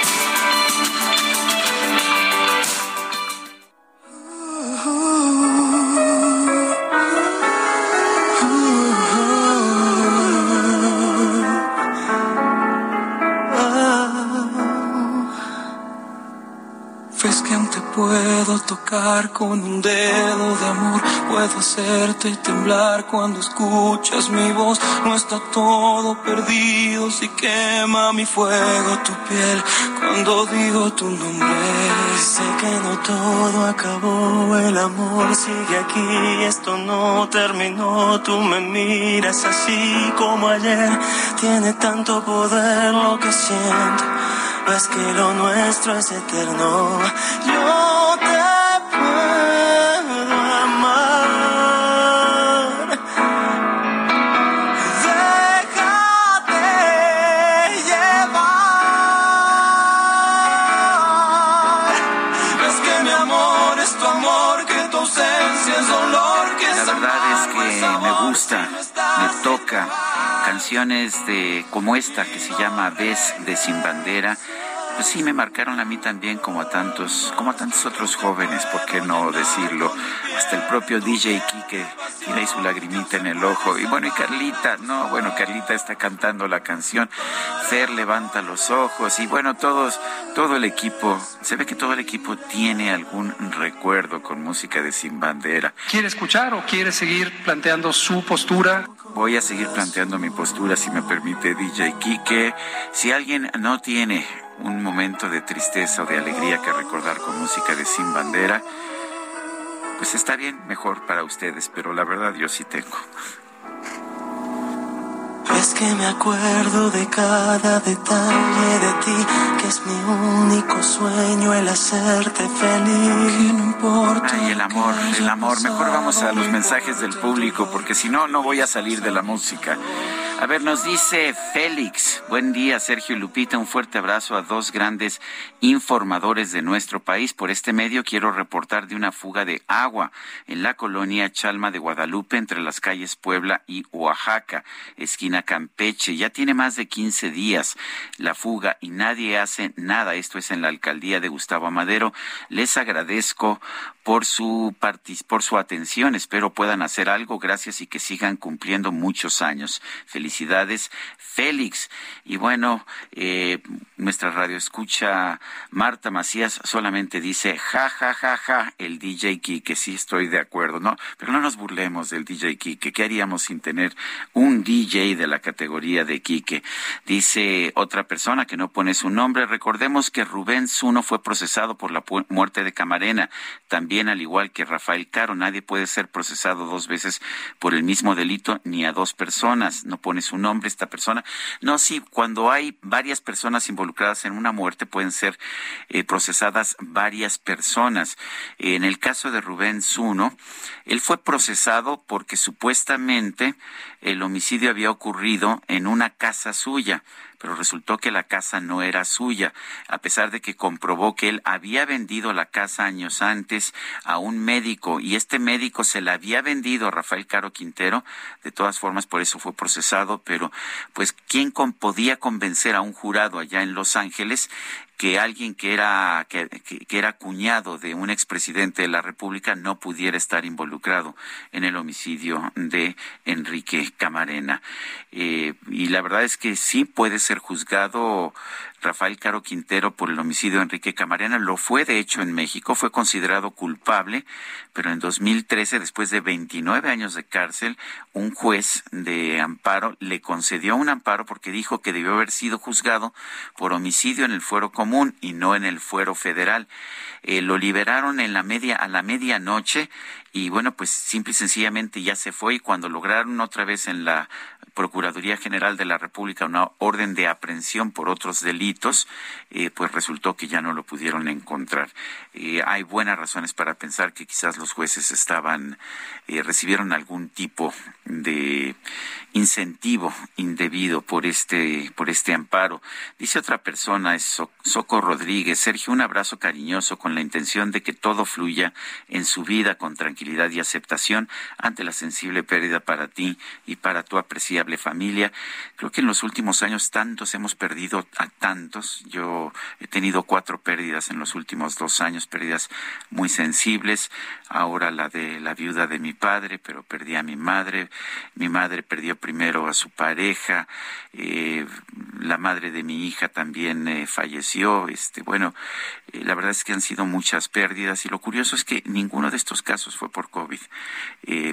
Puedo tocar con un dedo de amor, puedo hacerte temblar cuando escuchas mi voz. No está todo perdido si quema mi fuego tu piel cuando digo tu nombre. Sé que no todo acabó, el amor sigue aquí, esto no terminó. Tú me miras así como ayer, tiene tanto poder lo que siento es que lo nuestro es eterno. Yo te puedo amar. Déjate llevar. Es que mi amor es tu amor, que tu ausencia es dolor. Que La verdad es que me gusta, me toca canciones de como esta que se llama Ves de Sin Bandera pues sí me marcaron a mí también como a tantos, como a tantos otros jóvenes, ¿por qué no decirlo? Hasta el propio DJ Kike tiene ahí su lagrimita en el ojo. Y bueno, y Carlita, no, bueno, Carlita está cantando la canción. Fer levanta los ojos y bueno, todos, todo el equipo, se ve que todo el equipo tiene algún recuerdo con música de Sin Bandera. ¿Quiere escuchar o quiere seguir planteando su postura? Voy a seguir planteando mi postura, si me permite DJ Kike. Si alguien no tiene un momento de tristeza o de alegría que recordar con música de Sin Bandera, pues está bien, mejor para ustedes, pero la verdad yo sí tengo. Es que me acuerdo de cada detalle de ti, que es mi único sueño el hacerte feliz. no importa. Ay, el amor, el amor. Mejor vamos a los mensajes del público, porque si no, no voy a salir de la música. A ver, nos dice Félix, buen día Sergio Lupita, un fuerte abrazo a dos grandes informadores de nuestro país. Por este medio quiero reportar de una fuga de agua en la colonia Chalma de Guadalupe entre las calles Puebla y Oaxaca, esquina Campeche. Ya tiene más de 15 días la fuga y nadie hace nada. Esto es en la alcaldía de Gustavo Amadero. Les agradezco por su por su atención. Espero puedan hacer algo. Gracias y que sigan cumpliendo muchos años. Felicidades, Félix. Y bueno, eh, nuestra radio escucha Marta Macías solamente dice ja ja ja ja el DJ Kike. Sí estoy de acuerdo, no, pero no nos burlemos del DJ Kike. ¿Qué haríamos sin tener un DJ de la categoría de Kike? Dice otra persona que no pone su nombre. Recordemos que Rubén Zuno fue procesado por la muerte de Camarena. También al igual que Rafael Caro, nadie puede ser procesado dos veces por el mismo delito ni a dos personas. No pone su nombre esta persona. No, sí, cuando hay varias personas involucradas en una muerte pueden ser eh, procesadas varias personas. En el caso de Rubén Zuno, él fue procesado porque supuestamente el homicidio había ocurrido en una casa suya pero resultó que la casa no era suya, a pesar de que comprobó que él había vendido la casa años antes a un médico y este médico se la había vendido a Rafael Caro Quintero, de todas formas por eso fue procesado, pero pues quién podía convencer a un jurado allá en Los Ángeles que alguien que era que, que, era cuñado de un expresidente de la República no pudiera estar involucrado en el homicidio de Enrique Camarena. Eh, y la verdad es que sí puede ser juzgado Rafael Caro Quintero por el homicidio de Enrique Camarena. Lo fue, de hecho, en México, fue considerado culpable, pero en 2013, después de 29 años de cárcel, un juez de amparo le concedió un amparo porque dijo que debió haber sido juzgado por homicidio en el fuero común y no en el fuero federal. Eh, lo liberaron en la media, a la medianoche y bueno, pues simple y sencillamente ya se fue y cuando lograron otra vez en la Procuraduría General de la República una orden de aprehensión por otros delitos, eh, pues resultó que ya no lo pudieron encontrar. Hay buenas razones para pensar que quizás los jueces estaban, eh, recibieron algún tipo de incentivo indebido por este, por este amparo. Dice otra persona, es Soco Rodríguez, Sergio, un abrazo cariñoso con la intención de que todo fluya en su vida con tranquilidad y aceptación ante la sensible pérdida para ti y para tu apreciable familia. Creo que en los últimos años tantos hemos perdido a tantos. Yo he tenido cuatro pérdidas en los últimos dos años, pérdidas muy sensibles. Ahora la de la viuda de mi padre, pero perdí a mi madre. Mi madre perdió primero a su pareja. Eh, la madre de mi hija también eh, falleció. Este, bueno, eh, la verdad es que han sido muchas pérdidas y lo curioso es que ninguno de estos casos fue por COVID.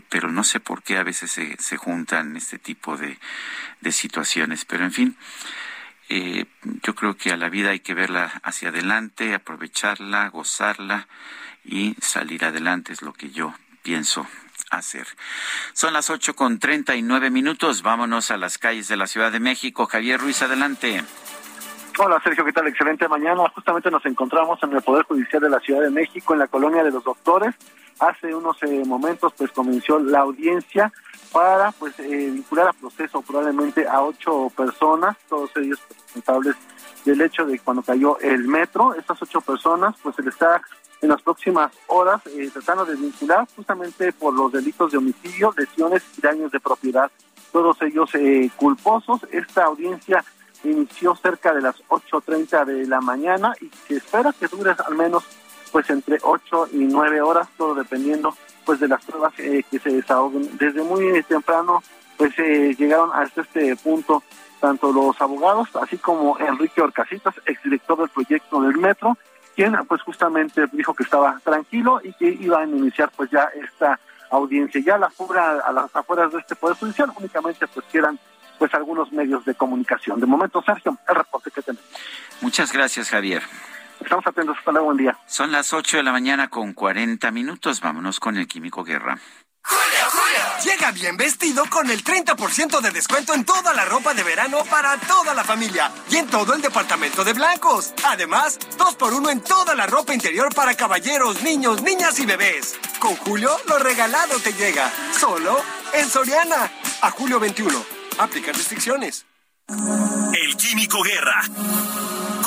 pero no sé por qué a veces se, se juntan este tipo de, de situaciones. Pero en fin. Eh, yo creo que a la vida hay que verla hacia adelante, aprovecharla, gozarla y salir adelante es lo que yo pienso hacer. Son las ocho con treinta y nueve minutos. Vámonos a las calles de la Ciudad de México. Javier Ruiz, adelante. Hola Sergio, ¿qué tal? Excelente mañana. Justamente nos encontramos en el Poder Judicial de la Ciudad de México, en la colonia de los doctores. Hace unos eh, momentos pues comenzó la audiencia para pues eh, vincular a proceso probablemente a ocho personas, todos ellos responsables del hecho de cuando cayó el metro. Estas ocho personas pues se les está en las próximas horas eh, tratando de vincular justamente por los delitos de homicidio, lesiones y daños de propiedad, todos ellos eh, culposos. Esta audiencia inició cerca de las 8.30 de la mañana y se espera que dure al menos pues entre 8 y 9 horas, todo dependiendo pues de las pruebas eh, que se desahoguen. Desde muy temprano pues eh, llegaron hasta este punto tanto los abogados, así como Enrique Orcasitas, exdirector del proyecto del metro, quien pues justamente dijo que estaba tranquilo y que iba a iniciar pues ya esta audiencia. Ya la fuera a las afueras de este Poder Judicial únicamente pues quieran pues algunos medios de comunicación. De momento, Sergio, el reporte que tenemos. Muchas gracias, Javier. Estamos atentos. Hasta luego. Buen día. Son las 8 de la mañana con 40 minutos. Vámonos con el Químico Guerra. Julio, Julio. Llega bien vestido con el 30% de descuento en toda la ropa de verano para toda la familia y en todo el departamento de blancos. Además, 2 por 1 en toda la ropa interior para caballeros, niños, niñas y bebés. Con Julio, lo regalado te llega. Solo en Soriana. A julio 21. Aplica restricciones. El Químico Guerra.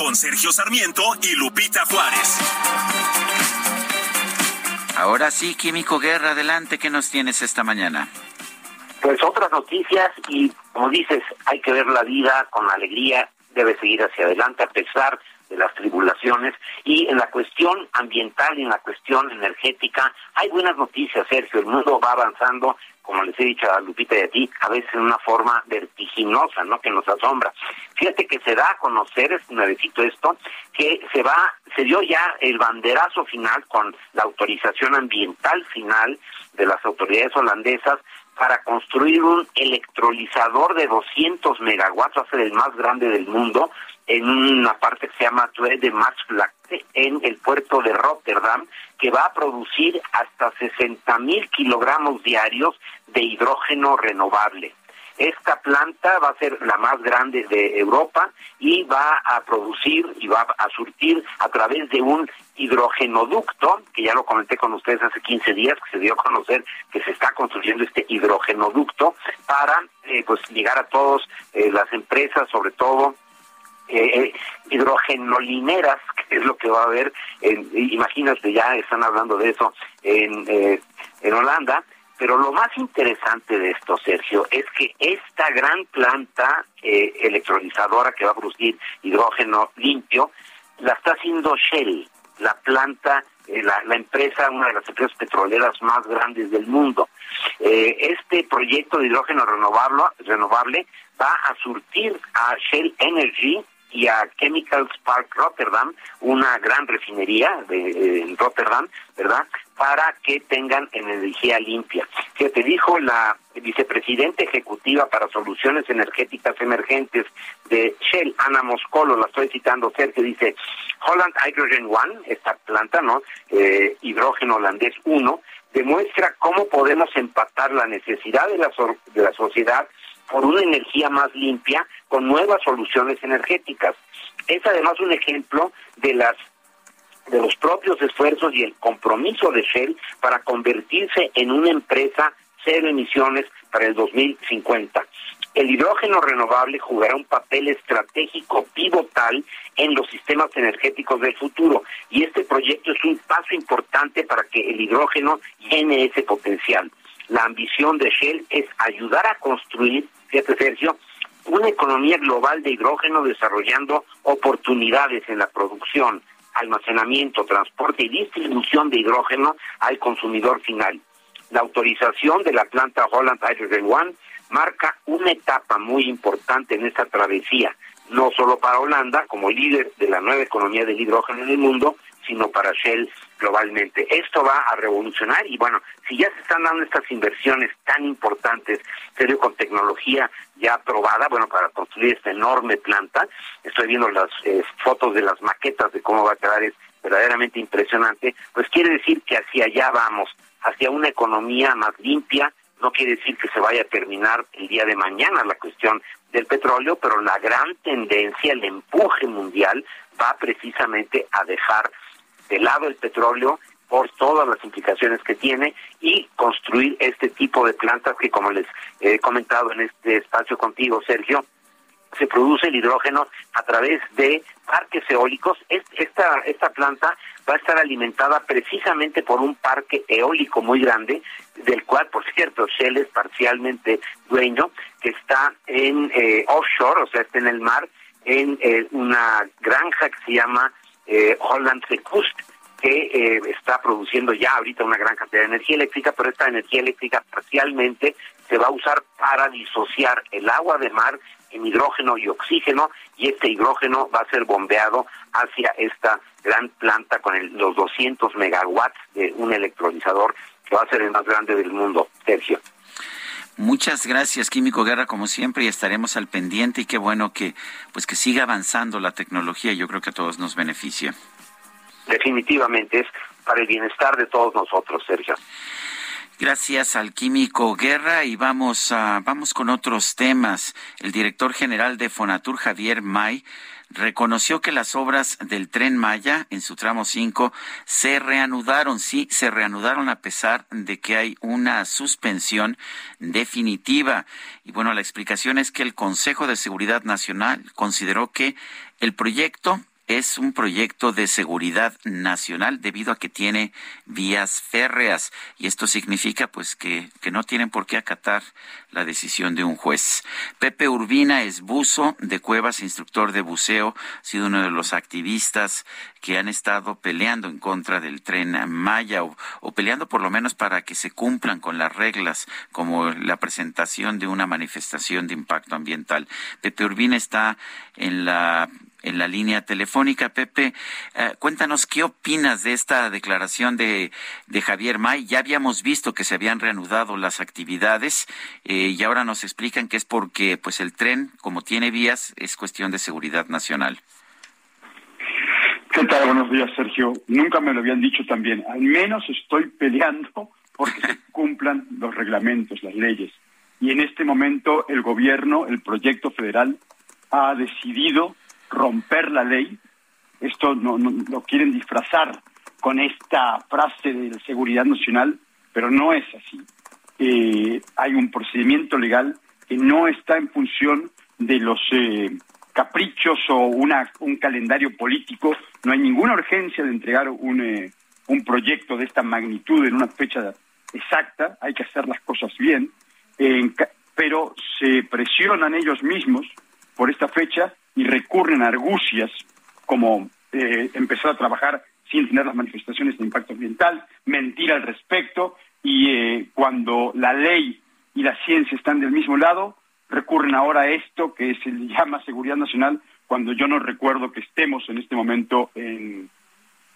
Con Sergio Sarmiento y Lupita Juárez. Ahora sí, Químico Guerra, adelante, ¿qué nos tienes esta mañana? Pues otras noticias y como dices, hay que ver la vida con alegría, debe seguir hacia adelante a pesar de las tribulaciones y en la cuestión ambiental y en la cuestión energética hay buenas noticias, Sergio, el mundo va avanzando, como les he dicho a Lupita y a ti, a veces en una forma vertiginosa, ¿no? Que nos asombra. Fíjate que se da a conocer, es nuevecito esto, que se va, se dio ya el banderazo final con la autorización ambiental final de las autoridades holandesas para construir un electrolizador de 200 megawatts, va a ser el más grande del mundo, en una parte que se llama Tue de Maasvlakte, en el puerto de Rotterdam, que va a producir hasta 60 mil kilogramos diarios de hidrógeno renovable. Esta planta va a ser la más grande de Europa y va a producir y va a surtir a través de un hidrogenoducto, que ya lo comenté con ustedes hace 15 días, que se dio a conocer que se está construyendo este hidrogenoducto para eh, pues llegar a todas eh, las empresas, sobre todo eh, hidrogenolineras, que es lo que va a haber, en, imagínate, ya están hablando de eso en, en Holanda, pero lo más interesante de esto, Sergio, es que esta gran planta eh, electrolizadora que va a producir hidrógeno limpio, la está haciendo Shell, la planta, eh, la, empresa, una de las empresas petroleras más grandes del mundo. Eh, este proyecto de hidrógeno renovable va a surtir a Shell Energy y a Chemical Spark Rotterdam, una gran refinería de, en Rotterdam, ¿verdad? Para que tengan energía limpia. Que te dijo la vicepresidenta ejecutiva para soluciones energéticas emergentes de Shell, Ana Moscolo, la estoy citando, Sergio, dice, Holland Hydrogen One, esta planta, ¿no? Eh, hidrógeno holandés 1, demuestra cómo podemos empatar la necesidad de la, de la sociedad por una energía más limpia con nuevas soluciones energéticas. Es además un ejemplo de las de los propios esfuerzos y el compromiso de Shell para convertirse en una empresa cero emisiones para el 2050. El hidrógeno renovable jugará un papel estratégico pivotal en los sistemas energéticos del futuro y este proyecto es un paso importante para que el hidrógeno llene ese potencial. La ambición de Shell es ayudar a construir, fíjate Sergio, una economía global de hidrógeno desarrollando oportunidades en la producción, almacenamiento, transporte y distribución de hidrógeno al consumidor final. La autorización de la planta Holland Hydrogen One marca una etapa muy importante en esta travesía, no solo para Holanda como líder de la nueva economía del hidrógeno en el mundo, sino para Shell globalmente. Esto va a revolucionar y bueno, si ya se están dando estas inversiones tan importantes, serio con tecnología ya aprobada, bueno, para construir esta enorme planta, estoy viendo las eh, fotos de las maquetas de cómo va a quedar, es verdaderamente impresionante, pues quiere decir que hacia allá vamos, hacia una economía más limpia, no quiere decir que se vaya a terminar el día de mañana la cuestión del petróleo, pero la gran tendencia, el empuje mundial va precisamente a dejar de lado el petróleo por todas las implicaciones que tiene y construir este tipo de plantas que, como les he comentado en este espacio contigo, Sergio, se produce el hidrógeno a través de parques eólicos. Esta, esta planta va a estar alimentada precisamente por un parque eólico muy grande, del cual, por cierto, Shell es parcialmente dueño, que está en eh, offshore, o sea, está en el mar, en eh, una granja que se llama eh, Holland Secust, que eh, está produciendo ya ahorita una gran cantidad de energía eléctrica, pero esta energía eléctrica parcialmente se va a usar para disociar el agua de mar en hidrógeno y oxígeno y este hidrógeno va a ser bombeado hacia esta gran planta con los 200 megawatts de un electrolizador que va a ser el más grande del mundo, Sergio. Muchas gracias, Químico Guerra, como siempre, y estaremos al pendiente y qué bueno que pues que siga avanzando la tecnología, yo creo que a todos nos beneficia. Definitivamente es para el bienestar de todos nosotros, Sergio. Gracias al químico Guerra y vamos a, vamos con otros temas. El director general de Fonatur, Javier May, reconoció que las obras del tren Maya en su tramo 5 se reanudaron, sí, se reanudaron a pesar de que hay una suspensión definitiva. Y bueno, la explicación es que el Consejo de Seguridad Nacional consideró que el proyecto es un proyecto de seguridad nacional debido a que tiene vías férreas y esto significa pues que, que no tienen por qué acatar la decisión de un juez. Pepe Urbina es buzo de Cuevas, instructor de buceo, ha sido uno de los activistas que han estado peleando en contra del tren Maya o, o peleando por lo menos para que se cumplan con las reglas como la presentación de una manifestación de impacto ambiental. Pepe Urbina está en la en la línea telefónica. Pepe, eh, cuéntanos qué opinas de esta declaración de, de, Javier May. Ya habíamos visto que se habían reanudado las actividades eh, y ahora nos explican que es porque pues el tren, como tiene vías, es cuestión de seguridad nacional. ¿Qué tal? Buenos días, Sergio. Nunca me lo habían dicho también. Al menos estoy peleando porque se cumplan los reglamentos, las leyes. Y en este momento el gobierno, el proyecto federal, ha decidido romper la ley. Esto no, no, lo quieren disfrazar con esta frase de seguridad nacional, pero no es así. Eh, hay un procedimiento legal que no está en función de los eh, caprichos o una, un calendario político. No hay ninguna urgencia de entregar un, eh, un proyecto de esta magnitud en una fecha exacta. Hay que hacer las cosas bien, pero se presionan ellos mismos por esta fecha y recurren a argucias como eh, empezar a trabajar sin tener las manifestaciones de impacto ambiental, mentir al respecto y eh, cuando la ley y la ciencia están del mismo lado, recurren ahora a esto que se llama seguridad nacional cuando yo no recuerdo que estemos en este momento en,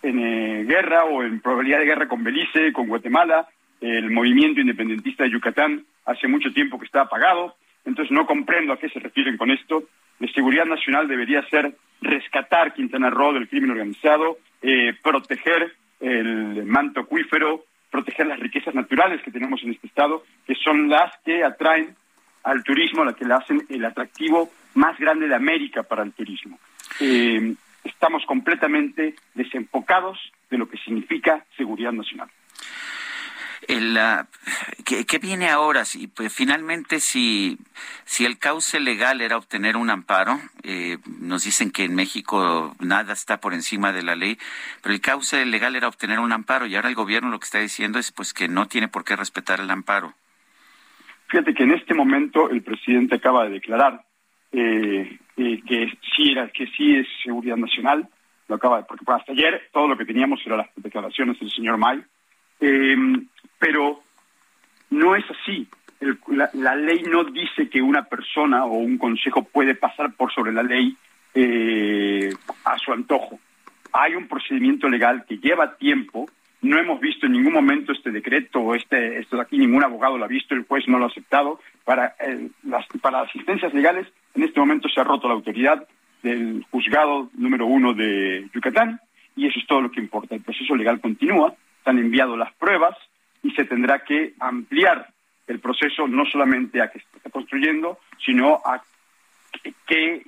en eh, guerra o en probabilidad de guerra con Belice, con Guatemala, el movimiento independentista de Yucatán hace mucho tiempo que está apagado, entonces no comprendo a qué se refieren con esto de seguridad nacional debería ser rescatar Quintana Roo del crimen organizado, eh, proteger el manto acuífero, proteger las riquezas naturales que tenemos en este estado, que son las que atraen al turismo, las que le hacen el atractivo más grande de América para el turismo. Eh, estamos completamente desenfocados de lo que significa seguridad nacional. El, ¿qué, viene ahora? Si, pues, finalmente, si, si el cauce legal era obtener un amparo, eh, nos dicen que en México nada está por encima de la ley, pero el cauce legal era obtener un amparo y ahora el gobierno lo que está diciendo es pues que no tiene por qué respetar el amparo. Fíjate que en este momento el presidente acaba de declarar eh, eh, que sí era que sí es seguridad nacional, lo acaba de, porque hasta ayer todo lo que teníamos eran las declaraciones del señor May. Eh, pero no es así. la, ley no dice que una persona o un consejo puede pasar por sobre la ley eh, a su antojo. Hay un procedimiento legal que lleva tiempo. No hemos visto en ningún momento este decreto o este, esto de aquí, ningún abogado lo ha visto, el juez no lo ha aceptado. Para, eh, las, para asistencias legales, en este momento se ha roto la autoridad del juzgado número uno de Yucatán y eso es todo lo que importa. El proceso legal continúa, se han enviado las pruebas, y se tendrá que ampliar el proceso no solamente a que se está construyendo, sino a qué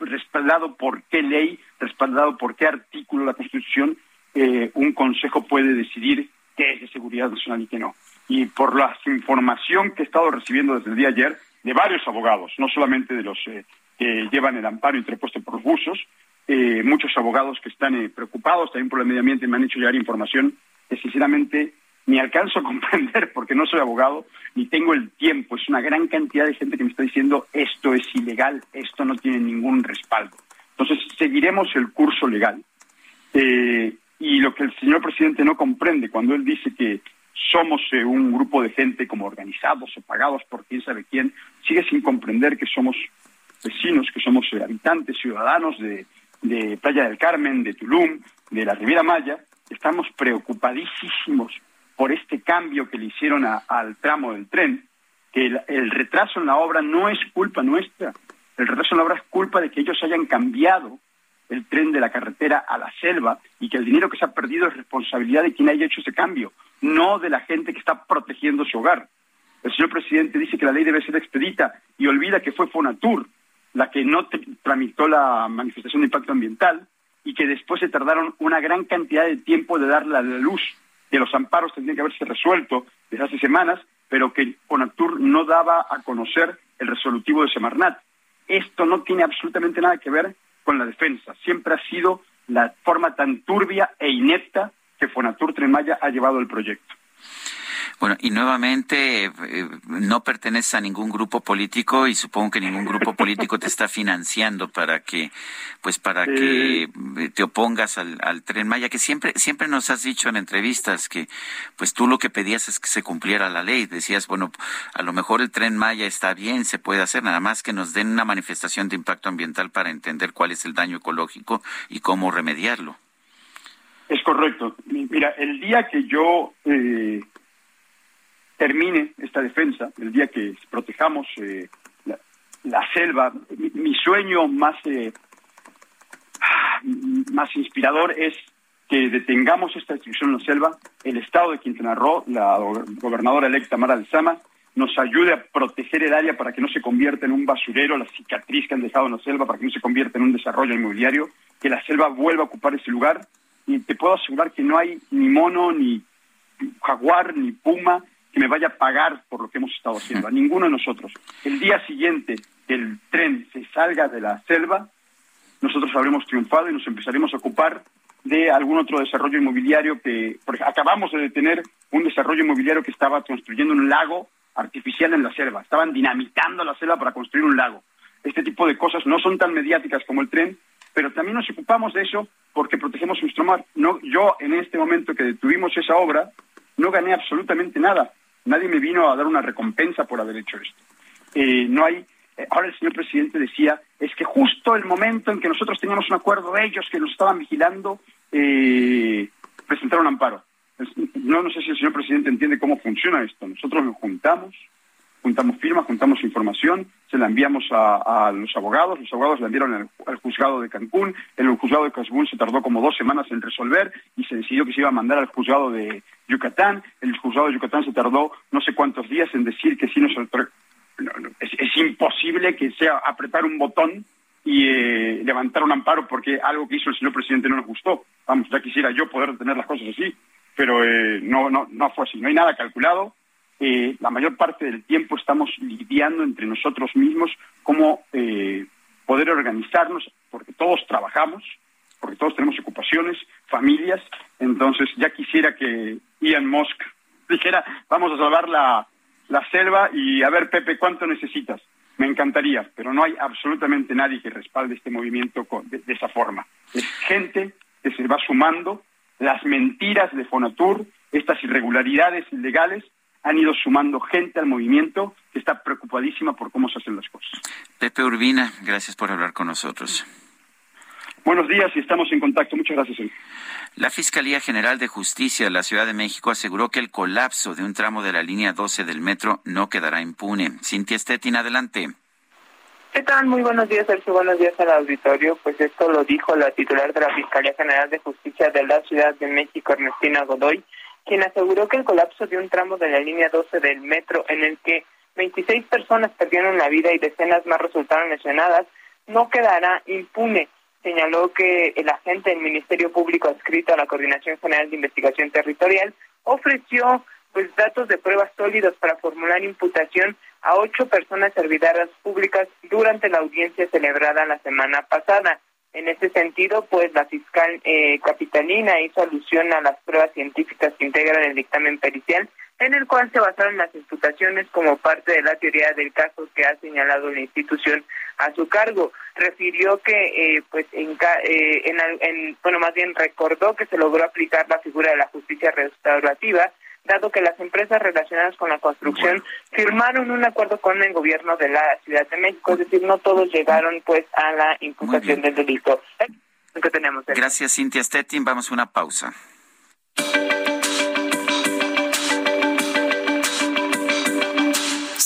respaldado por qué ley, respaldado por qué artículo de la Constitución, eh, un Consejo puede decidir qué es de seguridad nacional y qué no. Y por la información que he estado recibiendo desde el día de ayer de varios abogados, no solamente de los eh, que llevan el amparo interpuesto por los buzos, eh, muchos abogados que están preocupados también por el medio ambiente me han hecho llegar información que sinceramente ni alcanzo a comprender porque no soy abogado, ni tengo el tiempo. Es una gran cantidad de gente que me está diciendo esto es ilegal, esto no tiene ningún respaldo. Entonces, seguiremos el curso legal. Eh, y lo que el señor presidente no comprende cuando él dice que somos eh, un grupo de gente como organizados o pagados por quién sabe quién, sigue sin comprender que somos vecinos, que somos eh, habitantes, ciudadanos de, de Playa del Carmen, de Tulum, de la Riviera Maya, estamos preocupadísimos por este cambio que le hicieron al tramo del tren, que el, retraso en la obra no es culpa nuestra, el retraso en la obra es culpa de que ellos hayan cambiado el tren de la carretera a la selva y que el dinero que se ha perdido es responsabilidad de quien haya hecho ese cambio, no de la gente que está protegiendo su hogar. El señor presidente dice que la ley debe ser expedita y olvida que fue Fonatur la que no tramitó la manifestación de impacto ambiental y que después se tardaron una gran cantidad de tiempo de darle la luz, que los amparos tendrían que haberse resuelto desde hace semanas, pero que Fonatur no daba a conocer el resolutivo de Semarnat. Esto no tiene absolutamente nada que ver con la defensa. Siempre ha sido la forma tan turbia e inepta que Fonatur Tremaya ha llevado el proyecto. Bueno, y nuevamente eh, no perteneces a ningún grupo político y supongo que ningún grupo político te está financiando para que, pues para que eh, te opongas al, al, tren Maya, que siempre, siempre nos has dicho en entrevistas que, pues tú lo que pedías es que se cumpliera la ley. Decías, bueno, a lo mejor el tren Maya está bien, se puede hacer, nada más que nos den una manifestación de impacto ambiental para entender cuál es el daño ecológico y cómo remediarlo. Es correcto. Mira, el día que yo eh, termine esta defensa, el día que protejamos eh, la, selva, mi, sueño más, eh, más inspirador es que detengamos esta destrucción en la selva, el Estado de Quintana Roo, la gobernadora electa Mara Sama, nos ayude a proteger el área para que no se convierta en un basurero, la cicatriz que han dejado en la selva, para que no se convierta en un desarrollo inmobiliario, que la selva vuelva a ocupar ese lugar. Y te puedo asegurar que no hay ni mono, ni jaguar, ni puma, que me vaya a pagar por lo que hemos estado haciendo, a ninguno de nosotros. El día siguiente que el tren se salga de la selva, nosotros habremos triunfado y nos empezaremos a ocupar de algún otro desarrollo inmobiliario que, porque acabamos de detener un desarrollo inmobiliario que estaba construyendo un lago artificial en la selva, estaban dinamitando la selva para construir un lago. Este tipo de cosas no son tan mediáticas como el tren, pero también nos ocupamos de eso porque protegemos nuestro mar. No, yo en este momento que detuvimos esa obra no gané absolutamente nada. Nadie me vino a dar una recompensa por haber hecho esto. Eh, no hay. Eh, ahora el señor presidente decía es que justo el momento en que nosotros teníamos un acuerdo ellos que nos estaban vigilando eh, presentaron amparo. No, no sé si el señor presidente entiende cómo funciona esto. Nosotros nos juntamos, juntamos firmas, juntamos información, se la enviamos a, los abogados, los abogados la enviaron al, juzgado de Cancún, el juzgado de Cancún se tardó como dos semanas en resolver y se decidió que se iba a mandar al juzgado de Yucatán, el juzgado de Yucatán se tardó no sé cuántos días en decir que sí nos... es, imposible que sea apretar un botón y eh, levantar un amparo porque algo que hizo el señor presidente no nos gustó. Vamos, ya quisiera yo poder tener las cosas así, pero eh, no, no, no fue así, no hay nada calculado eh, la mayor parte del tiempo estamos lidiando entre nosotros mismos cómo eh, poder organizarnos, porque todos trabajamos, porque todos tenemos ocupaciones, familias, entonces ya quisiera que Ian Musk dijera, vamos a salvar la, la selva y a ver, Pepe, ¿cuánto necesitas? Me encantaría, pero no hay absolutamente nadie que respalde este movimiento de, de esa forma. Es gente que se va sumando, las mentiras de Fonatur, estas irregularidades ilegales, han ido sumando gente al movimiento que está preocupadísima por cómo se hacen las cosas. Pepe Urbina, gracias por hablar con nosotros. Buenos días y estamos en contacto. Muchas gracias. La Fiscalía General de Justicia de la Ciudad de México aseguró que el colapso de un tramo de la línea 12 del metro no quedará impune. Cintia Stettin, adelante. ¿Qué tal? Muy buenos días, Sergio. Buenos días al auditorio. Pues esto lo dijo la titular de la Fiscalía General de Justicia de la Ciudad de México, Ernestina Godoy, quien aseguró que el colapso de un tramo de la línea 12 del metro en el que 26 personas perdieron la vida y decenas más resultaron lesionadas no quedará impune. Señaló que el agente del Ministerio Público adscrito a la Coordinación General de Investigación Territorial ofreció pues datos de pruebas sólidos para formular imputación a ocho personas servidoras públicas durante la audiencia celebrada la semana pasada. En ese sentido, pues la fiscal eh, capitalina hizo alusión a las pruebas científicas que integran el dictamen pericial, en el cual se basaron las imputaciones como parte de la teoría del caso que ha señalado la institución a su cargo. Refirió que, eh, pues, en, eh, en, en, bueno, más bien recordó que se logró aplicar la figura de la justicia restaurativa dado que las empresas relacionadas con la construcción firmaron un acuerdo con el gobierno de la Ciudad de México, es decir, no todos llegaron pues a la imputación del delito. Gracias, Cintia Stettin. Vamos a una pausa.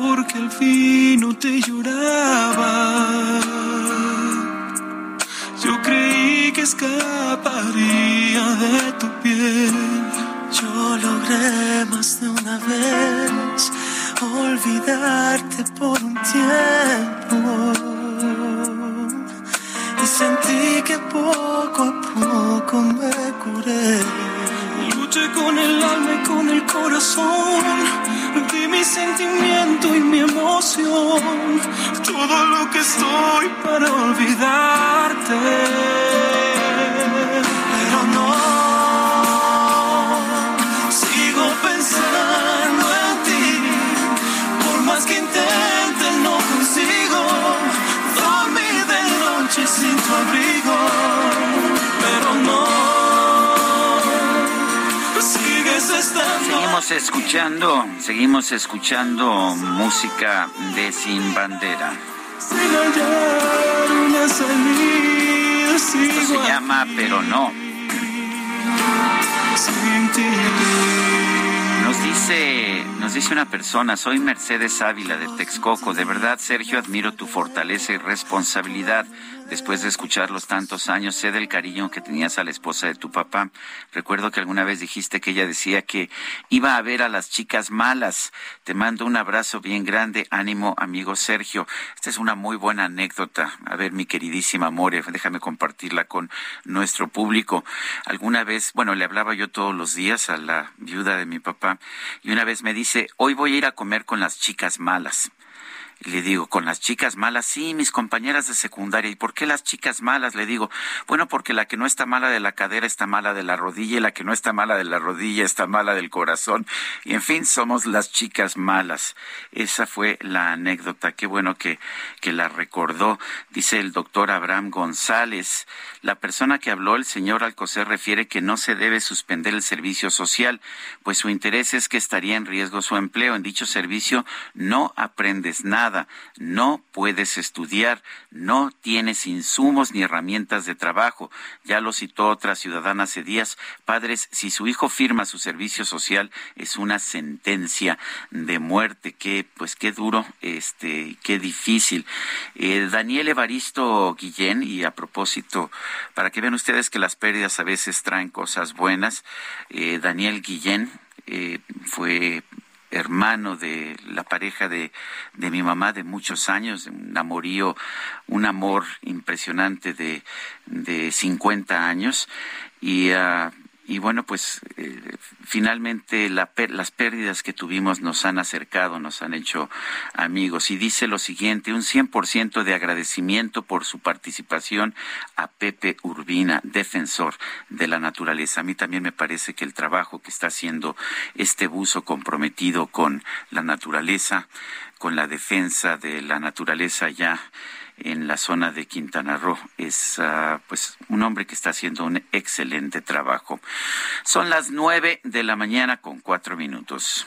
porque al fin no te lloraba. Yo creí que escaparía de tu piel. Yo logré más de una vez olvidarte por un tiempo. Y sentí que poco a poco me curé. Con el alma y con el corazón, di mi sentimiento y mi emoción, todo lo que estoy para olvidarte. Pero no, sigo pensando en ti, por más que intente no consigo dormir de noche sin tu abrigo. Seguimos escuchando, seguimos escuchando música de Sin Bandera. Esto se llama Pero no. Nos dice, nos dice una persona, soy Mercedes Ávila de Texcoco. De verdad, Sergio, admiro tu fortaleza y responsabilidad. Después de escucharlos tantos años, sé del cariño que tenías a la esposa de tu papá. Recuerdo que alguna vez dijiste que ella decía que iba a ver a las chicas malas. Te mando un abrazo bien grande. Ánimo, amigo Sergio. Esta es una muy buena anécdota. A ver, mi queridísima More, déjame compartirla con nuestro público. Alguna vez, bueno, le hablaba yo todos los días a la viuda de mi papá y una vez me dice, hoy voy a ir a comer con las chicas malas. Y le digo, con las chicas malas, sí, mis compañeras de secundaria. ¿Y por qué las chicas malas? Le digo, bueno, porque la que no está mala de la cadera está mala de la rodilla y la que no está mala de la rodilla está mala del corazón. Y en fin, somos las chicas malas. Esa fue la anécdota. Qué bueno que, que la recordó. Dice el doctor Abraham González, la persona que habló, el señor Alcocer, refiere que no se debe suspender el servicio social, pues su interés es que estaría en riesgo su empleo. En dicho servicio no aprendes nada no puedes estudiar, no tienes insumos ni herramientas de trabajo. Ya lo citó otra ciudadana hace días. Padres, si su hijo firma su servicio social, es una sentencia de muerte. Qué, pues qué duro, este, qué difícil. Eh, Daniel Evaristo Guillén, y a propósito, para que vean ustedes que las pérdidas a veces traen cosas buenas, eh, Daniel Guillén eh, fue hermano de la pareja de, de mi mamá de muchos años, un amorío, un amor impresionante de, de 50 años. Y uh, y bueno, pues eh, finalmente la, las pérdidas que tuvimos nos han acercado, nos han hecho amigos. Y dice lo siguiente, un 100% de agradecimiento por su participación a Pepe Urbina, defensor de la naturaleza. A mí también me parece que el trabajo que está haciendo este buzo comprometido con la naturaleza, con la defensa de la naturaleza ya en la zona de Quintana Roo. Es uh, pues un hombre que está haciendo un excelente trabajo. Son las nueve de la mañana con cuatro minutos.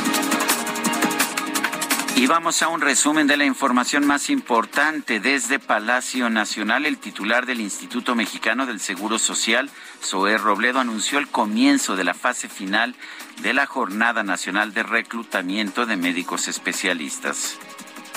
Y vamos a un resumen de la información más importante. Desde Palacio Nacional, el titular del Instituto Mexicano del Seguro Social, Zoé Robledo, anunció el comienzo de la fase final de la Jornada Nacional de Reclutamiento de Médicos Especialistas.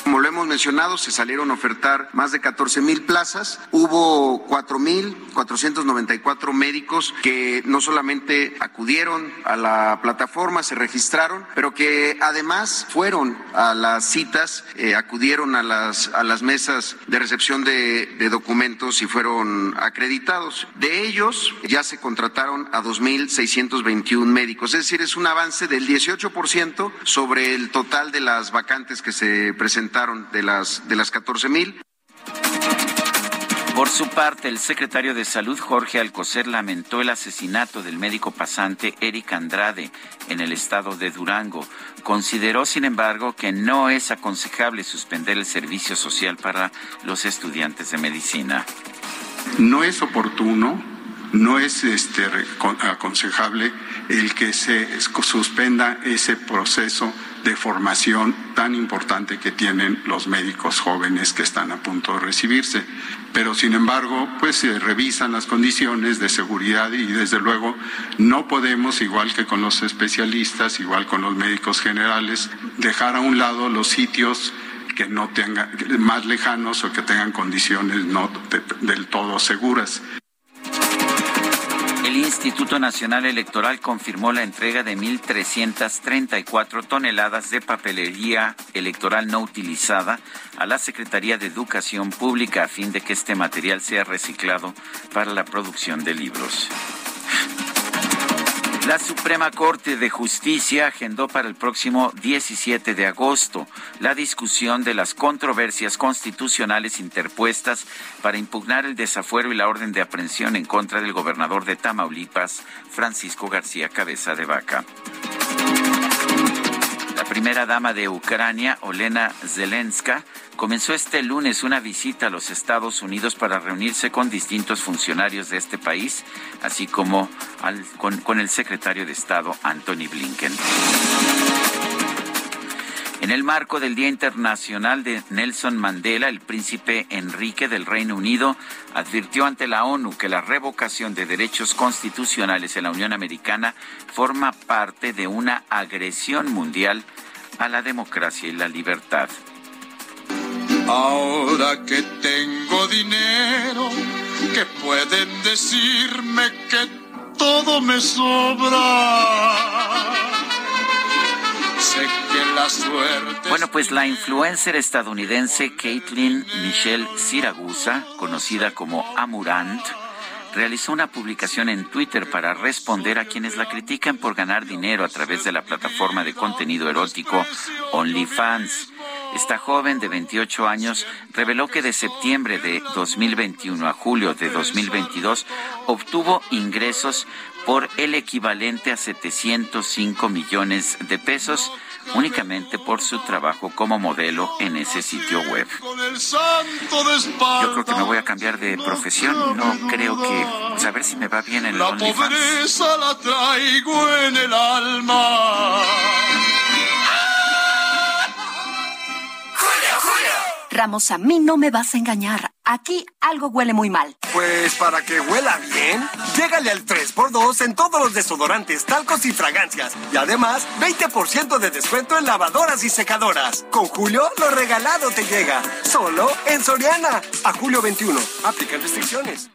Como lo hemos mencionado, se salieron a ofertar más de 14 mil plazas. Hubo 4 mil 494 médicos que no solamente acudieron a la plataforma, se registraron, pero que además fueron a las citas, eh, acudieron a las, a las mesas de recepción de, de documentos y fueron acreditados. De ellos ya se contrataron a 2.621 médicos, es decir, es un avance del 18% sobre el total de las vacantes que se presentaron de las, de las 14 mil. Por su parte, el secretario de Salud, Jorge Alcocer, lamentó el asesinato del médico pasante Eric Andrade en el estado de Durango. Consideró, sin embargo, que no es aconsejable suspender el servicio social para los estudiantes de medicina. No es oportuno, no es este, aconsejable el que se suspenda ese proceso de formación tan importante que tienen los médicos jóvenes que están a punto de recibirse. Pero sin embargo, pues se revisan las condiciones de seguridad y desde luego no podemos, igual que con los especialistas, igual con los médicos generales, dejar a un lado los sitios que no tengan más lejanos o que tengan condiciones no del todo seguras. El Instituto Nacional Electoral confirmó la entrega de 1.334 toneladas de papelería electoral no utilizada a la Secretaría de Educación Pública a fin de que este material sea reciclado para la producción de libros. La Suprema Corte de Justicia agendó para el próximo 17 de agosto la discusión de las controversias constitucionales interpuestas para impugnar el desafuero y la orden de aprehensión en contra del gobernador de Tamaulipas, Francisco García Cabeza de Vaca. La primera dama de Ucrania, Olena Zelenska, comenzó este lunes una visita a los Estados Unidos para reunirse con distintos funcionarios de este país, así como con, el secretario de Estado, Anthony Blinken. En el marco del Día Internacional de Nelson Mandela, el príncipe Enrique del Reino Unido advirtió ante la ONU que la revocación de derechos constitucionales en la Unión Americana forma parte de una agresión mundial a la democracia y la libertad. Ahora que tengo dinero, que pueden decirme que todo me sobra. Bueno, pues la influencer estadounidense Caitlin Michelle Siragusa, conocida como Amurant, realizó una publicación en Twitter para responder a quienes la critican por ganar dinero a través de la plataforma de contenido erótico OnlyFans. Esta joven de 28 años reveló que de septiembre de 2021 a julio de 2022 obtuvo ingresos por el equivalente a 705 millones de pesos únicamente por su trabajo como modelo en ese sitio web. Yo creo que me voy a cambiar de profesión. No creo que. Pues a ver si me va bien en el OnlyFans. la traigo en el alma. Ramos, a mí no me vas a engañar. Aquí algo huele muy mal. Pues para que huela bien, llégale al 3x2 en todos los desodorantes, talcos y fragancias. Y además, 20% de descuento en lavadoras y secadoras. Con Julio, lo regalado te llega. Solo en Soriana. A julio 21. Aplican restricciones.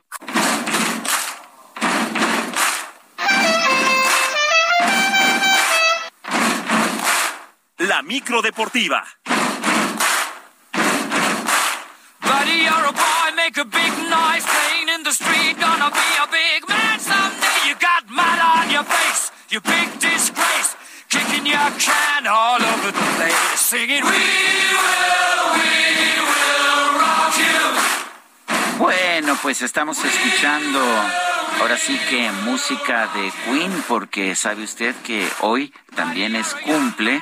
La micro deportiva. Bueno, pues estamos escuchando ahora sí que música de Queen, porque sabe usted que hoy también es cumple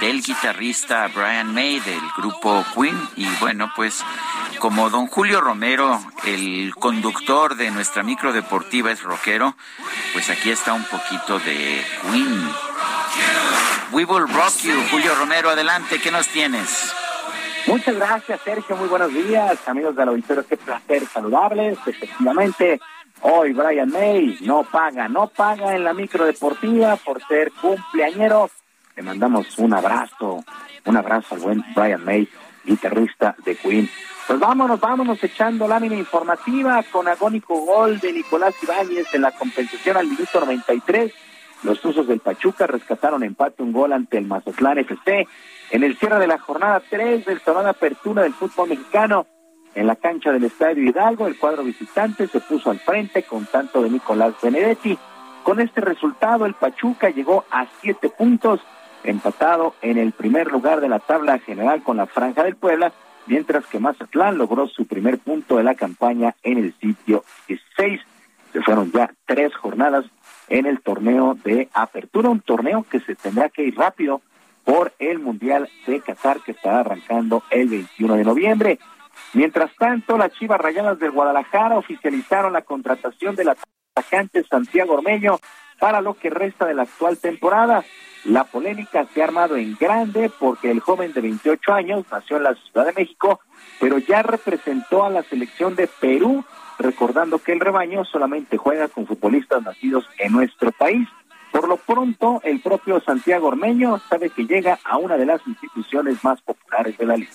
del guitarrista Brian May del grupo Queen. Y bueno, pues como don Julio Romero, el conductor de nuestra micro deportiva es rockero, pues aquí está un poquito de Queen. We Will Rock You. Julio Romero, adelante, ¿qué nos tienes? Muchas gracias, Sergio. Muy buenos días, amigos del auditorio. Qué placer saludarles. Efectivamente, hoy Brian May no paga, no paga en la micro deportiva por ser cumpleañero. Le mandamos un abrazo, un abrazo al buen Brian May, guitarrista de Queen. Pues vámonos, vámonos echando lámina informativa con agónico gol de Nicolás Ibáñez en la compensación al minuto 93. Los usos del Pachuca rescataron empate un gol ante el Mazatlán FC en el cierre de la jornada 3 del de apertura del fútbol mexicano. En la cancha del Estadio Hidalgo, el cuadro visitante se puso al frente con tanto de Nicolás Benedetti. Con este resultado, el Pachuca llegó a siete puntos, empatado en el primer lugar de la tabla general con la Franja del Puebla, mientras que Mazatlán logró su primer punto de la campaña en el sitio 16. Se fueron ya tres jornadas en el torneo de apertura, un torneo que se tendrá que ir rápido por el Mundial de Qatar que estará arrancando el 21 de noviembre. Mientras tanto, las Chivas Rayadas del Guadalajara oficializaron la contratación del atacante Santiago Ormeño para lo que resta de la actual temporada. La polémica se ha armado en grande porque el joven de 28 años nació en la Ciudad de México, pero ya representó a la selección de Perú, recordando que el rebaño solamente juega con futbolistas nacidos en nuestro país. Por lo pronto, el propio Santiago Ormeño sabe que llega a una de las instituciones más populares de la liga.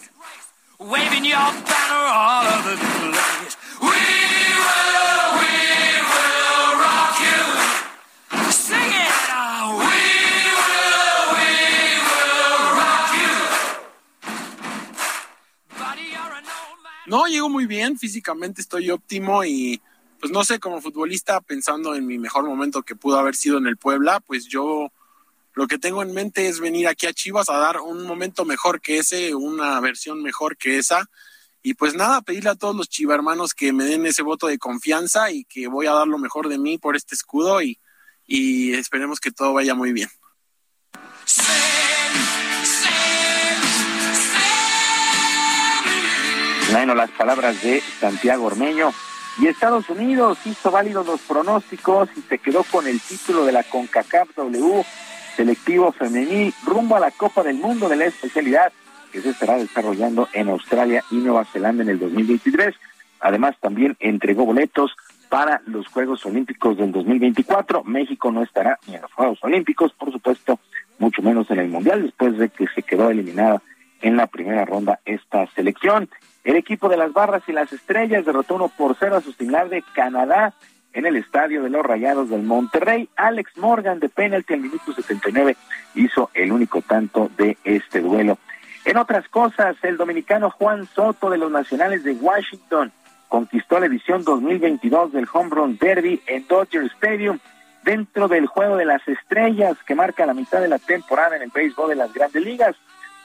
No, llego muy bien, físicamente estoy óptimo y pues no sé, como futbolista, pensando en mi mejor momento que pudo haber sido en el Puebla, pues yo lo que tengo en mente es venir aquí a Chivas a dar un momento mejor que ese, una versión mejor que esa. Y pues nada, pedirle a todos los chivarmanos que me den ese voto de confianza y que voy a dar lo mejor de mí por este escudo y, y esperemos que todo vaya muy bien. Bueno, las palabras de Santiago Ormeño. Y Estados Unidos hizo válidos los pronósticos y se quedó con el título de la CONCACAF W selectivo femenil rumbo a la Copa del Mundo de la especialidad que se estará desarrollando en Australia y Nueva Zelanda en el 2023. Además, también entregó boletos para los Juegos Olímpicos del 2024. México no estará ni en los Juegos Olímpicos, por supuesto, mucho menos en el Mundial, después de que se quedó eliminada en la primera ronda esta selección. El equipo de las Barras y las Estrellas derrotó uno por cero a su similar de Canadá en el estadio de los Rayados del Monterrey. Alex Morgan de penalti al minuto 79 hizo el único tanto de este duelo. En otras cosas, el dominicano Juan Soto de los Nacionales de Washington conquistó la edición 2022 del Home Run Derby en Dodger Stadium dentro del Juego de las Estrellas que marca la mitad de la temporada en el béisbol de las grandes ligas.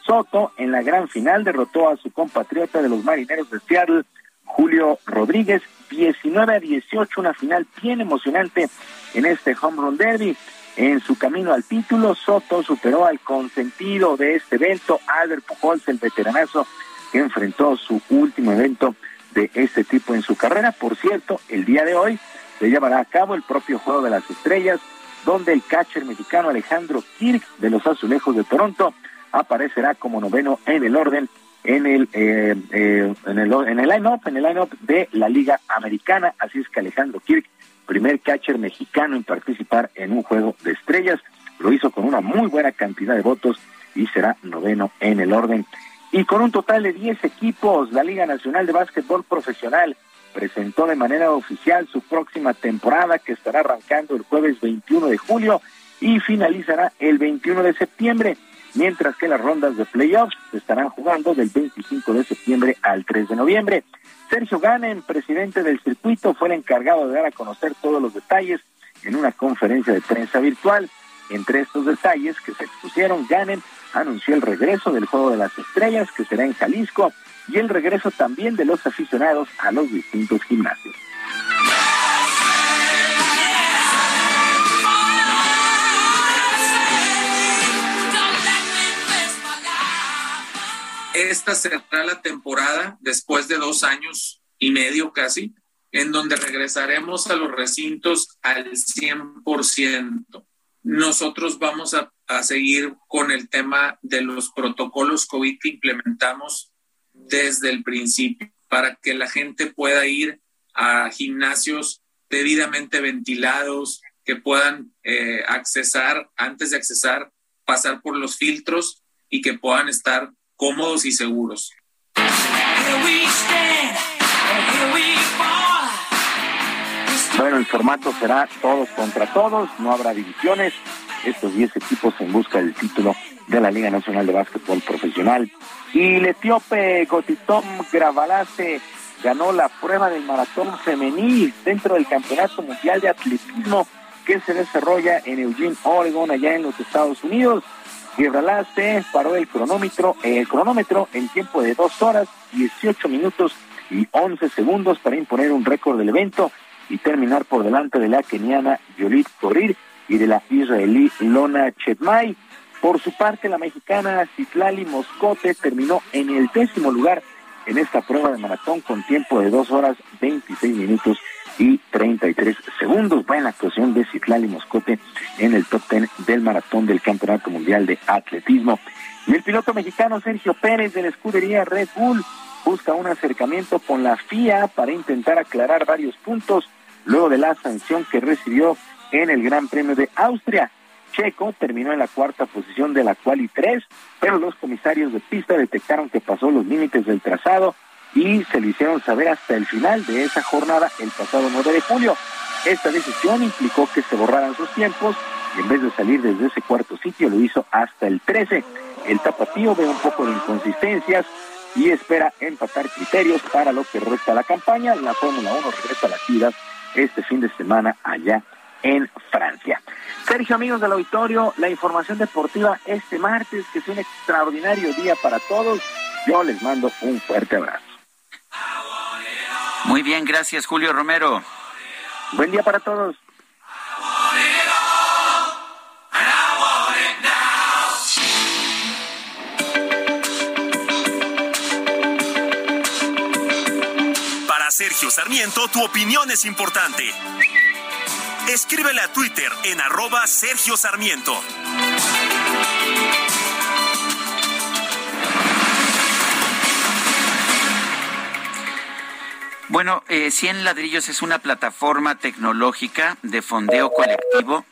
Soto en la gran final derrotó a su compatriota de los Marineros de Seattle, Julio Rodríguez, 19 a 18, una final bien emocionante en este Home Run Derby. En su camino al título, Soto superó al consentido de este evento, Albert Pujols, el veteranazo, enfrentó su último evento de este tipo en su carrera. Por cierto, el día de hoy se llevará a cabo el propio Juego de las Estrellas, donde el catcher mexicano Alejandro Kirk de los Azulejos de Toronto aparecerá como noveno en el orden en el eh, eh, en el en el line-up en el line de la Liga Americana, así es que Alejandro Kirk, primer catcher mexicano en participar en un juego de estrellas, lo hizo con una muy buena cantidad de votos y será noveno en el orden. Y con un total de 10 equipos, la Liga Nacional de Básquetbol Profesional presentó de manera oficial su próxima temporada que estará arrancando el jueves 21 de julio y finalizará el 21 de septiembre mientras que las rondas de playoffs se estarán jugando del 25 de septiembre al 3 de noviembre. Sergio Ganen, presidente del circuito, fue el encargado de dar a conocer todos los detalles en una conferencia de prensa virtual. Entre estos detalles que se expusieron, Ganen anunció el regreso del Juego de las Estrellas, que será en Jalisco, y el regreso también de los aficionados a los distintos gimnasios. Esta será la temporada después de dos años y medio casi, en donde regresaremos a los recintos al 100%. nosotros vamos a, seguir con el tema de los protocolos COVID que implementamos desde el principio para que la gente pueda ir a gimnasios debidamente ventilados, que puedan eh, accesar, antes de accesar, pasar por los filtros y que puedan estar cómodos y seguros. Bueno, el formato será todos contra todos, no habrá divisiones. Estos 10 equipos en busca del título de la Liga Nacional de Básquetbol Profesional. Y el etíope Gotitom Gravalace ganó la prueba del maratón femenil dentro del Campeonato Mundial de Atletismo que se desarrolla en Eugene, Oregon, allá en los Estados Unidos. Gravalace paró el cronómetro, el cronómetro en tiempo de 2 horas, 18 minutos y 11 segundos para imponer un récord del evento y terminar por delante de la keniana Yolit Korir y de la israelí Lona Chetmay. Por su parte, la mexicana Citlali Moscote terminó en el décimo lugar en esta prueba de maratón con tiempo de dos horas 26 minutos y 33 segundos. Buena actuación de Citlali Moscote en el top ten del maratón del Campeonato Mundial de Atletismo. Y el piloto mexicano Sergio Pérez de la escudería Red Bull busca un acercamiento con la FIA para intentar aclarar varios puntos luego de la sanción que recibió en el Gran Premio de Austria. Checo terminó en la cuarta posición de la quali 3, pero los comisarios de pista detectaron que pasó los límites del trazado y se lo hicieron saber hasta el final de esa jornada el pasado 9 de julio. Esta decisión implicó que se borraran sus tiempos y en vez de salir desde ese cuarto sitio lo hizo hasta el 13. El tapatío ve un poco de inconsistencias y espera empatar criterios para lo que resta la campaña. La Fórmula 1 regresa a la actividad este fin de semana allá en Francia. Sergio, amigos del auditorio, la información deportiva este martes, que es un extraordinario día para todos. Yo les mando un fuerte abrazo. Muy bien, gracias Julio Romero. Buen día para todos. Para Sergio Sarmiento, tu opinión es importante. Escríbele a Twitter en arroba Sergio Sarmiento. Bueno, eh, 100 ladrillos es una plataforma tecnológica de fondeo colectivo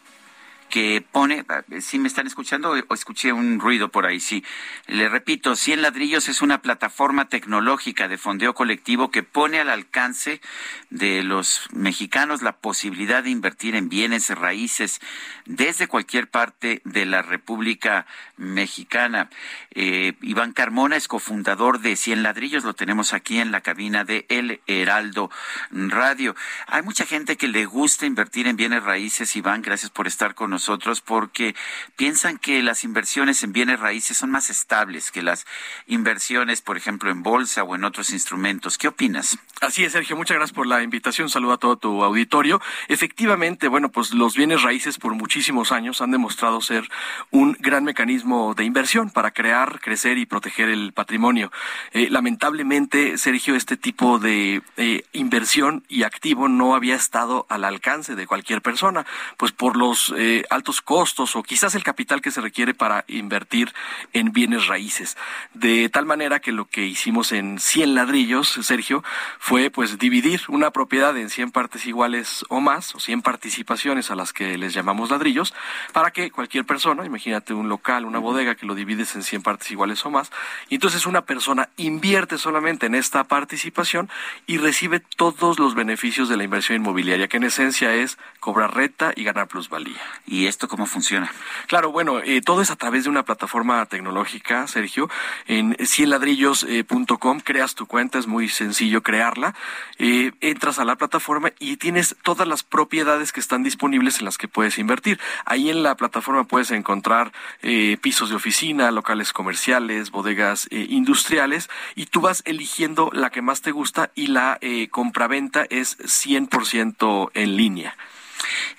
que pone, si me están escuchando o escuché un ruido por ahí, sí. Le repito, Cien Ladrillos es una plataforma tecnológica de fondeo colectivo que pone al alcance de los mexicanos la posibilidad de invertir en bienes raíces desde cualquier parte de la República Mexicana. Eh, Iván Carmona es cofundador de Cien Ladrillos, lo tenemos aquí en la cabina de El Heraldo Radio. Hay mucha gente que le gusta invertir en bienes raíces, Iván, gracias por estar con nosotros nosotros porque piensan que las inversiones en bienes raíces son más estables que las inversiones, por ejemplo, en bolsa o en otros instrumentos. ¿Qué opinas? Así es, Sergio. Muchas gracias por la invitación. Saludo a todo tu auditorio. Efectivamente, bueno, pues los bienes raíces por muchísimos años han demostrado ser un gran mecanismo de inversión para crear, crecer y proteger el patrimonio. Eh, lamentablemente, Sergio, este tipo de eh, inversión y activo no había estado al alcance de cualquier persona, pues por los eh, altos costos o quizás el capital que se requiere para invertir en bienes raíces. De tal manera que lo que hicimos en 100 ladrillos, Sergio, fue pues dividir una propiedad en 100 partes iguales o más, o 100 participaciones a las que les llamamos ladrillos, para que cualquier persona, imagínate un local, una bodega que lo divides en 100 partes iguales o más, y entonces una persona invierte solamente en esta participación y recibe todos los beneficios de la inversión inmobiliaria, que en esencia es cobrar renta y ganar plusvalía. ¿Y esto cómo funciona? Claro, bueno, eh, todo es a través de una plataforma tecnológica, Sergio. En cienladrillos.com creas tu cuenta, es muy sencillo crearla. Eh, entras a la plataforma y tienes todas las propiedades que están disponibles en las que puedes invertir. Ahí en la plataforma puedes encontrar eh, pisos de oficina, locales comerciales, bodegas industriales y tú vas eligiendo la que más te gusta y la compraventa es 100% en línea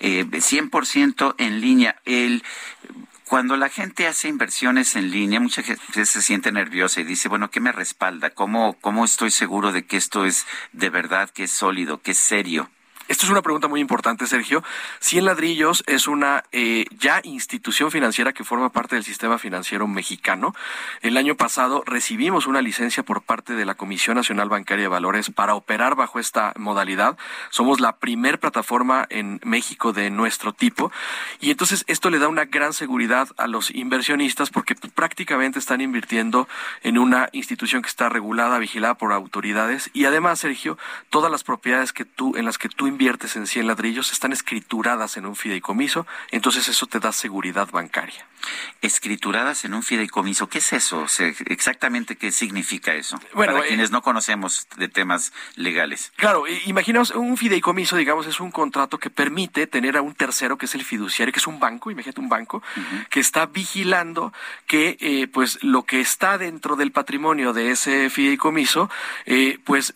eh, 100% en línea. El, cuando la gente hace inversiones en línea, mucha gente se siente nerviosa y dice, bueno, ¿qué me respalda? ¿Cómo, cómo estoy seguro de que esto es de verdad, que es sólido, que es serio? Esto es una pregunta muy importante, Sergio. Cien Ladrillos es una eh, ya institución financiera que forma parte del sistema financiero mexicano. El año pasado recibimos una licencia por parte de la Comisión Nacional Bancaria de Valores para operar bajo esta modalidad. Somos la primer plataforma en México de nuestro tipo y entonces esto le da una gran seguridad a los inversionistas porque prácticamente están invirtiendo en una institución que está regulada, vigilada por autoridades y además, Sergio, todas las propiedades que tú en las que tú inviertes en 100 ladrillos están escrituradas en un fideicomiso, entonces eso te da seguridad bancaria. Escrituradas en un fideicomiso, ¿qué es eso? exactamente qué significa eso. Bueno, Para eh, quienes no conocemos de temas legales. Claro, imaginaos un fideicomiso, digamos, es un contrato que permite tener a un tercero que es el fiduciario, que es un banco, imagínate un banco, que está vigilando que eh, pues lo que está dentro del patrimonio de ese fideicomiso, eh, pues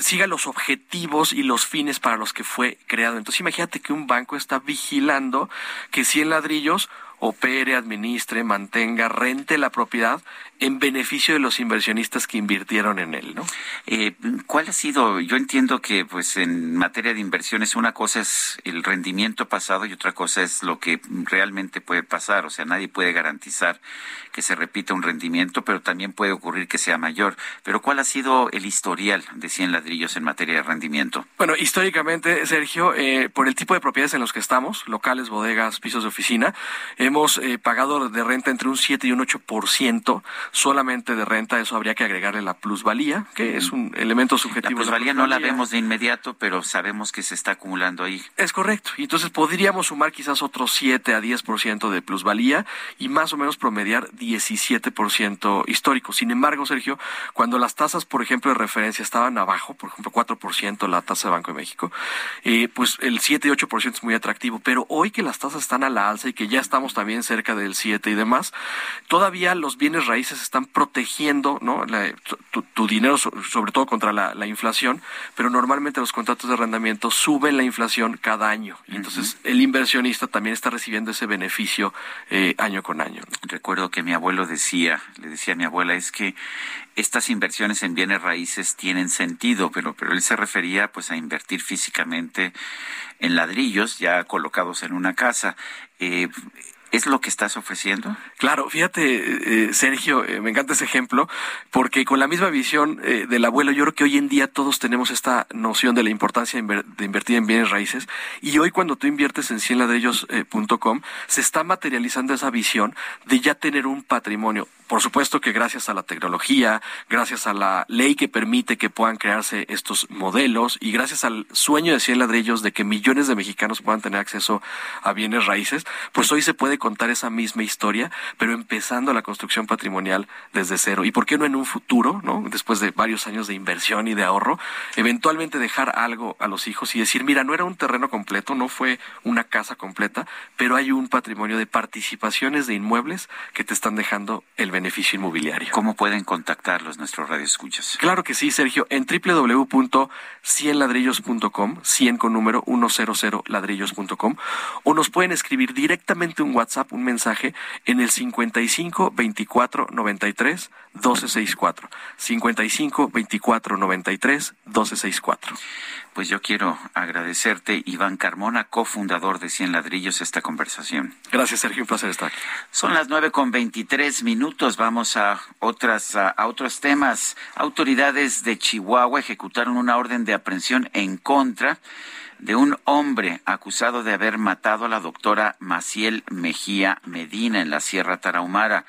siga los objetivos y los fines para los que fue creado. Entonces imagínate que un banco está vigilando que 100 ladrillos opere, administre, mantenga, rente la propiedad en beneficio de los inversionistas que invirtieron en él, ¿no? Eh, ¿Cuál ha sido? Yo entiendo que, pues, en materia de inversiones, una cosa es el rendimiento pasado y otra cosa es lo que realmente puede pasar. O sea, nadie puede garantizar que se repita un rendimiento, pero también puede ocurrir que sea mayor. Pero ¿cuál ha sido el historial de 100 ladrillos en materia de rendimiento? Bueno, históricamente, Sergio, eh, por el tipo de propiedades en los que estamos, locales, bodegas, pisos de oficina, hemos eh, pagado de renta entre un 7 y un 8% solamente de renta, eso habría que agregarle la plusvalía, que es un elemento subjetivo. La plusvalía, no la vemos de inmediato, pero sabemos que se está acumulando ahí. Es correcto. Y entonces podríamos sumar quizás otros 7 a 10% de plusvalía y más o menos promediar 17% histórico. Sin embargo, Sergio, cuando las tasas, por ejemplo, de referencia estaban abajo, por ejemplo, 4% la tasa de Banco de México, eh, pues el 7 y 8% es muy atractivo. Pero hoy que las tasas están a la alza y que ya estamos también cerca del 7 y demás, todavía los bienes raíces están protegiendo ¿no? tu, dinero, sobre todo contra la, inflación, pero normalmente los contratos de arrendamiento suben la inflación cada año. Y entonces el inversionista también está recibiendo ese beneficio eh, año con año. Recuerdo que mi abuelo decía, le decía a mi abuela, es que estas inversiones en bienes raíces tienen sentido, pero, pero él se refería pues a invertir físicamente en ladrillos ya colocados en una casa. Eh, ¿Es lo que estás ofreciendo? Claro, fíjate, eh, Sergio, eh, me encanta ese ejemplo, porque con la misma visión eh, del abuelo, yo creo que hoy en día todos tenemos esta noción de la importancia de invertir en bienes raíces, y hoy cuando tú inviertes en cienladrillos.com, se está materializando esa visión de ya tener un patrimonio por supuesto que gracias a la tecnología, gracias a la ley que permite que puedan crearse estos modelos y gracias al sueño de Cien Ladrillos de que millones de mexicanos puedan tener acceso a bienes raíces, pues hoy se puede contar esa misma historia, pero empezando la construcción patrimonial desde cero. ¿Y por qué no en un futuro, no? Después de varios años de inversión y de ahorro, eventualmente dejar algo a los hijos y decir, mira, no era un terreno completo, no fue una casa completa, pero hay un patrimonio de participaciones de inmuebles que te están dejando el beneficio inmobiliario. ¿Cómo pueden contactarlos nuestros radioescuchas? Claro que sí, Sergio, en www.cienladrillos.com, 100 con número 100 ladrillos.com, o nos pueden escribir directamente un WhatsApp, un mensaje en el 55 24 93 1264. 55 24 93 1264. Pues yo quiero agradecerte, Iván Carmona, cofundador de Cien Ladrillos, esta conversación. Gracias, Sergio. Un placer estar aquí. Son las nueve con veintitrés minutos. Vamos a otras a, otros temas. Autoridades de Chihuahua ejecutaron una orden de aprehensión en contra de un hombre acusado de haber matado a la doctora Maciel Mejía Medina en la Sierra Tarahumara.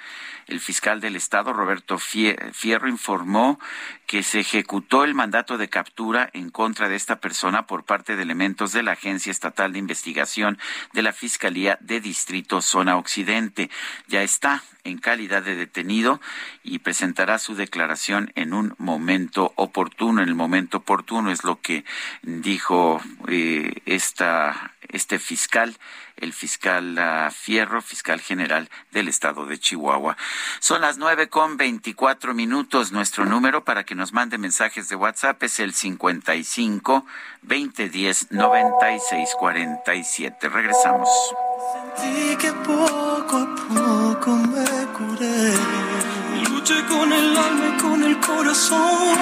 El fiscal del Estado, Roberto Fierro, informó que se ejecutó el mandato de captura en contra de esta persona por parte de elementos de la Agencia Estatal de Investigación de la Fiscalía de Distrito Zona Occidente. Ya está en calidad de detenido y presentará su declaración en un momento oportuno. En el momento oportuno es lo que dijo eh, esta, este fiscal el fiscal Fierro, fiscal general del estado de Chihuahua. Son las nueve con veinticuatro minutos. Nuestro número para que nos mande mensajes de WhatsApp es el 55 2010 9647. Regresamos. Sentí que poco a poco me curé luché con el alma y con el corazón.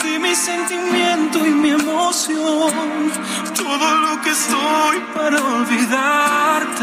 Di mi sentimiento y mi emoción. Todo lo que soy para olvidarte.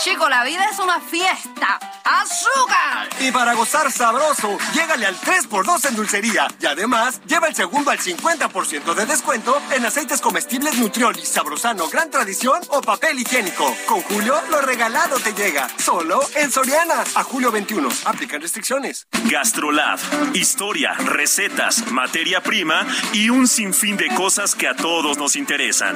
Chico, la vida es una fiesta. ¡Azúcar! Y para gozar sabroso, llégale al 3x2 en dulcería. Y además, lleva el segundo al 50% de descuento en aceites comestibles Nutrioli, Sabrosano, Gran Tradición o papel higiénico. Con Julio, lo regalado te llega. Solo en Soriana. A julio 21. Aplican restricciones. Gastrolab. Historia, recetas, materia prima y un sinfín de cosas que a todos nos interesan.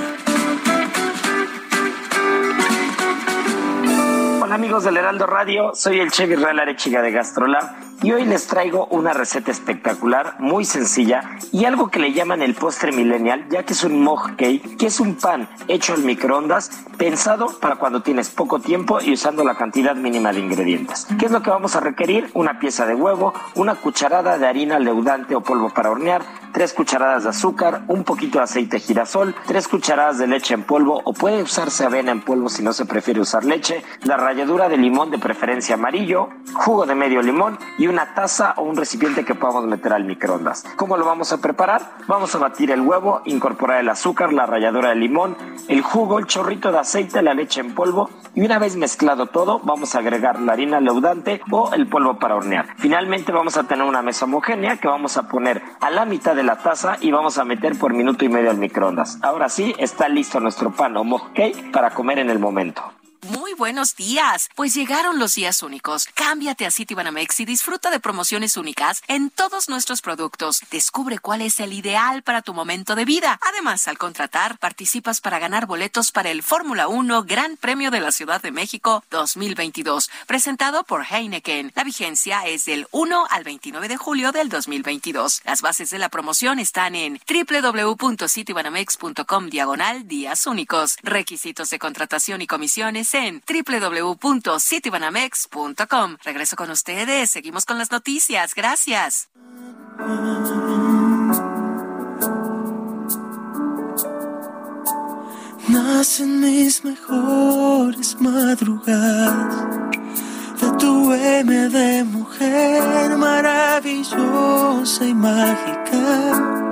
Amigos del Heraldo Radio, soy el Chevy Real Arechiga de Gastrolab y hoy les traigo una receta espectacular, muy sencilla y algo que le llaman el postre millennial, ya que es un mug cake, que es un pan hecho al microondas, pensado para cuando tienes poco tiempo y usando la cantidad mínima de ingredientes. ¿Qué es lo que vamos a requerir? Una pieza de huevo, una cucharada de harina leudante o polvo para hornear, tres cucharadas de azúcar, un poquito de aceite girasol, tres cucharadas de leche en polvo o puede usarse avena en polvo si no se prefiere usar leche, la ralladura de limón de preferencia amarillo, jugo de medio limón y una taza o un recipiente que podamos meter al microondas. ¿Cómo lo vamos a preparar? Vamos a batir el huevo, incorporar el azúcar, la ralladura de limón, el jugo, el chorrito de aceite, la leche en polvo y una vez mezclado todo vamos a agregar la harina leudante o el polvo para hornear. Finalmente vamos a tener una mesa homogénea que vamos a poner a la mitad de la taza y vamos a meter por minuto y medio al microondas. Ahora sí, está listo nuestro pan o mug cake para comer en el momento. Muy buenos días, pues llegaron los días únicos. Cámbiate a Citibanamex y disfruta de promociones únicas en todos nuestros productos. Descubre cuál es el ideal para tu momento de vida. Además, al contratar, participas para ganar boletos para el Fórmula 1 Gran Premio de la Ciudad de México 2022, presentado por Heineken. La vigencia es del 1 al 29 de julio del 2022. Las bases de la promoción están en www.citibanamex.com diagonal días únicos. Requisitos de contratación y comisiones en www.citibanamex.com. Regreso con ustedes. Seguimos con las noticias. Gracias. Nacen mis mejores madrugadas de tu M de mujer maravillosa y mágica.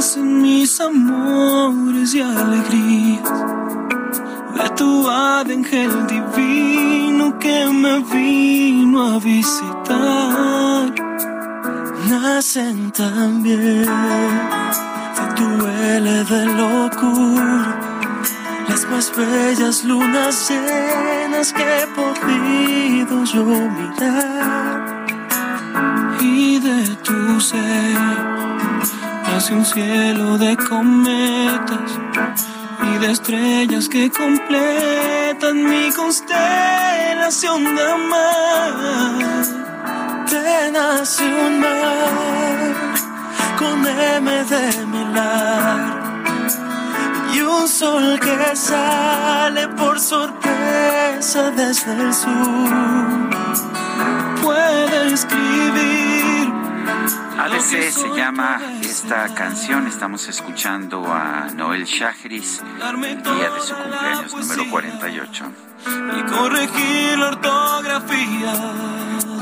Nacen mis amores y alegrías. De tu ángel divino que me vino a visitar. Nacen también. De tu L de locura. Las más bellas lunas llenas que he podido yo mirar. Y de tu ser hace un cielo de cometas y de estrellas que completan mi constelación de amar. Te nace un mar con M de milagro y un sol que sale por sorpresa desde el sur. Puede escribir ADC se llama esta canción. Estamos escuchando a Noel Shahris el día de su cumpleaños número 48. y corregir la ortografía.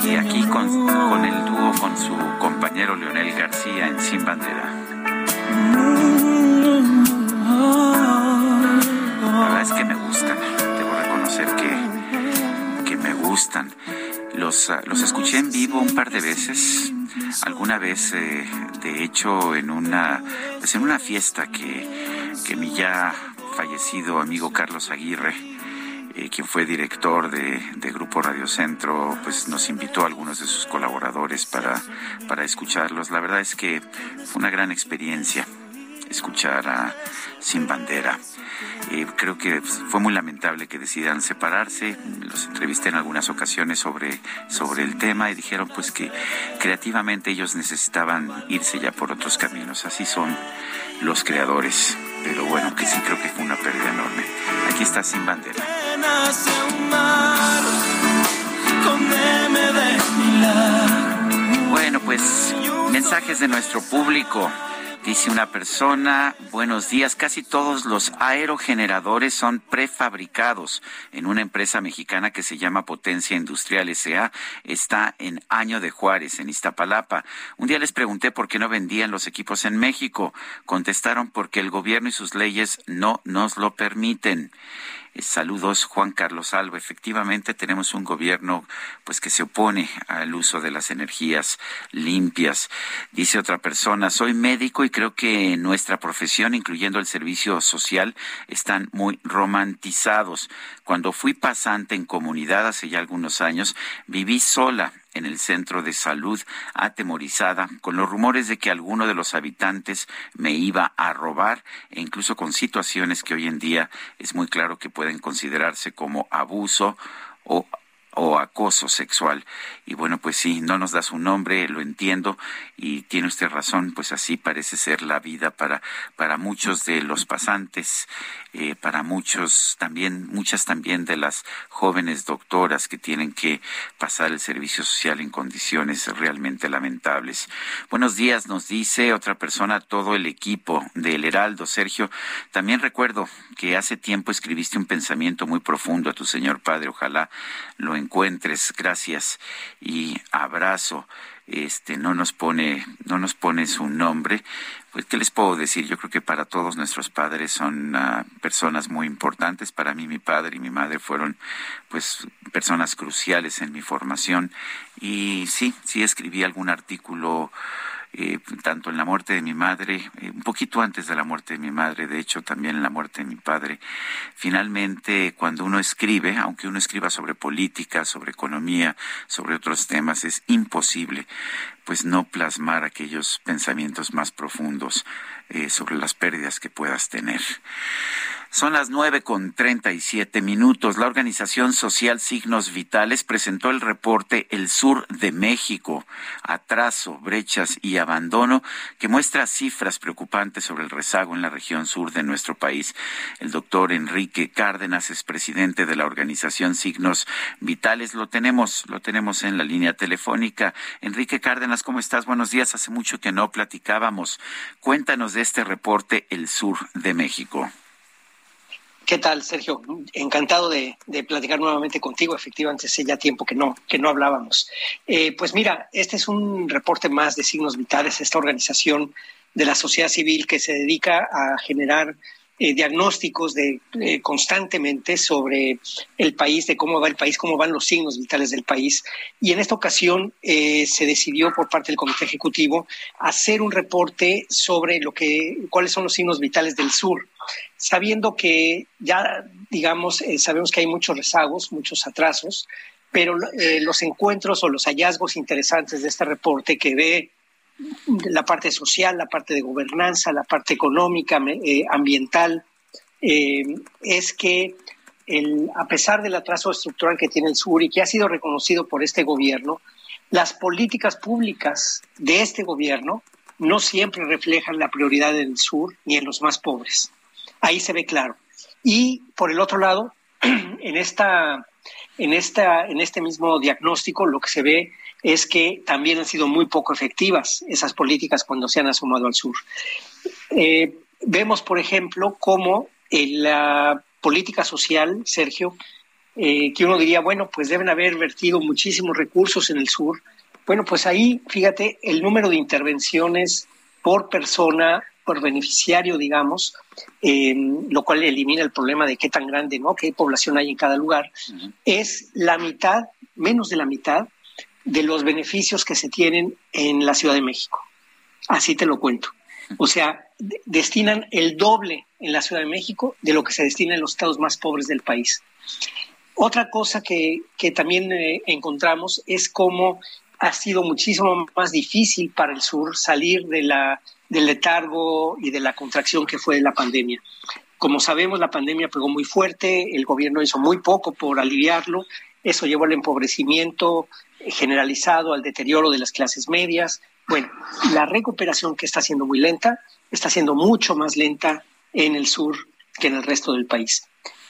Y aquí con, con el dúo con su compañero Leonel García en Sin Bandera. La verdad es que me gustan. Debo reconocer que, que me gustan. Los, ah, los escuché en vivo un par de veces. Alguna vez, eh, de hecho, en una, pues en una fiesta que, que mi ya fallecido amigo Carlos Aguirre eh, quien fue director de, Grupo Radio Centro, pues nos invitó a algunos de sus colaboradores para, para escucharlos. La verdad es que fue una gran experiencia escuchar a Sin Bandera. Eh, creo que fue muy lamentable que decidieran separarse. Los entrevisté en algunas ocasiones sobre, sobre el tema y dijeron pues que creativamente ellos necesitaban irse ya por otros caminos. Así son los creadores. Pero bueno, que sí creo que fue una pérdida enorme. Aquí está Sin Bandera. Bueno, pues mensajes de nuestro público. Dice una persona, buenos días, casi todos los aerogeneradores son prefabricados en una empresa mexicana que se llama Potencia Industrial SA, está en Año de Juárez, en Iztapalapa. Un día les pregunté por qué no vendían los equipos en México. Contestaron porque el gobierno y sus leyes no nos lo permiten. Saludos, Juan Carlos Alba. Efectivamente, tenemos un gobierno pues que se opone al uso de las energías limpias. Dice otra persona, soy médico y creo que nuestra profesión, incluyendo el servicio social, están muy romantizados. Cuando fui pasante en comunidad hace ya algunos años, viví sola en el centro de salud, atemorizada, con los rumores de que alguno de los habitantes me iba a robar e incluso con situaciones que hoy en día es muy claro que pueden considerarse como abuso o o acoso sexual. Y bueno, pues sí, no nos da su nombre, lo entiendo, y tiene usted razón, pues así parece ser la vida para, para muchos de los pasantes, eh, para muchos también, muchas también de las jóvenes doctoras que tienen que pasar el servicio social en condiciones realmente lamentables. Buenos días, nos dice otra persona, todo el equipo del Heraldo. Sergio, también recuerdo que hace tiempo escribiste un pensamiento muy profundo a tu señor padre, ojalá lo encuentres. Gracias y abrazo. Este no nos pone no nos pone su nombre. Pues qué les puedo decir? Yo creo que para todos nuestros padres son uh, personas muy importantes. Para mí mi padre y mi madre fueron pues personas cruciales en mi formación y sí, sí escribí algún artículo eh, tanto en la muerte de mi madre, eh, un poquito antes de la muerte de mi madre, de hecho también en la muerte de mi padre. Finalmente, cuando uno escribe, aunque uno escriba sobre política, sobre economía, sobre otros temas, es imposible pues no plasmar aquellos pensamientos más profundos eh, sobre las pérdidas que puedas tener. Son las nueve con treinta y siete minutos. La organización social Signos Vitales presentó el reporte El Sur de México, atraso, brechas y abandono, que muestra cifras preocupantes sobre el rezago en la región sur de nuestro país. El doctor Enrique Cárdenas es presidente de la organización Signos Vitales. Lo tenemos, lo tenemos en la línea telefónica. Enrique Cárdenas, ¿cómo estás? Buenos días. Hace mucho que no platicábamos. Cuéntanos de este reporte El Sur de México. ¿Qué tal, Sergio? Encantado de, platicar nuevamente contigo. Efectivamente, hace ya tiempo que no, que no hablábamos. Eh, pues mira, este es un reporte más de signos vitales, esta organización de la sociedad civil que se dedica a generar eh, diagnósticos de, eh, constantemente sobre el país, de cómo va el país, cómo van los signos vitales del país. Y en esta ocasión eh, se decidió por parte del Comité Ejecutivo hacer un reporte sobre lo que, cuáles son los signos vitales del sur, sabiendo que ya, digamos, sabemos que hay muchos rezagos, muchos atrasos, pero los encuentros o los hallazgos interesantes de este reporte que ve la parte social, la parte de gobernanza, la parte económica, eh, ambiental, eh, es que a pesar del atraso estructural que tiene el sur y que ha sido reconocido por este gobierno, las políticas públicas de este gobierno no siempre reflejan la prioridad del sur ni en los más pobres. Ahí se ve claro. Y por el otro lado, en, esta, en, esta, en este mismo diagnóstico lo que se ve es que también han sido muy poco efectivas esas políticas cuando se han asomado al sur. Eh, vemos, por ejemplo, cómo en la política social, Sergio, eh, que uno diría, bueno, pues deben haber vertido muchísimos recursos en el sur. Bueno, pues ahí, fíjate, el número de intervenciones por persona, por beneficiario, digamos, eh, lo cual elimina el problema de qué tan grande, ¿no? Qué población hay en cada lugar, es la mitad, menos de la mitad de los beneficios que se tienen en la Ciudad de México. Así te lo cuento. O sea, destinan el doble en la Ciudad de México de lo que se destina en los estados más pobres del país. Otra cosa que, también eh, encontramos es cómo ha sido muchísimo más difícil para el sur salir de la, del letargo y de la contracción que fue la pandemia. Como sabemos, la pandemia pegó muy fuerte, el gobierno hizo muy poco por aliviarlo, eso llevó al empobrecimiento generalizado, al deterioro de las clases medias. Bueno, la recuperación que está siendo muy lenta, está siendo mucho más lenta en el sur que en el resto del país.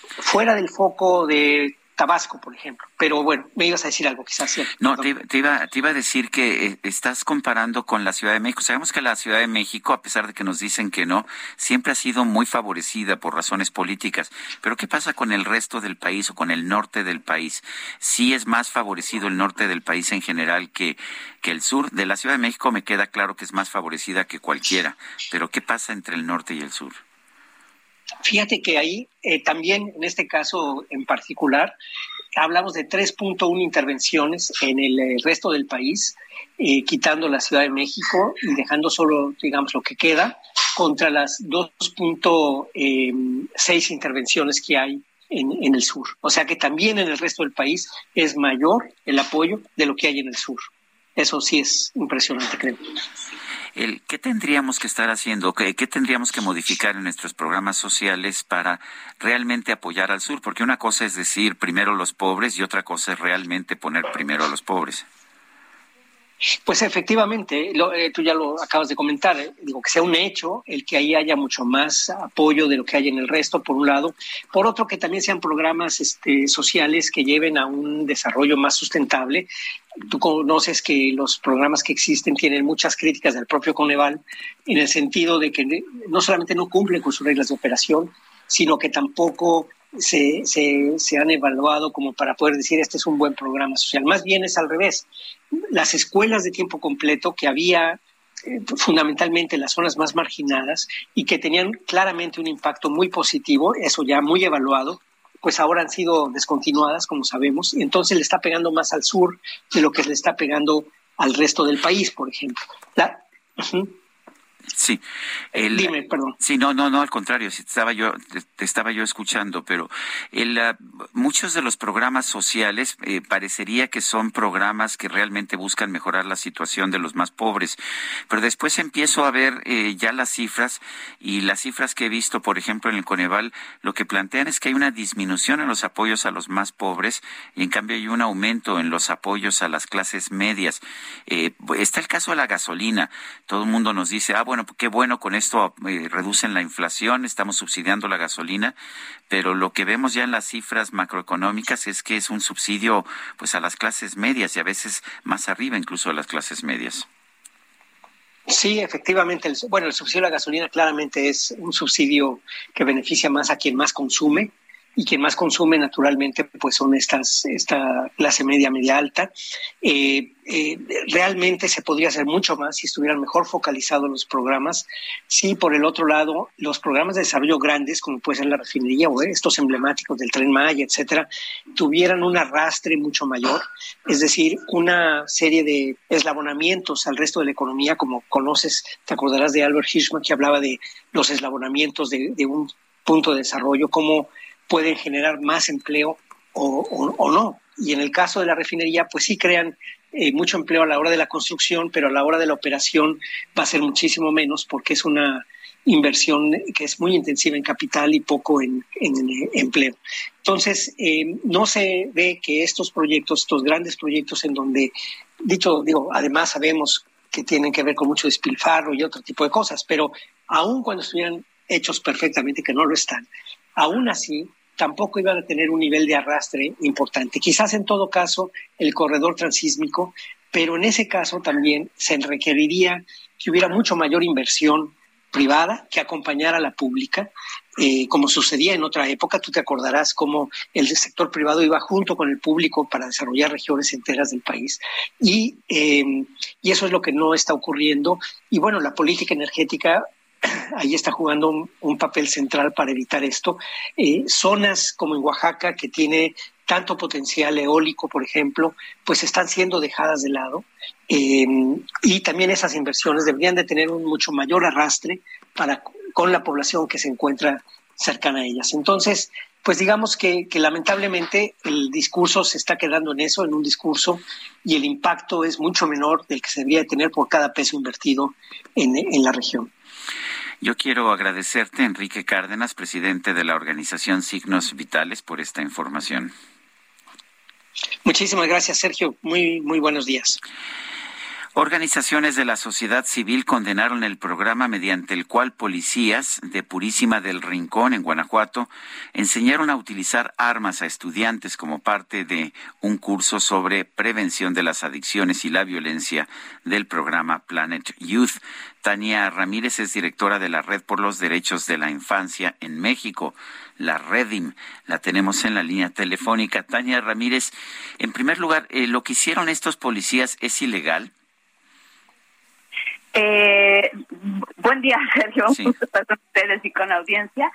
Fuera del foco de Tabasco, por ejemplo. Pero bueno, me ibas a decir algo, quizás. no, te, iba, te iba a decir que eh, estás comparando con la Ciudad de México. Sabemos que la Ciudad de México, a pesar de que nos dicen que no, siempre ha sido muy favorecida por razones políticas. Pero ¿qué pasa con el resto del país o con el norte del país? Sí es más favorecido el norte del país en general que, que el sur. De la Ciudad de México me queda claro que es más favorecida que cualquiera. Pero ¿qué pasa entre el norte y el sur? Fíjate que ahí eh, también, en este caso en particular, hablamos de 3.1 intervenciones en el eh, resto del país, eh, quitando la Ciudad de México y dejando solo, digamos, lo que queda, contra las 2.6 intervenciones que hay en, en, el sur. O sea que también en el resto del país es mayor el apoyo de lo que hay en el sur. Eso sí es impresionante, creo. ¿Qué tendríamos que estar haciendo? ¿Qué, tendríamos que modificar en nuestros programas sociales para realmente apoyar al sur? Porque una cosa es decir primero los pobres y otra cosa es realmente poner primero a los pobres. Pues efectivamente, eh, tú ya lo acabas de comentar, eh, digo que sea un hecho el que ahí haya mucho más apoyo de lo que hay en el resto, por un lado. Por otro, que también sean programas este, sociales que lleven a un desarrollo más sustentable. Tú conoces que los programas que existen tienen muchas críticas del propio Coneval, en el sentido de que no solamente no cumplen con sus reglas de operación, sino que tampoco se, han evaluado como para poder decir este es un buen programa social. Más bien es al revés. Las escuelas de tiempo completo que había eh, fundamentalmente en las zonas más marginadas y que tenían claramente un impacto muy positivo, eso ya muy evaluado, pues ahora han sido descontinuadas, como sabemos, y entonces le está pegando más al sur de lo que le está pegando al resto del país, por ejemplo. La, Sí. Dime, perdón. Sí, no, no, no, al contrario, si estaba yo, te, estaba yo escuchando, pero el, ah, muchos de los programas sociales eh, parecería que son programas que realmente buscan mejorar la situación de los más pobres, pero después empiezo a ver eh, ya las cifras y las cifras que he visto, por ejemplo, en el Coneval, lo que plantean es que hay una disminución en los apoyos a los más pobres y en cambio hay un aumento en los apoyos a las clases medias. Eh, está el caso de la gasolina. Todo el mundo nos dice, ah, bueno, bueno, qué bueno, con esto eh, reducen la inflación, estamos subsidiando la gasolina, pero lo que vemos ya en las cifras macroeconómicas es que es un subsidio pues a las clases medias y a veces más arriba incluso a las clases medias. Sí, efectivamente. bueno, el subsidio a la gasolina claramente es un subsidio que beneficia más a quien más consume y quien más consume naturalmente pues son estas esta clase media media alta. Eh, eh, realmente se podría hacer mucho más si estuvieran mejor focalizados los programas. Si por el otro lado los programas de desarrollo grandes como puede ser la refinería o estos emblemáticos del tren Maya etcétera tuvieran un arrastre mucho mayor. Es decir una serie de eslabonamientos al resto de la economía como conoces te acordarás de Albert Hirschman que hablaba de los eslabonamientos de, de un punto de desarrollo como pueden generar más empleo o, no. Y en el caso de la refinería, pues sí crean eh, mucho empleo a la hora de la construcción, pero a la hora de la operación va a ser muchísimo menos porque es una inversión que es muy intensiva en capital y poco en, empleo. Entonces, eh, no se ve que estos proyectos, estos grandes proyectos en donde, dicho, digo, además sabemos que tienen que ver con mucho despilfarro y otro tipo de cosas, pero aun cuando estuvieran hechos perfectamente, que no lo están, aún así tampoco iban a tener un nivel de arrastre importante. Quizás en todo caso el corredor transísmico, pero en ese caso también se requeriría que hubiera mucho mayor inversión privada que acompañara a la pública, eh, como sucedía en otra época. Tú te acordarás cómo el sector privado iba junto con el público para desarrollar regiones enteras del país. Y, eh, y eso es lo que no está ocurriendo. Y bueno, la política energética ahí está jugando un, papel central para evitar esto. Eh, zonas como en Oaxaca, que tiene tanto potencial eólico, por ejemplo, pues están siendo dejadas de lado. Em, y también esas inversiones deberían de tener un mucho mayor arrastre para, con la población que se encuentra cercana a ellas. Entonces, pues digamos que, lamentablemente el discurso se está quedando en eso, en un discurso, y el impacto es mucho menor del que se debería tener por cada peso invertido en, en la región. Yo quiero agradecerte, Enrique Cárdenas, presidente de la organización Signos Vitales, por esta información. Muchísimas gracias, Sergio. Muy, muy buenos días. Organizaciones de la sociedad civil condenaron el programa mediante el cual policías de Purísima del Rincón, en Guanajuato, enseñaron a utilizar armas a estudiantes como parte de un curso sobre prevención de las adicciones y la violencia del programa Planet Youth. Tania Ramírez es directora de la Red por los Derechos de la Infancia en México, la Redim. La tenemos en la línea telefónica. Tania Ramírez, en primer lugar, eh, ¿lo que hicieron estos policías es ilegal? Eh, buen día, Sergio. Un gusto estar con ustedes y con la audiencia.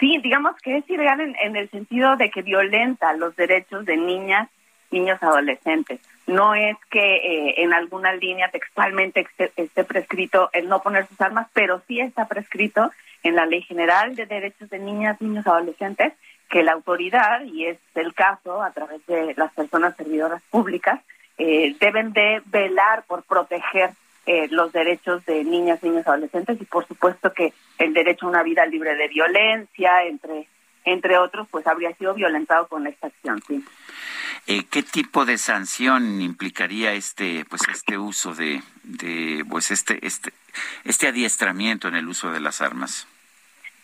Sí, digamos que es ilegal en, el sentido de que violenta los derechos de niñas, niños, adolescentes. No es que eh, en alguna línea textualmente esté, prescrito el no poner sus armas, pero sí está prescrito en la Ley General de Derechos de Niñas, Niños, Adolescentes que la autoridad, y es el caso a través de las personas servidoras públicas, eh, deben de velar por proteger eh, los derechos de niñas, niños, adolescentes y por supuesto que el derecho a una vida libre de violencia, entre entre otros, pues habría sido violentado con esta acción. Sí. Eh, ¿Qué tipo de sanción implicaría este, pues este uso de, de, pues este, este, este adiestramiento en el uso de las armas?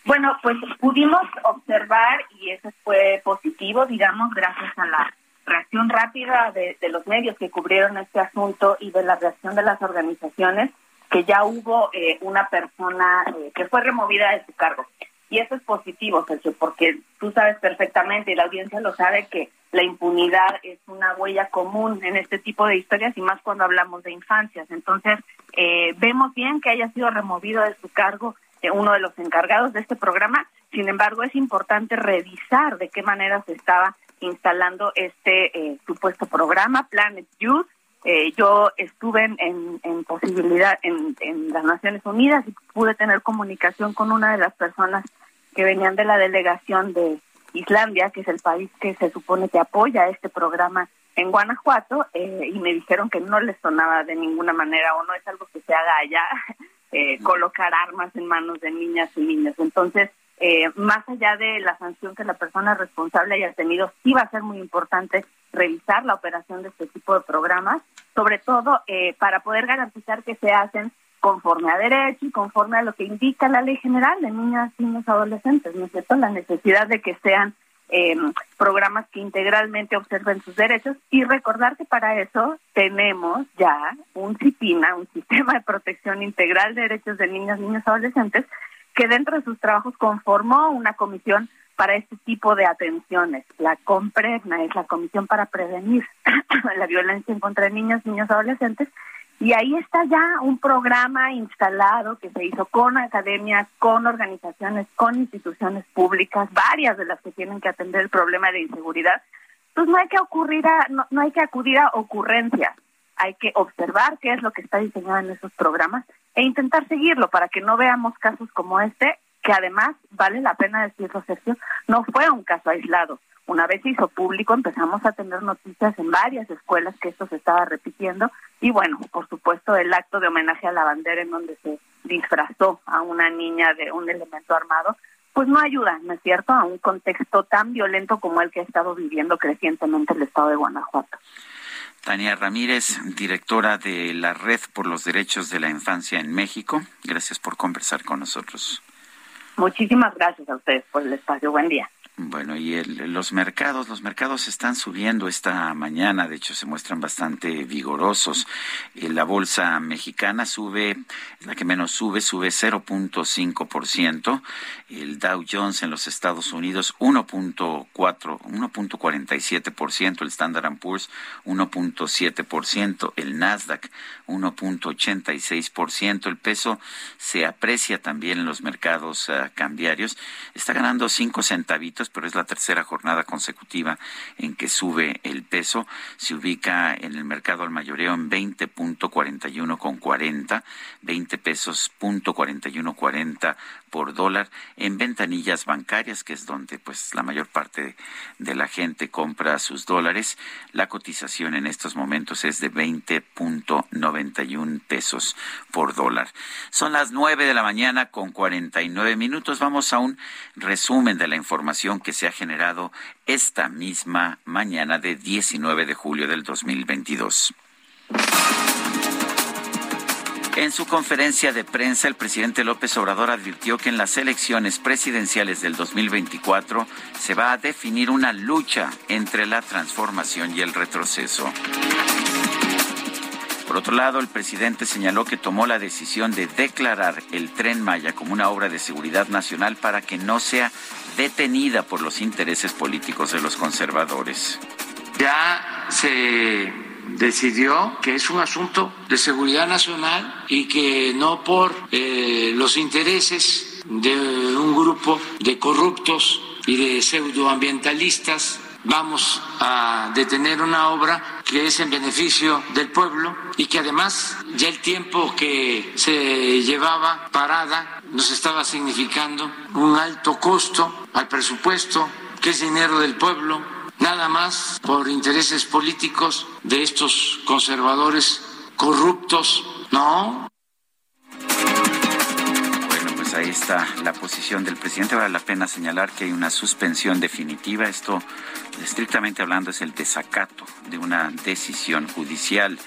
Bueno, pues pudimos observar y eso fue positivo, digamos, gracias a la reacción rápida de, los medios que cubrieron este asunto y de la reacción de las organizaciones, que ya hubo eh, una persona eh, que fue removida de su cargo. Y eso es positivo, Sergio, porque tú sabes perfectamente y la audiencia lo sabe que la impunidad es una huella común en este tipo de historias y más cuando hablamos de infancias. Entonces, eh, vemos bien que haya sido removido de su cargo uno de los encargados de este programa. Sin embargo, es importante revisar de qué manera se estaba instalando este eh, supuesto programa, Planet Youth. Eh, yo estuve en, posibilidad en, las Naciones Unidas y pude tener comunicación con una de las personas que venían de la delegación de Islandia, que es el país que se supone que apoya este programa en Guanajuato, eh, y me dijeron que no les sonaba de ninguna manera o no es algo que se haga allá, colocar armas en manos de niñas y niños. Entonces, eh, más allá de la sanción que la persona responsable haya tenido, sí va a ser muy importante revisar la operación de este tipo de programas, sobre todo eh, para poder garantizar que se hacen conforme a derecho y conforme a lo que indica la ley general de niñas, niños, adolescentes, ¿no es cierto? La necesidad de que sean eh, programas que integralmente observen sus derechos y recordar que para eso tenemos ya un CIPINA, un sistema de protección integral de derechos de niñas, niños, adolescentes, que dentro de sus trabajos conformó una comisión para este tipo de atenciones. La COMPREGNA es la Comisión para Prevenir la Violencia en contra Niños, Niños, Adolescentes, y ahí está ya un programa instalado que se hizo con academias, con organizaciones, con instituciones públicas, varias de las que tienen que atender el problema de inseguridad. Entonces no hay que ocurrir a, no, no hay que acudir a ocurrencias, hay que observar qué es lo que está diseñado en esos programas e intentar seguirlo para que no veamos casos como este, que además, vale la pena decirlo, Sergio, no fue un caso aislado. Una vez se hizo público, empezamos a tener noticias en varias escuelas que esto se estaba repitiendo y bueno, por supuesto, el acto de homenaje a la bandera en donde se disfrazó a una niña de un elemento armado, pues no ayuda, ¿no es cierto?, a un contexto tan violento como el que ha estado viviendo crecientemente el estado de Guanajuato. Tania Ramírez, directora de la Red por los Derechos de la Infancia en México. Gracias por conversar con nosotros. Muchísimas gracias a ustedes por el espacio. Buen día. Bueno, y los mercados, los mercados están subiendo esta mañana, de hecho se muestran bastante vigorosos. Eh, la bolsa mexicana sube, la que menos sube, sube 0.5%. El Dow Jones en los Estados Unidos 1.4, 1.47%, el Standard Poor's 1.7%, el Nasdaq 1.86%. El peso se aprecia también en los mercados ah, cambiarios, está ganando 5 centavitos pero es la tercera jornada consecutiva en que sube el peso. Se ubica en el mercado al mayoreo en 20.41 con 40, 20 pesos punto 41 40 por dólar en ventanillas bancarias, que es donde pues la mayor parte de la gente compra sus dólares. La cotización en estos momentos es de 20.91 pesos por dólar. Son las nueve de la mañana con 49 minutos. Vamos a un resumen de la información que se ha generado esta misma mañana de 19 de julio del 2022. En su conferencia de prensa, el presidente López Obrador advirtió que en las elecciones presidenciales del 2024 se va a definir una lucha entre la transformación y el retroceso. Por otro lado, el presidente señaló que tomó la decisión de declarar el tren Maya como una obra de seguridad nacional para que no sea detenida por los intereses políticos de los conservadores. Ya se decidió que es un asunto de seguridad nacional y que no por eh, los intereses de un grupo de corruptos y de pseudoambientalistas vamos a detener una obra que es en beneficio del pueblo y que además ya el tiempo que se llevaba parada nos estaba significando un alto costo al presupuesto, que es dinero del pueblo, nada más por intereses políticos de estos conservadores corruptos, no. Bueno, pues ahí está la posición del presidente. Vale la pena señalar que hay una suspensión definitiva. Esto, estrictamente hablando, es el desacato de una decisión judicial.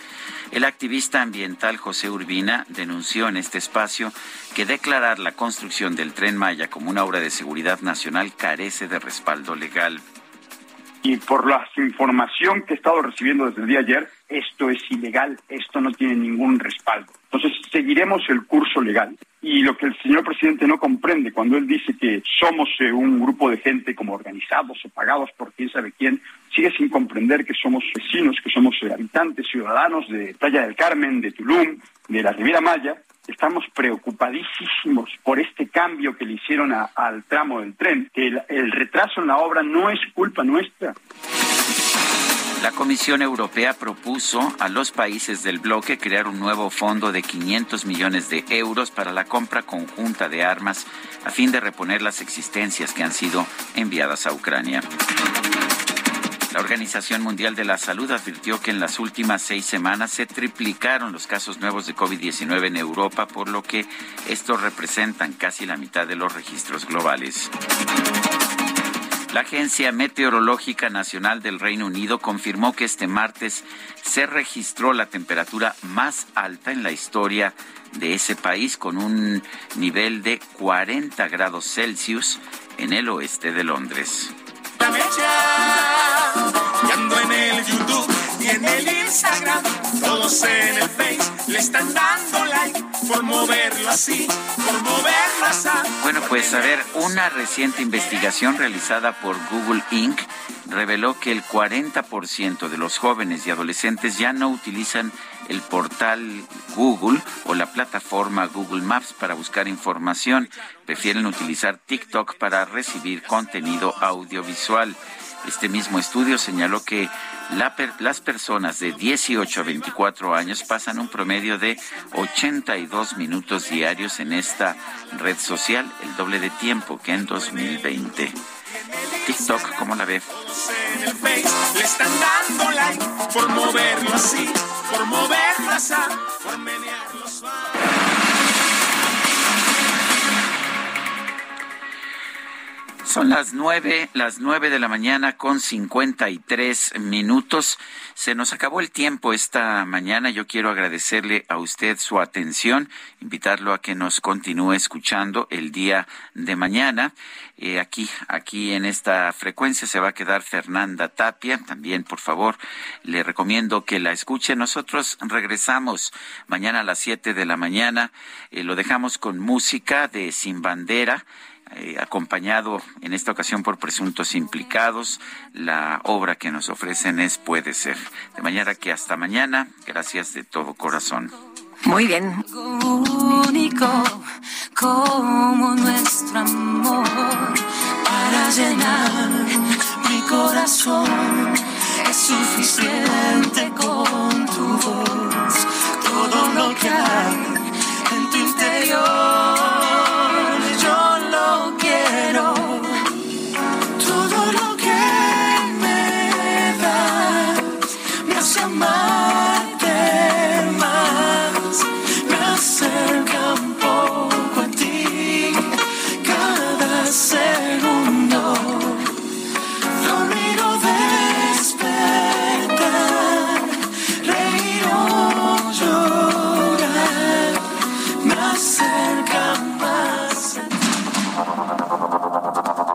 El activista ambiental José Urbina denunció en este espacio que declarar la construcción del tren Maya como una obra de seguridad nacional carece de respaldo legal y por la información que he estado recibiendo desde el día de ayer, esto es ilegal, esto no tiene ningún respaldo. Entonces, seguiremos el curso legal. Y lo que el señor presidente no comprende cuando él dice que somos eh, un grupo de gente como organizados o pagados por quién sabe quién, sigue sin comprender que somos vecinos, que somos eh, habitantes, ciudadanos de Playa del Carmen, de Tulum, de la Riviera Maya, estamos preocupadísimos por este cambio que le hicieron al tramo del tren, que el, retraso en la obra no es culpa nuestra. La Comisión Europea propuso a los países del bloque crear un nuevo fondo de 500 millones de euros para la compra conjunta de armas a fin de reponer las existencias que han sido enviadas a Ucrania. La Organización Mundial de la Salud advirtió que en las últimas seis semanas se triplicaron los casos nuevos de COVID-19 en Europa, por lo que estos representan casi la mitad de los registros globales. La Agencia Meteorológica Nacional del Reino Unido confirmó que este martes se registró la temperatura más alta en la historia de ese país, con un nivel de 40 grados Celsius en el oeste de Londres. En el YouTube en el Instagram, todos en el Face le están dando like por moverlo así, por moverlo así. Bueno, pues a ver, una reciente investigación realizada por Google Inc. reveló que el 40% de los jóvenes y adolescentes ya no utilizan el portal Google o la plataforma Google Maps para buscar información. Prefieren utilizar TikTok para recibir contenido audiovisual. Este mismo estudio señaló que las personas de 18 a 24 años pasan un promedio de 82 minutos diarios en esta red social, el doble de tiempo que en 2020. TikTok, ¿cómo la ve? Le están dando like por moverlo así, por moverlo así, por menearlo Son las nueve, las nueve de la mañana con cincuenta y tres minutos. Se nos acabó el tiempo esta mañana. Yo quiero agradecerle a usted su atención, invitarlo a que nos continúe escuchando el día de mañana. Eh, aquí, aquí en esta frecuencia se va a quedar Fernanda Tapia. También, por favor, le recomiendo que la escuche. Nosotros regresamos mañana a las siete de la mañana. Eh, lo dejamos con música de Sin Bandera. Eh, acompañado en esta ocasión por presuntos implicados. La obra que nos ofrecen es Puede ser. De manera que hasta mañana, gracias de todo corazón. Muy bien. Único como nuestro amor para para llenar mi corazón. Es suficiente con tu voz, todo lo que hay en tu interior.